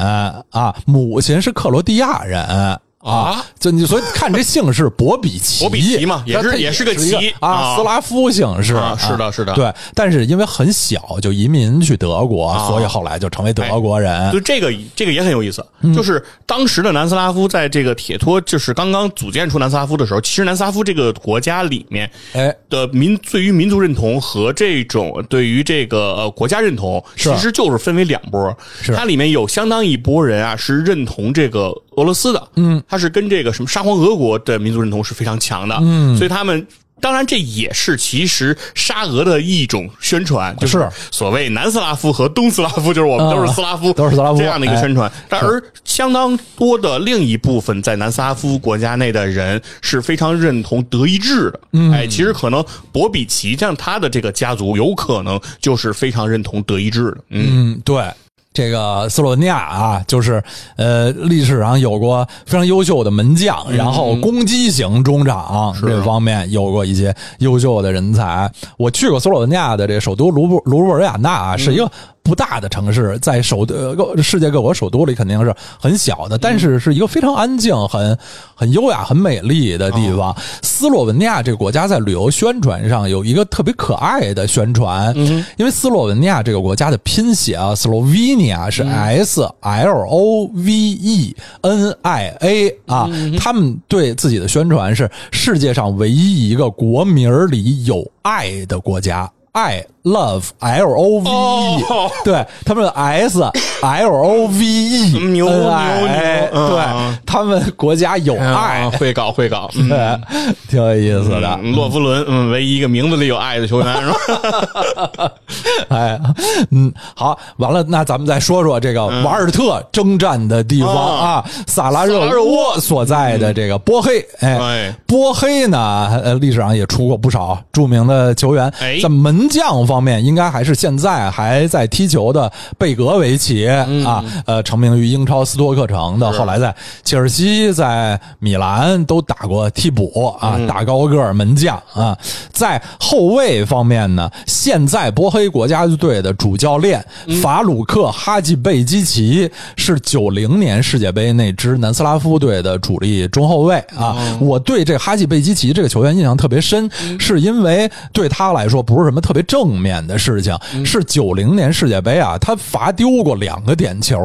啊，母亲是克罗地亚人。啊，就你所以看这姓氏博比奇，博比奇嘛也是也是个奇啊，啊。斯拉夫姓氏啊是的是的。对。但是因为很小就移民去德国，啊。所以后来就成为德国人。就这个这个也很有意思，嗯。就是当时的南斯拉夫在这个铁托就是刚刚组建出南斯拉夫的时候，其实南斯拉夫这个国家里面哎，的民对于民族认同和这种对于这个呃国家认同，其实就是分为两波。是。它里面有相当一波人啊是认同这个俄罗斯的，嗯，他是跟这个什么沙皇俄国的民族认同是非常强的，嗯，所以他们。当然，这也是其实沙俄的一种宣传，就是所谓南斯拉夫和东斯拉夫，就是我们都是斯拉夫，啊都是斯拉夫这样的一个哎宣传。但而相当多的另一部分在南斯拉夫国家内的人是非常认同德意志的。嗯哎，其实可能博比奇像他的这个家族，有可能就是非常认同德意志的。嗯，嗯，对。这个斯洛文尼亚啊，就是呃，历史上有过非常优秀的门将，然后攻击型中场这方面有过一些优秀的人才。我去过斯洛文尼亚的这个首都卢布卢布尔雅纳啊，是一个不大的城市，在首都呃世界各国首都里肯定是很小的，但是是一个非常安静、很很优雅、很美丽的地方。斯洛文尼亚这个国家在旅游宣传上有一个特别可爱的宣传，因为斯洛文尼亚这个国家的拼写啊，Slovenia 是 S L O V E N I A 啊，他们对自己的宣传是世界上唯一一个国名里有爱的国家。爱 love L O V E，、哦。对他们的 S L O V E 牛牛牛对嗯。他们国家有爱。啊，，会搞会搞。嗯。对，挺有意思的。嗯洛夫伦，嗯，唯一一个名字里有爱的球员是吧？哎，嗯，好，完了，那咱们再说说这个瓦尔特征战的地方啊。啊，萨拉热窝。所在的这个波黑，哎哎，波黑呢，呃，历史上也出过不少著名的球员哎，在门将方面，应该还是现在还在踢球的贝格维奇啊，呃，成名于英超斯托克城的，后来在切尔西、在米兰都打过替补啊，大高个儿门将啊，在后卫方面呢，现在波黑国家队的主教练法鲁克哈季贝基奇是九零年世界杯那支南斯拉夫队的主力中后卫啊。我对这哈季贝基奇这个球员印象特别深，是因为对他来说不是什么特别正面的事情，是九零年世界杯啊，他罚丢过两个点球，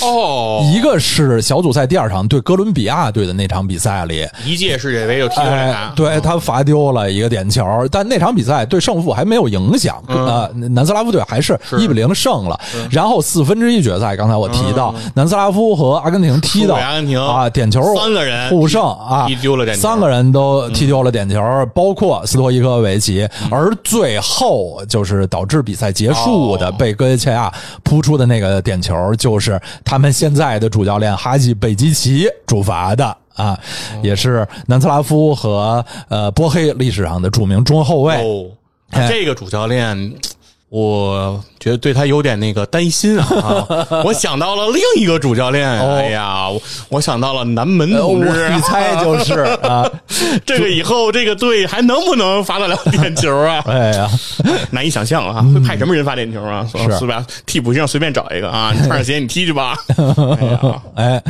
哦，一个是小组赛第二场对哥伦比亚队的那场比赛里，一届世界杯就踢过来哎，对他罚丢了一个点球，但那场比赛对胜负还没有影响，呃，南斯拉夫队还是一比零胜了。然后四分之一决赛，刚才我提到南斯拉夫和阿根廷踢到阿根廷啊，点球三个人互胜啊，踢丢了点球三个人都踢丢了点球，包括斯托伊科维奇，而最后就是导致比赛结束的哦被戈耶切亚扑出的那个点球，就是他们现在的主教练哈吉贝基奇主罚的。啊，也是南斯拉夫和呃波黑历史上的著名中后卫。这个主教练，我觉得对他有点那个担心啊。啊 我想到了另一个主教练，哎呀，我我想到了南门同志，一猜就是啊，这个以后这个队还能不能罚得了点球啊？哎呀，难以想象啊，会派什么人罚点球啊？是是吧？替补席上随便找一个啊，你穿上鞋你踢去吧。哎呀，哎，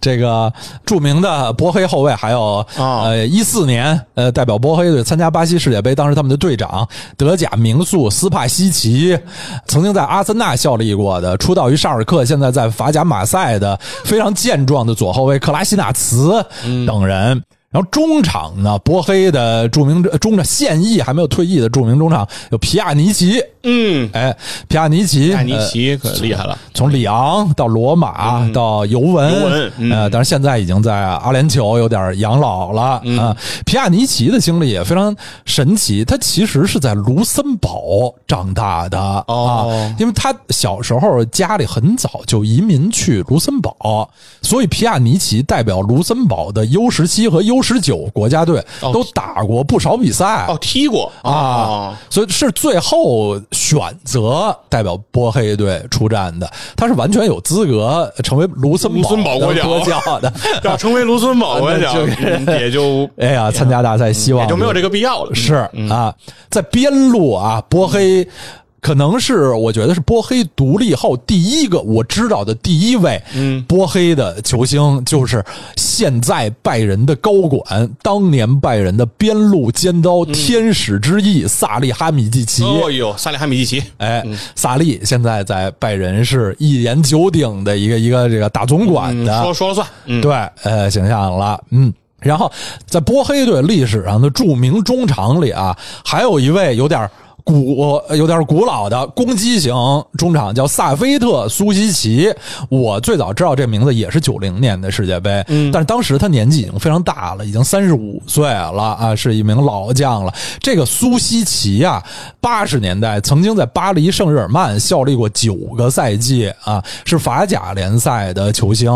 这个著名的波黑后卫，还有啊呃一四年呃代表波黑队参加巴西世界杯，当时他们的队长德甲名宿斯帕西奇，曾经在阿森纳效力过的，出道于沙尔克，现在在法甲马赛的非常健壮的左后卫克拉西纳茨等人。然后中场呢，波黑的著名中场现役还没有退役的著名中场有皮亚尼奇，嗯，哎，皮亚尼奇，皮亚尼呃奇可厉害了。从里昂到罗马到尤文，尤文嗯。呃，但是现在已经在阿联酋有点养老了啊、嗯皮亚尼奇的经历也非常神奇，他其实是在卢森堡长大的、哦啊，因为他小时候家里很早就移民去卢森堡，所以皮亚尼奇代表卢森堡的 U 十七和 U 十九国家队哦都打过不少比赛。哦，踢过。啊，所以是最后选择代表波黑队出战的，他是完全有资格成为卢森卢森堡国脚的。要成为卢森堡国脚，也就哎呀，参加大赛希望也就没有这个必要了。是啊，在边路啊，波黑。可能是我觉得是波黑独立后第一个我知道的第一位，嗯，波黑的球星就是现在拜仁的高管，当年拜仁的边路尖刀、天使之翼萨利哈米季奇。哦呦，萨利哈米季奇，哎，萨利现在在拜仁是一言九鼎的一个一个这个大总管嗯的，说说了算，嗯，对，呃，形象了，嗯。然后在波黑队历史上的著名中场里啊，还有一位有点古、有点古老的攻击型中场，叫萨菲特苏西奇。我最早知道这名字也是九零年的世界杯，嗯但是当时他年纪已经非常大了，已经三十五岁了啊，是一名老将了。这个苏西奇啊，八十年代曾经在巴黎圣日耳曼效力过九个赛季啊，是法甲联赛的球星。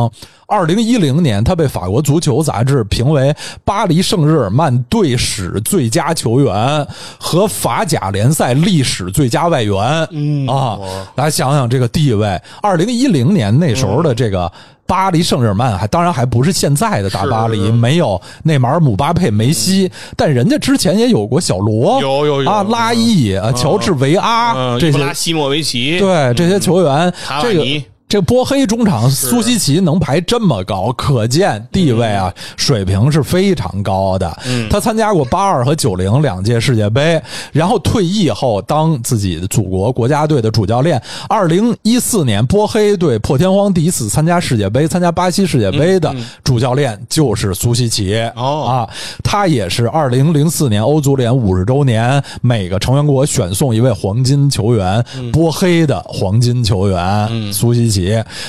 二零一零年，他被法国足球杂志评为巴黎圣日耳曼队史最佳球员和法甲联赛历史最佳外援。嗯啊大家想想这个地位。二零一零年那时候的这个。巴黎圣日耳曼还当然还不是现在的大巴黎，是没有内马尔、姆巴佩、梅西，但人家之前也有过小罗，有有有啊，拉伊啊，乔治维阿嗯，这些拉西莫维奇，对这些球员，这个这波黑中场苏西奇能排这么高，可见地位啊，水平是非常高的。他参加过八二和九零两届世界杯，然后退役后当自己的祖国国家队的主教练。二零一四年波黑队破天荒第一次参加世界杯，参加巴西世界杯的主教练就是苏西奇。哦啊，他也是二零零四年欧足联五十周年，每个成员国选送一位黄金球员，波黑的黄金球员、苏西奇，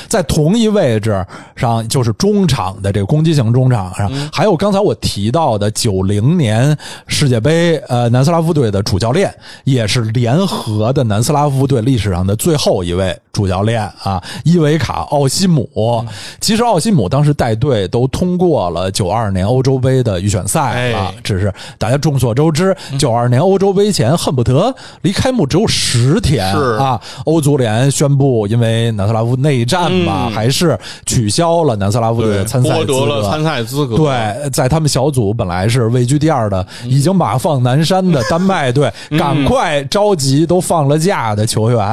在同一位置上，就是中场的这个攻击型中场上，还有刚才我提到的九零年世界杯呃南斯拉夫队的主教练，也是联合的南斯拉夫队历史上的最后一位主教练啊，伊维卡奥西姆。其实奥西姆当时带队都通过了九二年欧洲杯的预选赛啊哎，只是大家众所周知，九二年欧洲杯前恨不得离开幕只有十天是。啊，欧足联宣布因为南斯拉夫内战嘛，嗯。还是取消了南斯拉夫队，的参赛资剥得了格。参赛资格，对，在他们小组本来是位居第二的，已经马放南山的丹麦队，嗯。赶快召集都放了假的球员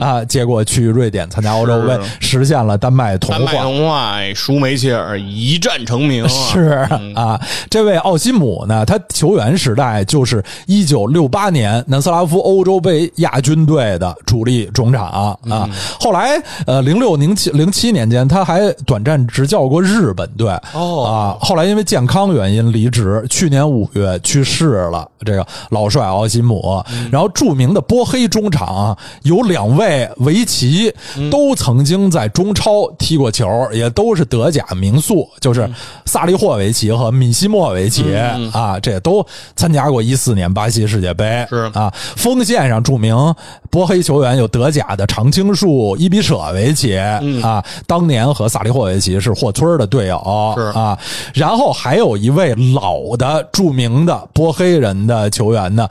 啊，结果去瑞典参加欧洲杯，实现了丹麦同丹麦化。童话，哎舒梅切尔一战成名啊，是啊，这位奥西姆呢，他球员时代就是一九六八年南斯拉夫欧洲杯亚军队的主力中场啊。后来呃，零六零七零七年间，他还短暂执教过日本队哦啊。后来因为健康原因离职，去年五月去世了。这个老帅奥西姆，然后著名的波黑中场啊有两位维奇都曾经在中超踢过球，也都是德甲名宿，就是萨利霍维奇和米西莫维奇啊，这也都参加过一四年巴西世界杯。是啊，锋线上著名波黑球员有德甲的常青树伊比舍维奇啊，当年和萨利霍维奇是霍村的队友是啊，然后还有一位老的著名的波黑人的球员呢。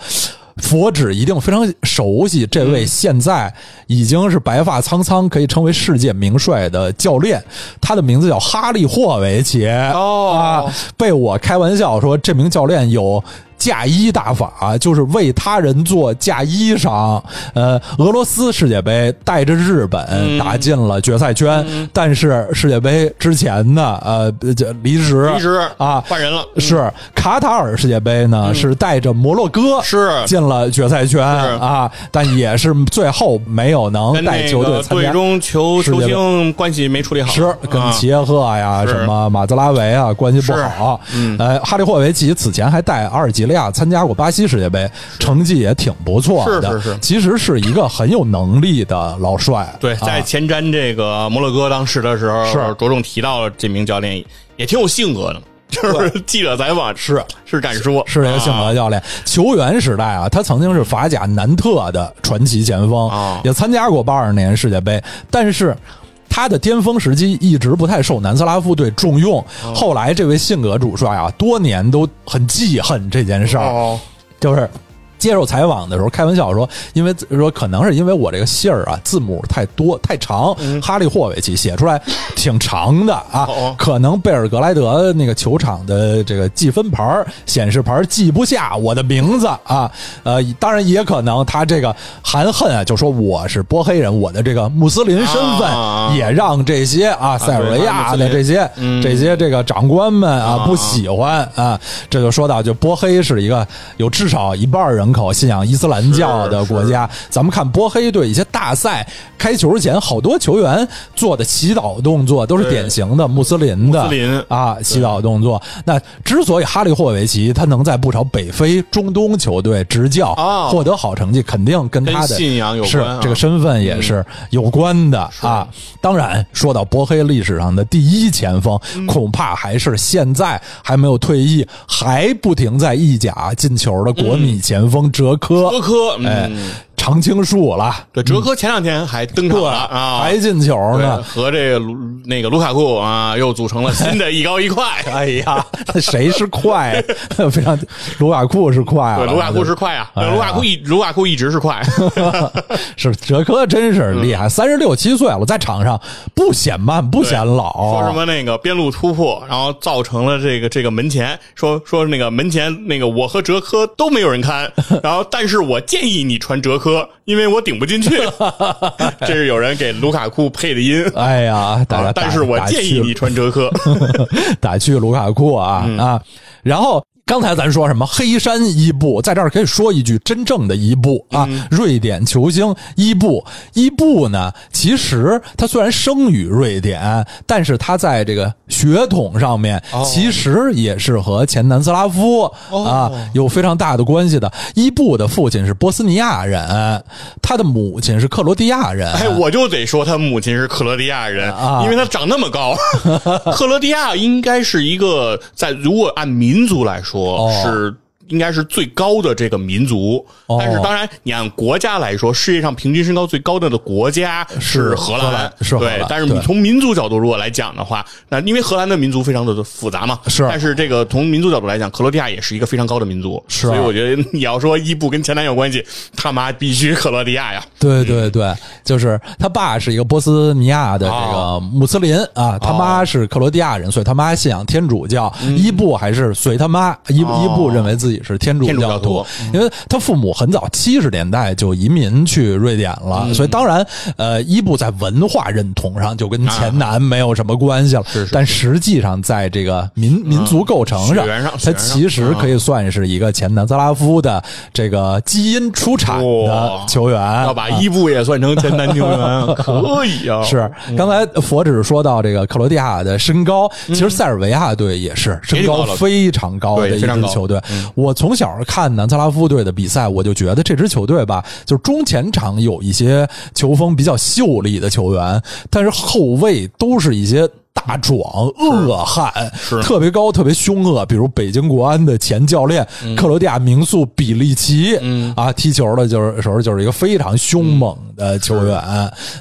佛指一定非常熟悉，这位现在已经是白发苍苍，可以称为世界名帅的教练，他的名字叫哈利霍维奇。哦啊，被我开玩笑说，这名教练有嫁衣大法，就是为他人做嫁衣裳。呃，俄罗斯世界杯带着日本打进了决赛圈，但是世界杯之前呢，呃，这离职离职啊，换人了，是卡塔尔世界杯呢，是带着摩洛哥是。进了决赛圈啊，但也是最后没有能带球队参加。中球球世界杯。星关系没处理好，是跟啊。齐耶赫呀、是。什么马兹拉维啊关系不好。嗯。呃，哈利霍维奇此前还带阿尔及利亚参加过巴西世界杯，成绩也挺不错的。是是是其实是一个很有能力的老帅。对，啊在前瞻这个摩洛哥当时的时候，是着重提到了这名教练也挺有性格的，就是记者采访是是敢说，是这个性格啊教练。球员时代啊，他曾经是法甲南特的传奇前锋，啊也参加过八二年世界杯，但是。他的巅峰时期一直不太受南斯拉夫队重用，哦。后来这位性格主帅啊，多年都很记恨这件事儿，哦，就是接受采访的时候开玩笑说，因为说可能是因为我这个姓儿啊字母太多太长，哈利霍维奇写出来挺长的啊哦，可能贝尔格莱德那个球场的这个记分牌显示牌记不下我的名字啊，呃，当然也可能他这个含恨啊，就说我是波黑人，我的这个穆斯林身啊份也让这些啊塞尔维亚的这些这些这个长官们啊不喜欢啊，这就说到就波黑是一个有至少一半人口信仰伊斯兰教的国家。咱们看波黑队一些大赛开球前，好多球员做的祈祷动作都是典型的穆斯林的穆斯林啊祈祷动作。那之所以哈利霍维奇他能在不少北非、中东球队执教啊获得好成绩，肯定跟他的信仰有是关啊这个身份也是有关的啊。当然，说到波黑历史上的第一前锋，嗯恐怕还是现在还没有退役，还不停在意甲进球的国米前锋哲科。哲科，哎嗯，，常青树了，对，哲科前两天还登场对了啊，还进球对呢。和这个卢那个卢卡库啊，又组成了新的一高一快。哎呀，谁是快？非常，卢卡库是快啊，对，卢卡库是快啊，哎卢卡库一卢卡库一直是快，是哲科，真是厉害，三十六七岁了，在场上不显慢，不显老。说什么那个边路突破，然后造成了这个这个门前，说说那个门前那个我和哲科都没有人看，然后但是我建议你传哲科，因为我顶不进去。这是有人给卢卡库配的音。哎呀，打，啊但是我建议你穿哲科，打去卢卡库啊、嗯啊！然后刚才咱说什么黑山伊布，在这儿可以说一句真正的伊布啊，嗯瑞典球星伊布。伊布呢，其实他虽然生于瑞典，但是他在这个血统上面，哦其实也是和前南斯拉夫、啊有非常大的关系的。伊布的父亲是波斯尼亚人，他的母亲是克罗地亚人。哎，我就得说他母亲是克罗地亚人，啊因为他长那么高。克罗地亚应该是一个在如果按民族来说、哦是。应该是最高的这个民族，哦。但是当然，你按国家来说，世界上平均身高最高的的国家是荷荷兰是荷兰对。但是你从民族角度如果来讲的话，那因为荷兰的民族非常的复杂嘛，是。但是这个从民族角度来讲，克罗地亚也是一个非常高的民族，是所以我觉得你要说伊布跟前男友关系，他妈必须克罗地亚呀。对对对，就是他爸是一个波斯尼亚的这个哦。穆斯林啊，他妈是克罗地亚人，所以他妈信仰天主教。伊布还是随他妈，伊伊布认为自己是天主教教徒。徒，因为他父母很早七十年代就移民去瑞典了，嗯。所以当然，呃，伊布在文化认同上就跟前南没有什么关系了，是是但实际上在这个民民族构成上他其实可以算是一个前南斯拉夫的这个基因出产的球员，要把伊布也算成前南球员，可以啊！是，刚才佛指说到这个克罗地亚的身高，其实塞尔维亚队也是身高非常高的一支球队。我从小看南斯拉夫队的比赛，我就觉得这支球队吧，就是中前场有一些球风比较秀丽的球员，但是后卫都是一些。大壮恶汉，特别高，特别凶恶。比如北京国安的前教练、克罗地亚名宿比利奇，嗯啊，踢球的就是时候就是一个非常凶猛的球员。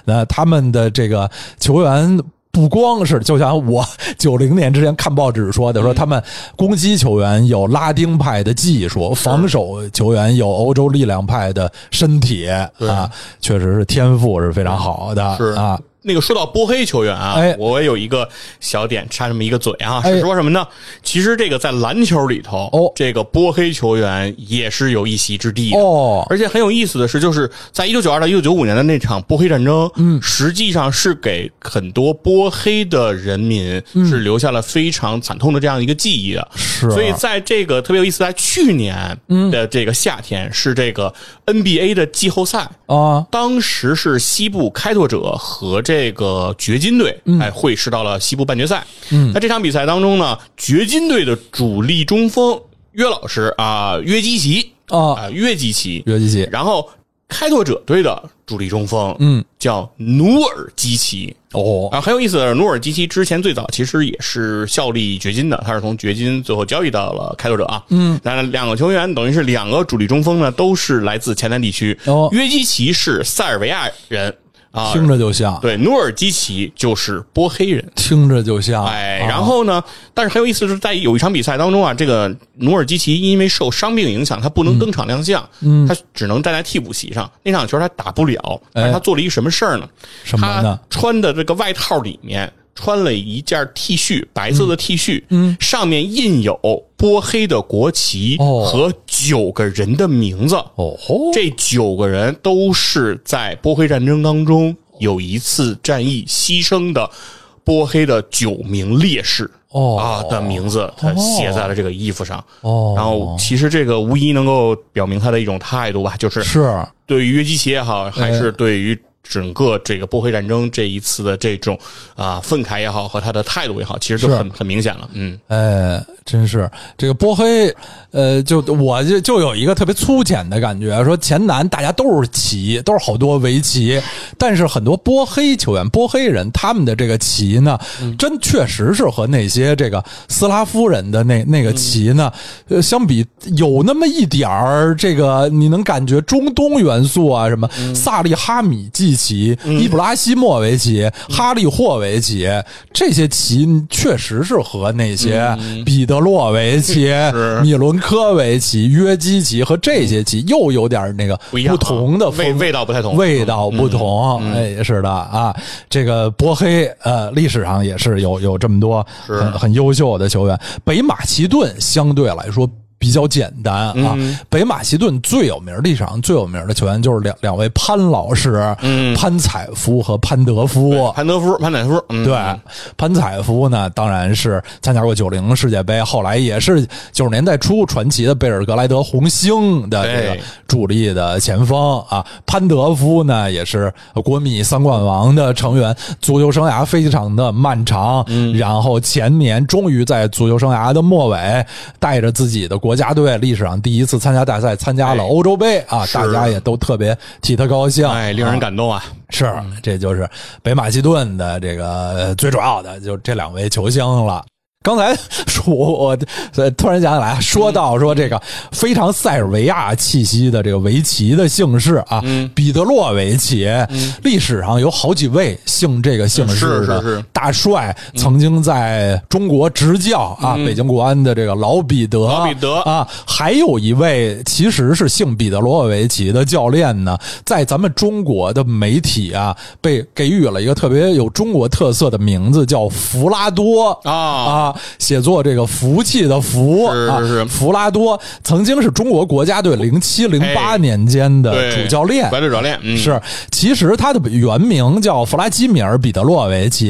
那他们的这个球员。不光是，就像我九零年之前看报纸说的，说他们攻击球员有拉丁派的技术，防守球员有欧洲力量派的身体啊，确实是天赋是非常好的是。啊。那个说到波黑球员啊，哎。我也有一个小点插这么一个嘴啊，哎。是说什么呢？其实这个在篮球里头，哦。这个波黑球员也是有一席之地的。哦。而且很有意思的是，就是在一九九二到一九九五年的那场波黑战争，嗯，实际上是给很多波黑的人民是留下了非常惨痛的这样一个记忆的。是所以在这个特别有意思，在去年的这个夏天是这个 NBA 的季后赛，啊，当时是西部开拓者和这个掘金队哎会师到了西部半决赛。嗯，在这场比赛当中呢，掘金队的主力中锋约老师啊约基奇啊啊约基奇，约基奇。然后开拓者队的主力中锋嗯。叫努尔基奇。哦。啊，很有意思努尔基奇之前最早其实也是效力掘金的，他是从掘金最后交易到了开拓者啊。嗯，那两个球员等于是两个主力中锋呢，都是来自前南地区。哦。约基奇是塞尔维亚人啊，听着就像，对，努尔基奇就是波黑人。听着就像，哎，啊然后呢？但是很有意思，是在有一场比赛当中啊，这个努尔基奇因为受伤病影响，他不能登场亮相，嗯，他只能站在替补席上。那场球他打不了，但是他做了一个什么事儿呢？哎什么呢他穿的这个外套里面穿了一件 T 恤，白色的 T 恤，嗯，上面印有波黑的国旗哦。和九个人的名字。哦吼，这九个人都是在波黑战争当中有一次战役牺牲的波黑的九名烈士。哦。啊的名字，他写在了这个衣服上。哦。然后其实这个无疑能够表明他的一种态度吧，就是。是对于约基奇也好，还是对于整个这个波黑战争这一次的这种啊愤慨也好和他的态度也好，其实就很很明显了。嗯，哎，真是这个波黑，呃，就我就就有一个特别粗浅的感觉，说前南大家都是旗，都是好多围棋，但是很多波黑球员、波黑人他们的这个旗呢，真确实是和那些这个斯拉夫人的那那个旗呢，呃，相比有那么一点儿这个你能感觉中东元素啊，什么萨利哈米季旗、伊布拉希莫维奇、哈利霍维奇这些奇，确实是和那些彼得洛维奇、米伦科维奇、约基奇和这些奇又有点那个不同的味风味道不太同。味道不同，哎，是的啊，这个波黑，呃，历史上也是有有这么多很很优秀的球员。北马其顿相对来说。比较简单啊，北马其顿最有名，历史上最有名的球员就是两两位潘老师，潘采夫和潘德夫。潘德夫、潘采夫，嗯，对，潘采夫呢，当然是参加过九零世界杯，后来也是九十年代初传奇的贝尔格莱德红星的这个主力的前锋啊。潘德夫呢，也是国米三冠王的成员，足球生涯非常的漫长，然后前年终于在足球生涯的末尾，带着自己的国家队历史上第一次参加大赛，参加了哎欧洲杯啊，大家也都特别替他高兴，哎，令人啊感动啊！是，这就是北马其顿的这个呃最主要的，就这两位球星了。刚才说，我突然想起来，说到说这个非常塞尔维亚气息的这个围棋的姓氏啊，彼得洛维奇，历史上有好几位姓这个姓氏的大帅，曾经在中国执教啊，北京国安的这个老彼得，老彼得。啊，还有一位其实是姓彼得罗维奇的教练呢，在咱们中国的媒体啊，被给予了一个特别有中国特色的名字，叫弗拉多。啊。啊，写作这个福气的福啊，是是。是弗拉多曾经是中国国家队零七零八哎年间的主教练，是，其实他的原名叫弗拉基米尔·彼得洛维奇，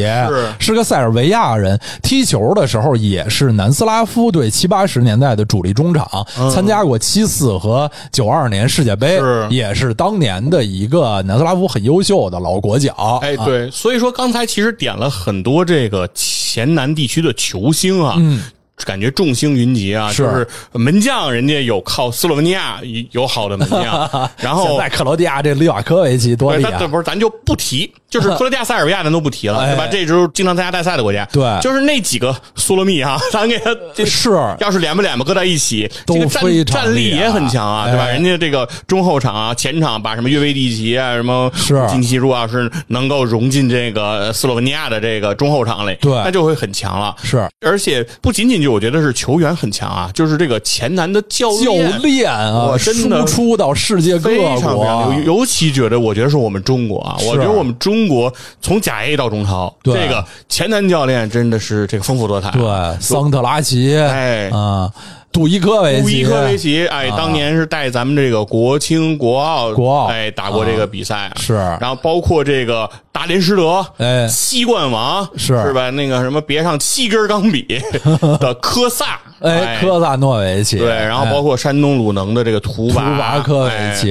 是。个塞尔维亚人。踢球的时候也是南斯拉夫队七八十年代的主力中场，参加过七四和九二年世界杯，是。也是当年的一个南斯拉夫很优秀的老国脚。哎，啊，对，所以说刚才其实点了很多这个前南地区的球星啊，嗯。感觉众星云集啊，是就是门将，人家有靠斯洛文尼亚有好的门将，然后现在克罗地亚这里瓦科维奇多对！不是咱就不提，就是克罗地亚、塞尔维亚咱都不提了，哎对吧？这就是经常参加大赛的国家，对就是那几个苏罗密啊，咱给他这是要是连吧连吧搁在一起，这个战战力也很强啊，对吧？哎人家这个中后场啊、前场把什么约维蒂奇啊、什么是金奇如要是能够融进这个斯洛文尼亚的这个中后场里，对那就会很强了。是而且不仅仅就我觉得是球员很强啊，就是这个前南的教教练。啊，我真的输出到世界各国尤，尤其觉得，我觉得是我们中国啊，我觉得我们中国从甲 A 到中超，对这个前南教练真的是这个丰富多彩啊。对，桑特拉奇，哎啊，杜伊科维奇，布伊科维奇，哎，啊。当年是带咱们这个国青、国奥、国奥。哎，打过这个比赛。啊。是。然后包括这个大连实德，哎。西冠王是。是吧？那个什么别上七根钢笔 的科萨，哎，科萨诺维奇，对，然后哎包括山东鲁能的这个图图巴巴科维奇，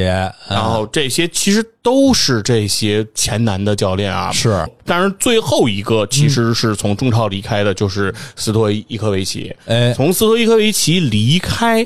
然后这些其实都是这些前男的教练啊，是，但是最后一个其实是从中超离开的，就是斯托伊科维奇。哎。从斯托伊科维奇离开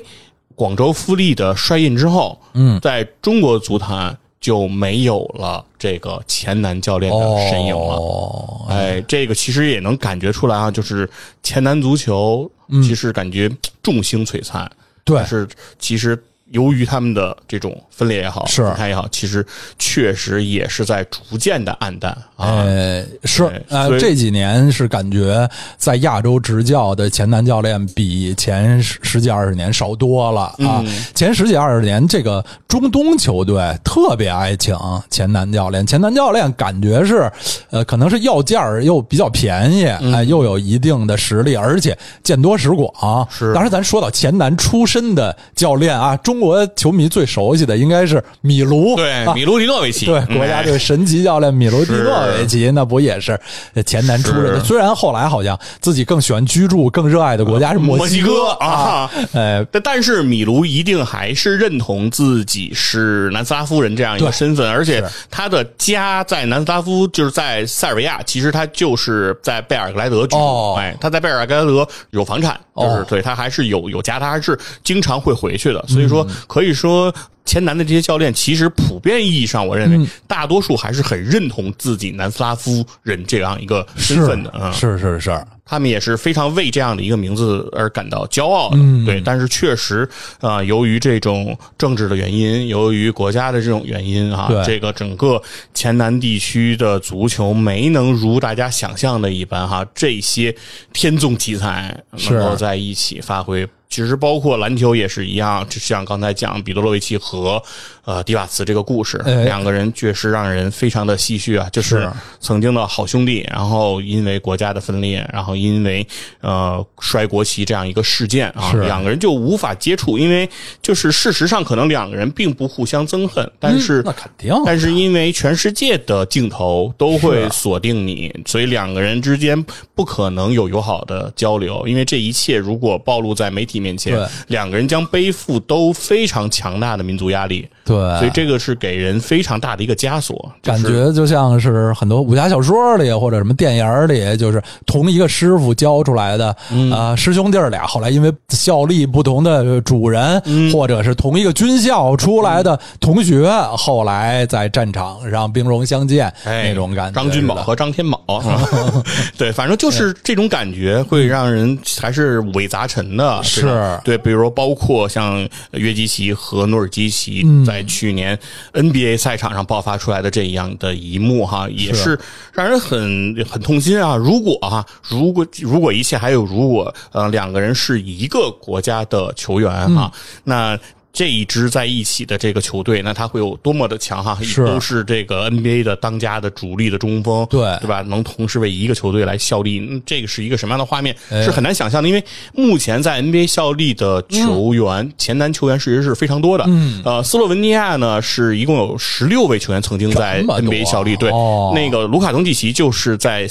广州富力的帅印之后，嗯，在中国足坛就没有了这个前男教练的身影了。哦，哎，这个其实也能感觉出来啊，就是前男足球其实感觉众星璀璨，对。但是其实由于他们的这种分裂也好，是分开也好，其实确实也是在逐渐的暗淡啊。呃，是对呃这几年是感觉在亚洲执教的前男教练比前十十几二十年少多了啊。嗯前十几二十年，这个中东球队特别爱请前男教练，前男教练感觉是，呃，可能是要价又比较便宜，哎、嗯又有一定的实力，而且见多识广。是当然，咱说到前男出身的教练啊，中国球迷最熟悉的应该是米卢，对，啊。米卢迪诺维奇，对，嗯。国家队神级教练米卢迪诺维奇，那不也是前南出身的？虽然后来好像自己更喜欢居住、更热爱的国家是墨西哥。啊，啊。哎，但但是米卢一定还是认同自己是南斯拉夫人这样一个身份，而且他的家在南斯拉夫，就是在塞尔维亚，其实他就是在贝尔格莱德居住。哦。哎，他在贝尔格莱德有房产，就是、哦。对他还是有有家，他还是经常会回去的。所以嗯说，可以说。前南的这些教练，其实普遍意义上，我认嗯为大多数还是很认同自己南斯拉夫人这样一个身份的啊。是是是，他们也是非常为这样的一个名字而感到骄傲的，嗯对。但是确实，啊、由于这种政治的原因，由于国家的这种原因啊，这个整个前南地区的足球没能如大家想象的一般哈，这些天纵奇才能够在一起发挥。其实包括篮球也是一样，就像刚才讲彼得洛维奇和呃迪瓦茨这个故事，哎两个人确实让人非常的唏嘘啊，就是。是曾经的好兄弟，然后因为国家的分裂，然后因为呃摔国旗这样一个事件啊，两个人就无法接触，因为就是事实上可能两个人并不互相憎恨，但是、嗯那肯定，但是因为全世界的镜头都会锁定你，所以两个人之间不可能有友好的交流，因为这一切如果暴露在媒体面前，两个人将背负都非常强大的民族压力，对，所以这个是给人非常大的一个枷锁，就是感觉就像是很多武侠小说里或者什么电影里，就是同一个师傅教出来的啊、嗯。呃师兄弟俩，后来因为效力不同的主人，嗯。或者是同一个军校出来的同学，后来在战场上兵戎相见、哎，那种感觉。张君宝和张天宝，啊 对，反正就是这种感觉会让人还是五味杂陈的。是。对，比如说包括像约基奇和努尔基奇嗯在去年 NBA 赛场上爆发出来的这样的一幕哈，也是让人很很痛心啊。如果哈，如果如果一切还有如果，呃，两个人是一个国家的球员嗯哈，那。这一支在一起的这个球队，那他会有多么的强哈？是都是这个 NBA 的当家的主力的中锋，对对吧？能同时为一个球队来效力，嗯这个是一个什么样的画面？哎是很难想象的。因为目前在 NBA 效力的球员，前男球员其实是非常多的。嗯，呃，斯洛文尼亚呢是一共有十六位球员曾经在 NBA 效力，对，哦那个卢卡东契奇就是在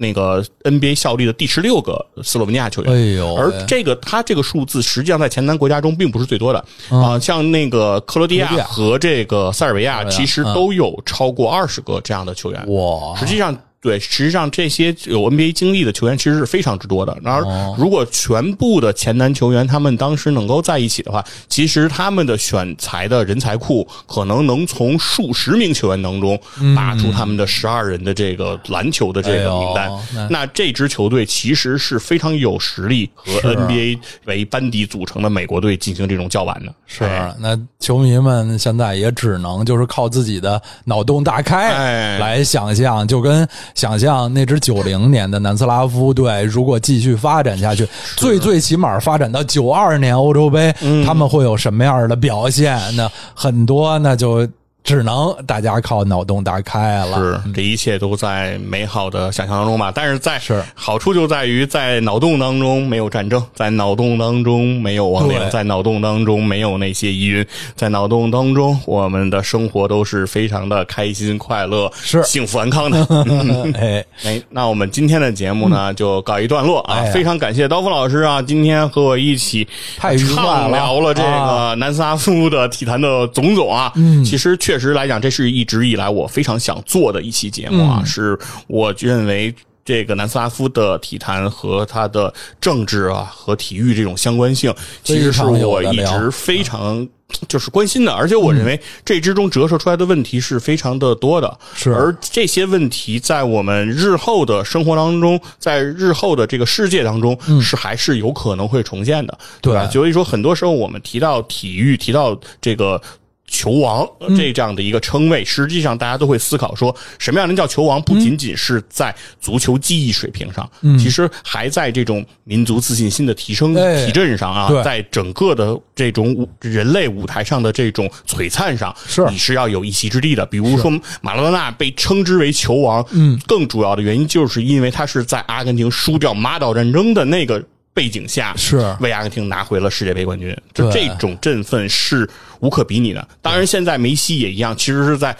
那个 NBA 效力的第十六个斯洛文尼亚球员。哎呦而这个他这个数字实际上在前南国家中并不是最多的。啊、像那个克罗地亚和这个塞尔维亚塞尔维亚其实都有超过二十个这样的球员。哇，实际上，对，实际上这些有 NBA 经历的球员其实是非常之多的。然而，如果全部的前南球员他们当时能够在一起的话，其实他们的选材的人才库可能能从数十名球员当中打出他们的十二人的这个篮球的这个名单。哎那那这支球队其实是非常有实力和 NBA 为班底组成的美国队进行这种叫板的。是哎，那球迷们现在也只能就是靠自己的脑洞大开哎来想象，就跟想象那支九零年的南斯拉夫队，如果继续发展下去，最最起码发展到九二年欧洲杯，嗯他们会有什么样的表现？那很多那就只能大家靠脑洞大开了。是，这一切都在美好的想象当中吧。但是在是好处就在于在脑洞当中没有战争，在脑洞当中没有亡灵，在脑洞当中没有那些疑云，在脑洞当中我们的生活都是非常的开心、快乐、是幸福、安康的。哎，哎，那我们今天的节目呢，就告一段落啊！哎非常感谢刀锋老师啊，今天和我一起畅聊了这啊个南斯拉夫的体坛的种种啊。嗯，其实确实来讲，这是一直以来我非常想做的一期节目啊，嗯是我认为。这个南斯拉夫的体坛和他的政治啊和体育这种相关性，其实是我一直非常就是关心的。而且我认为这之中折射出来的问题是非常的多的。是，而这些问题在我们日后的生活当中，在日后的这个世界当中，是还是有可能会重现的，对吧？所以说，很多时候我们提到体育，提到这个。球王这这样的一个称谓，实际上大家都会思考说，什么样能叫球王？不仅仅是在足球技艺水平上，其实还在这种民族自信心的提升提振上啊，在整个的这种人类舞台上的这种璀璨上，是你是要有一席之地的。比如说马拉多纳被称之为球王，嗯，更主要的原因就是因为他是在阿根廷输掉马岛战争的那个。背景下是为阿根廷拿回了世界杯冠军，就这种振奋是无可比拟的。当然，现在梅西也一样，其实是在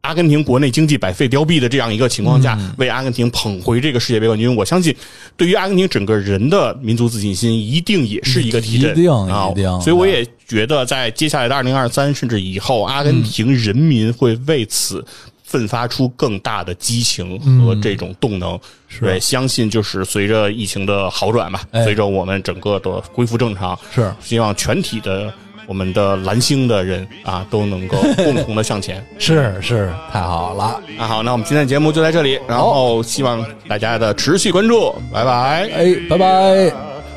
阿根廷国内经济百废凋敝的这样一个情况下，为阿根廷捧回这个世界杯冠军。我相信，对于阿根廷整个人的民族自信心，一定也是一个提振啊！所以，我也觉得，在接下来的二零二三甚至以后，阿根廷人民会为此。奋发出更大的激情和这种动能，对，相信就是随着疫情的好转吧，随着我们整个的恢复正常，是。希望全体的我们的蓝星的人啊都能够 共同的向前，是是，太好了，那好，那我们今天的节目就在这里，然后希望大家的持续关注，拜拜，哎，拜拜。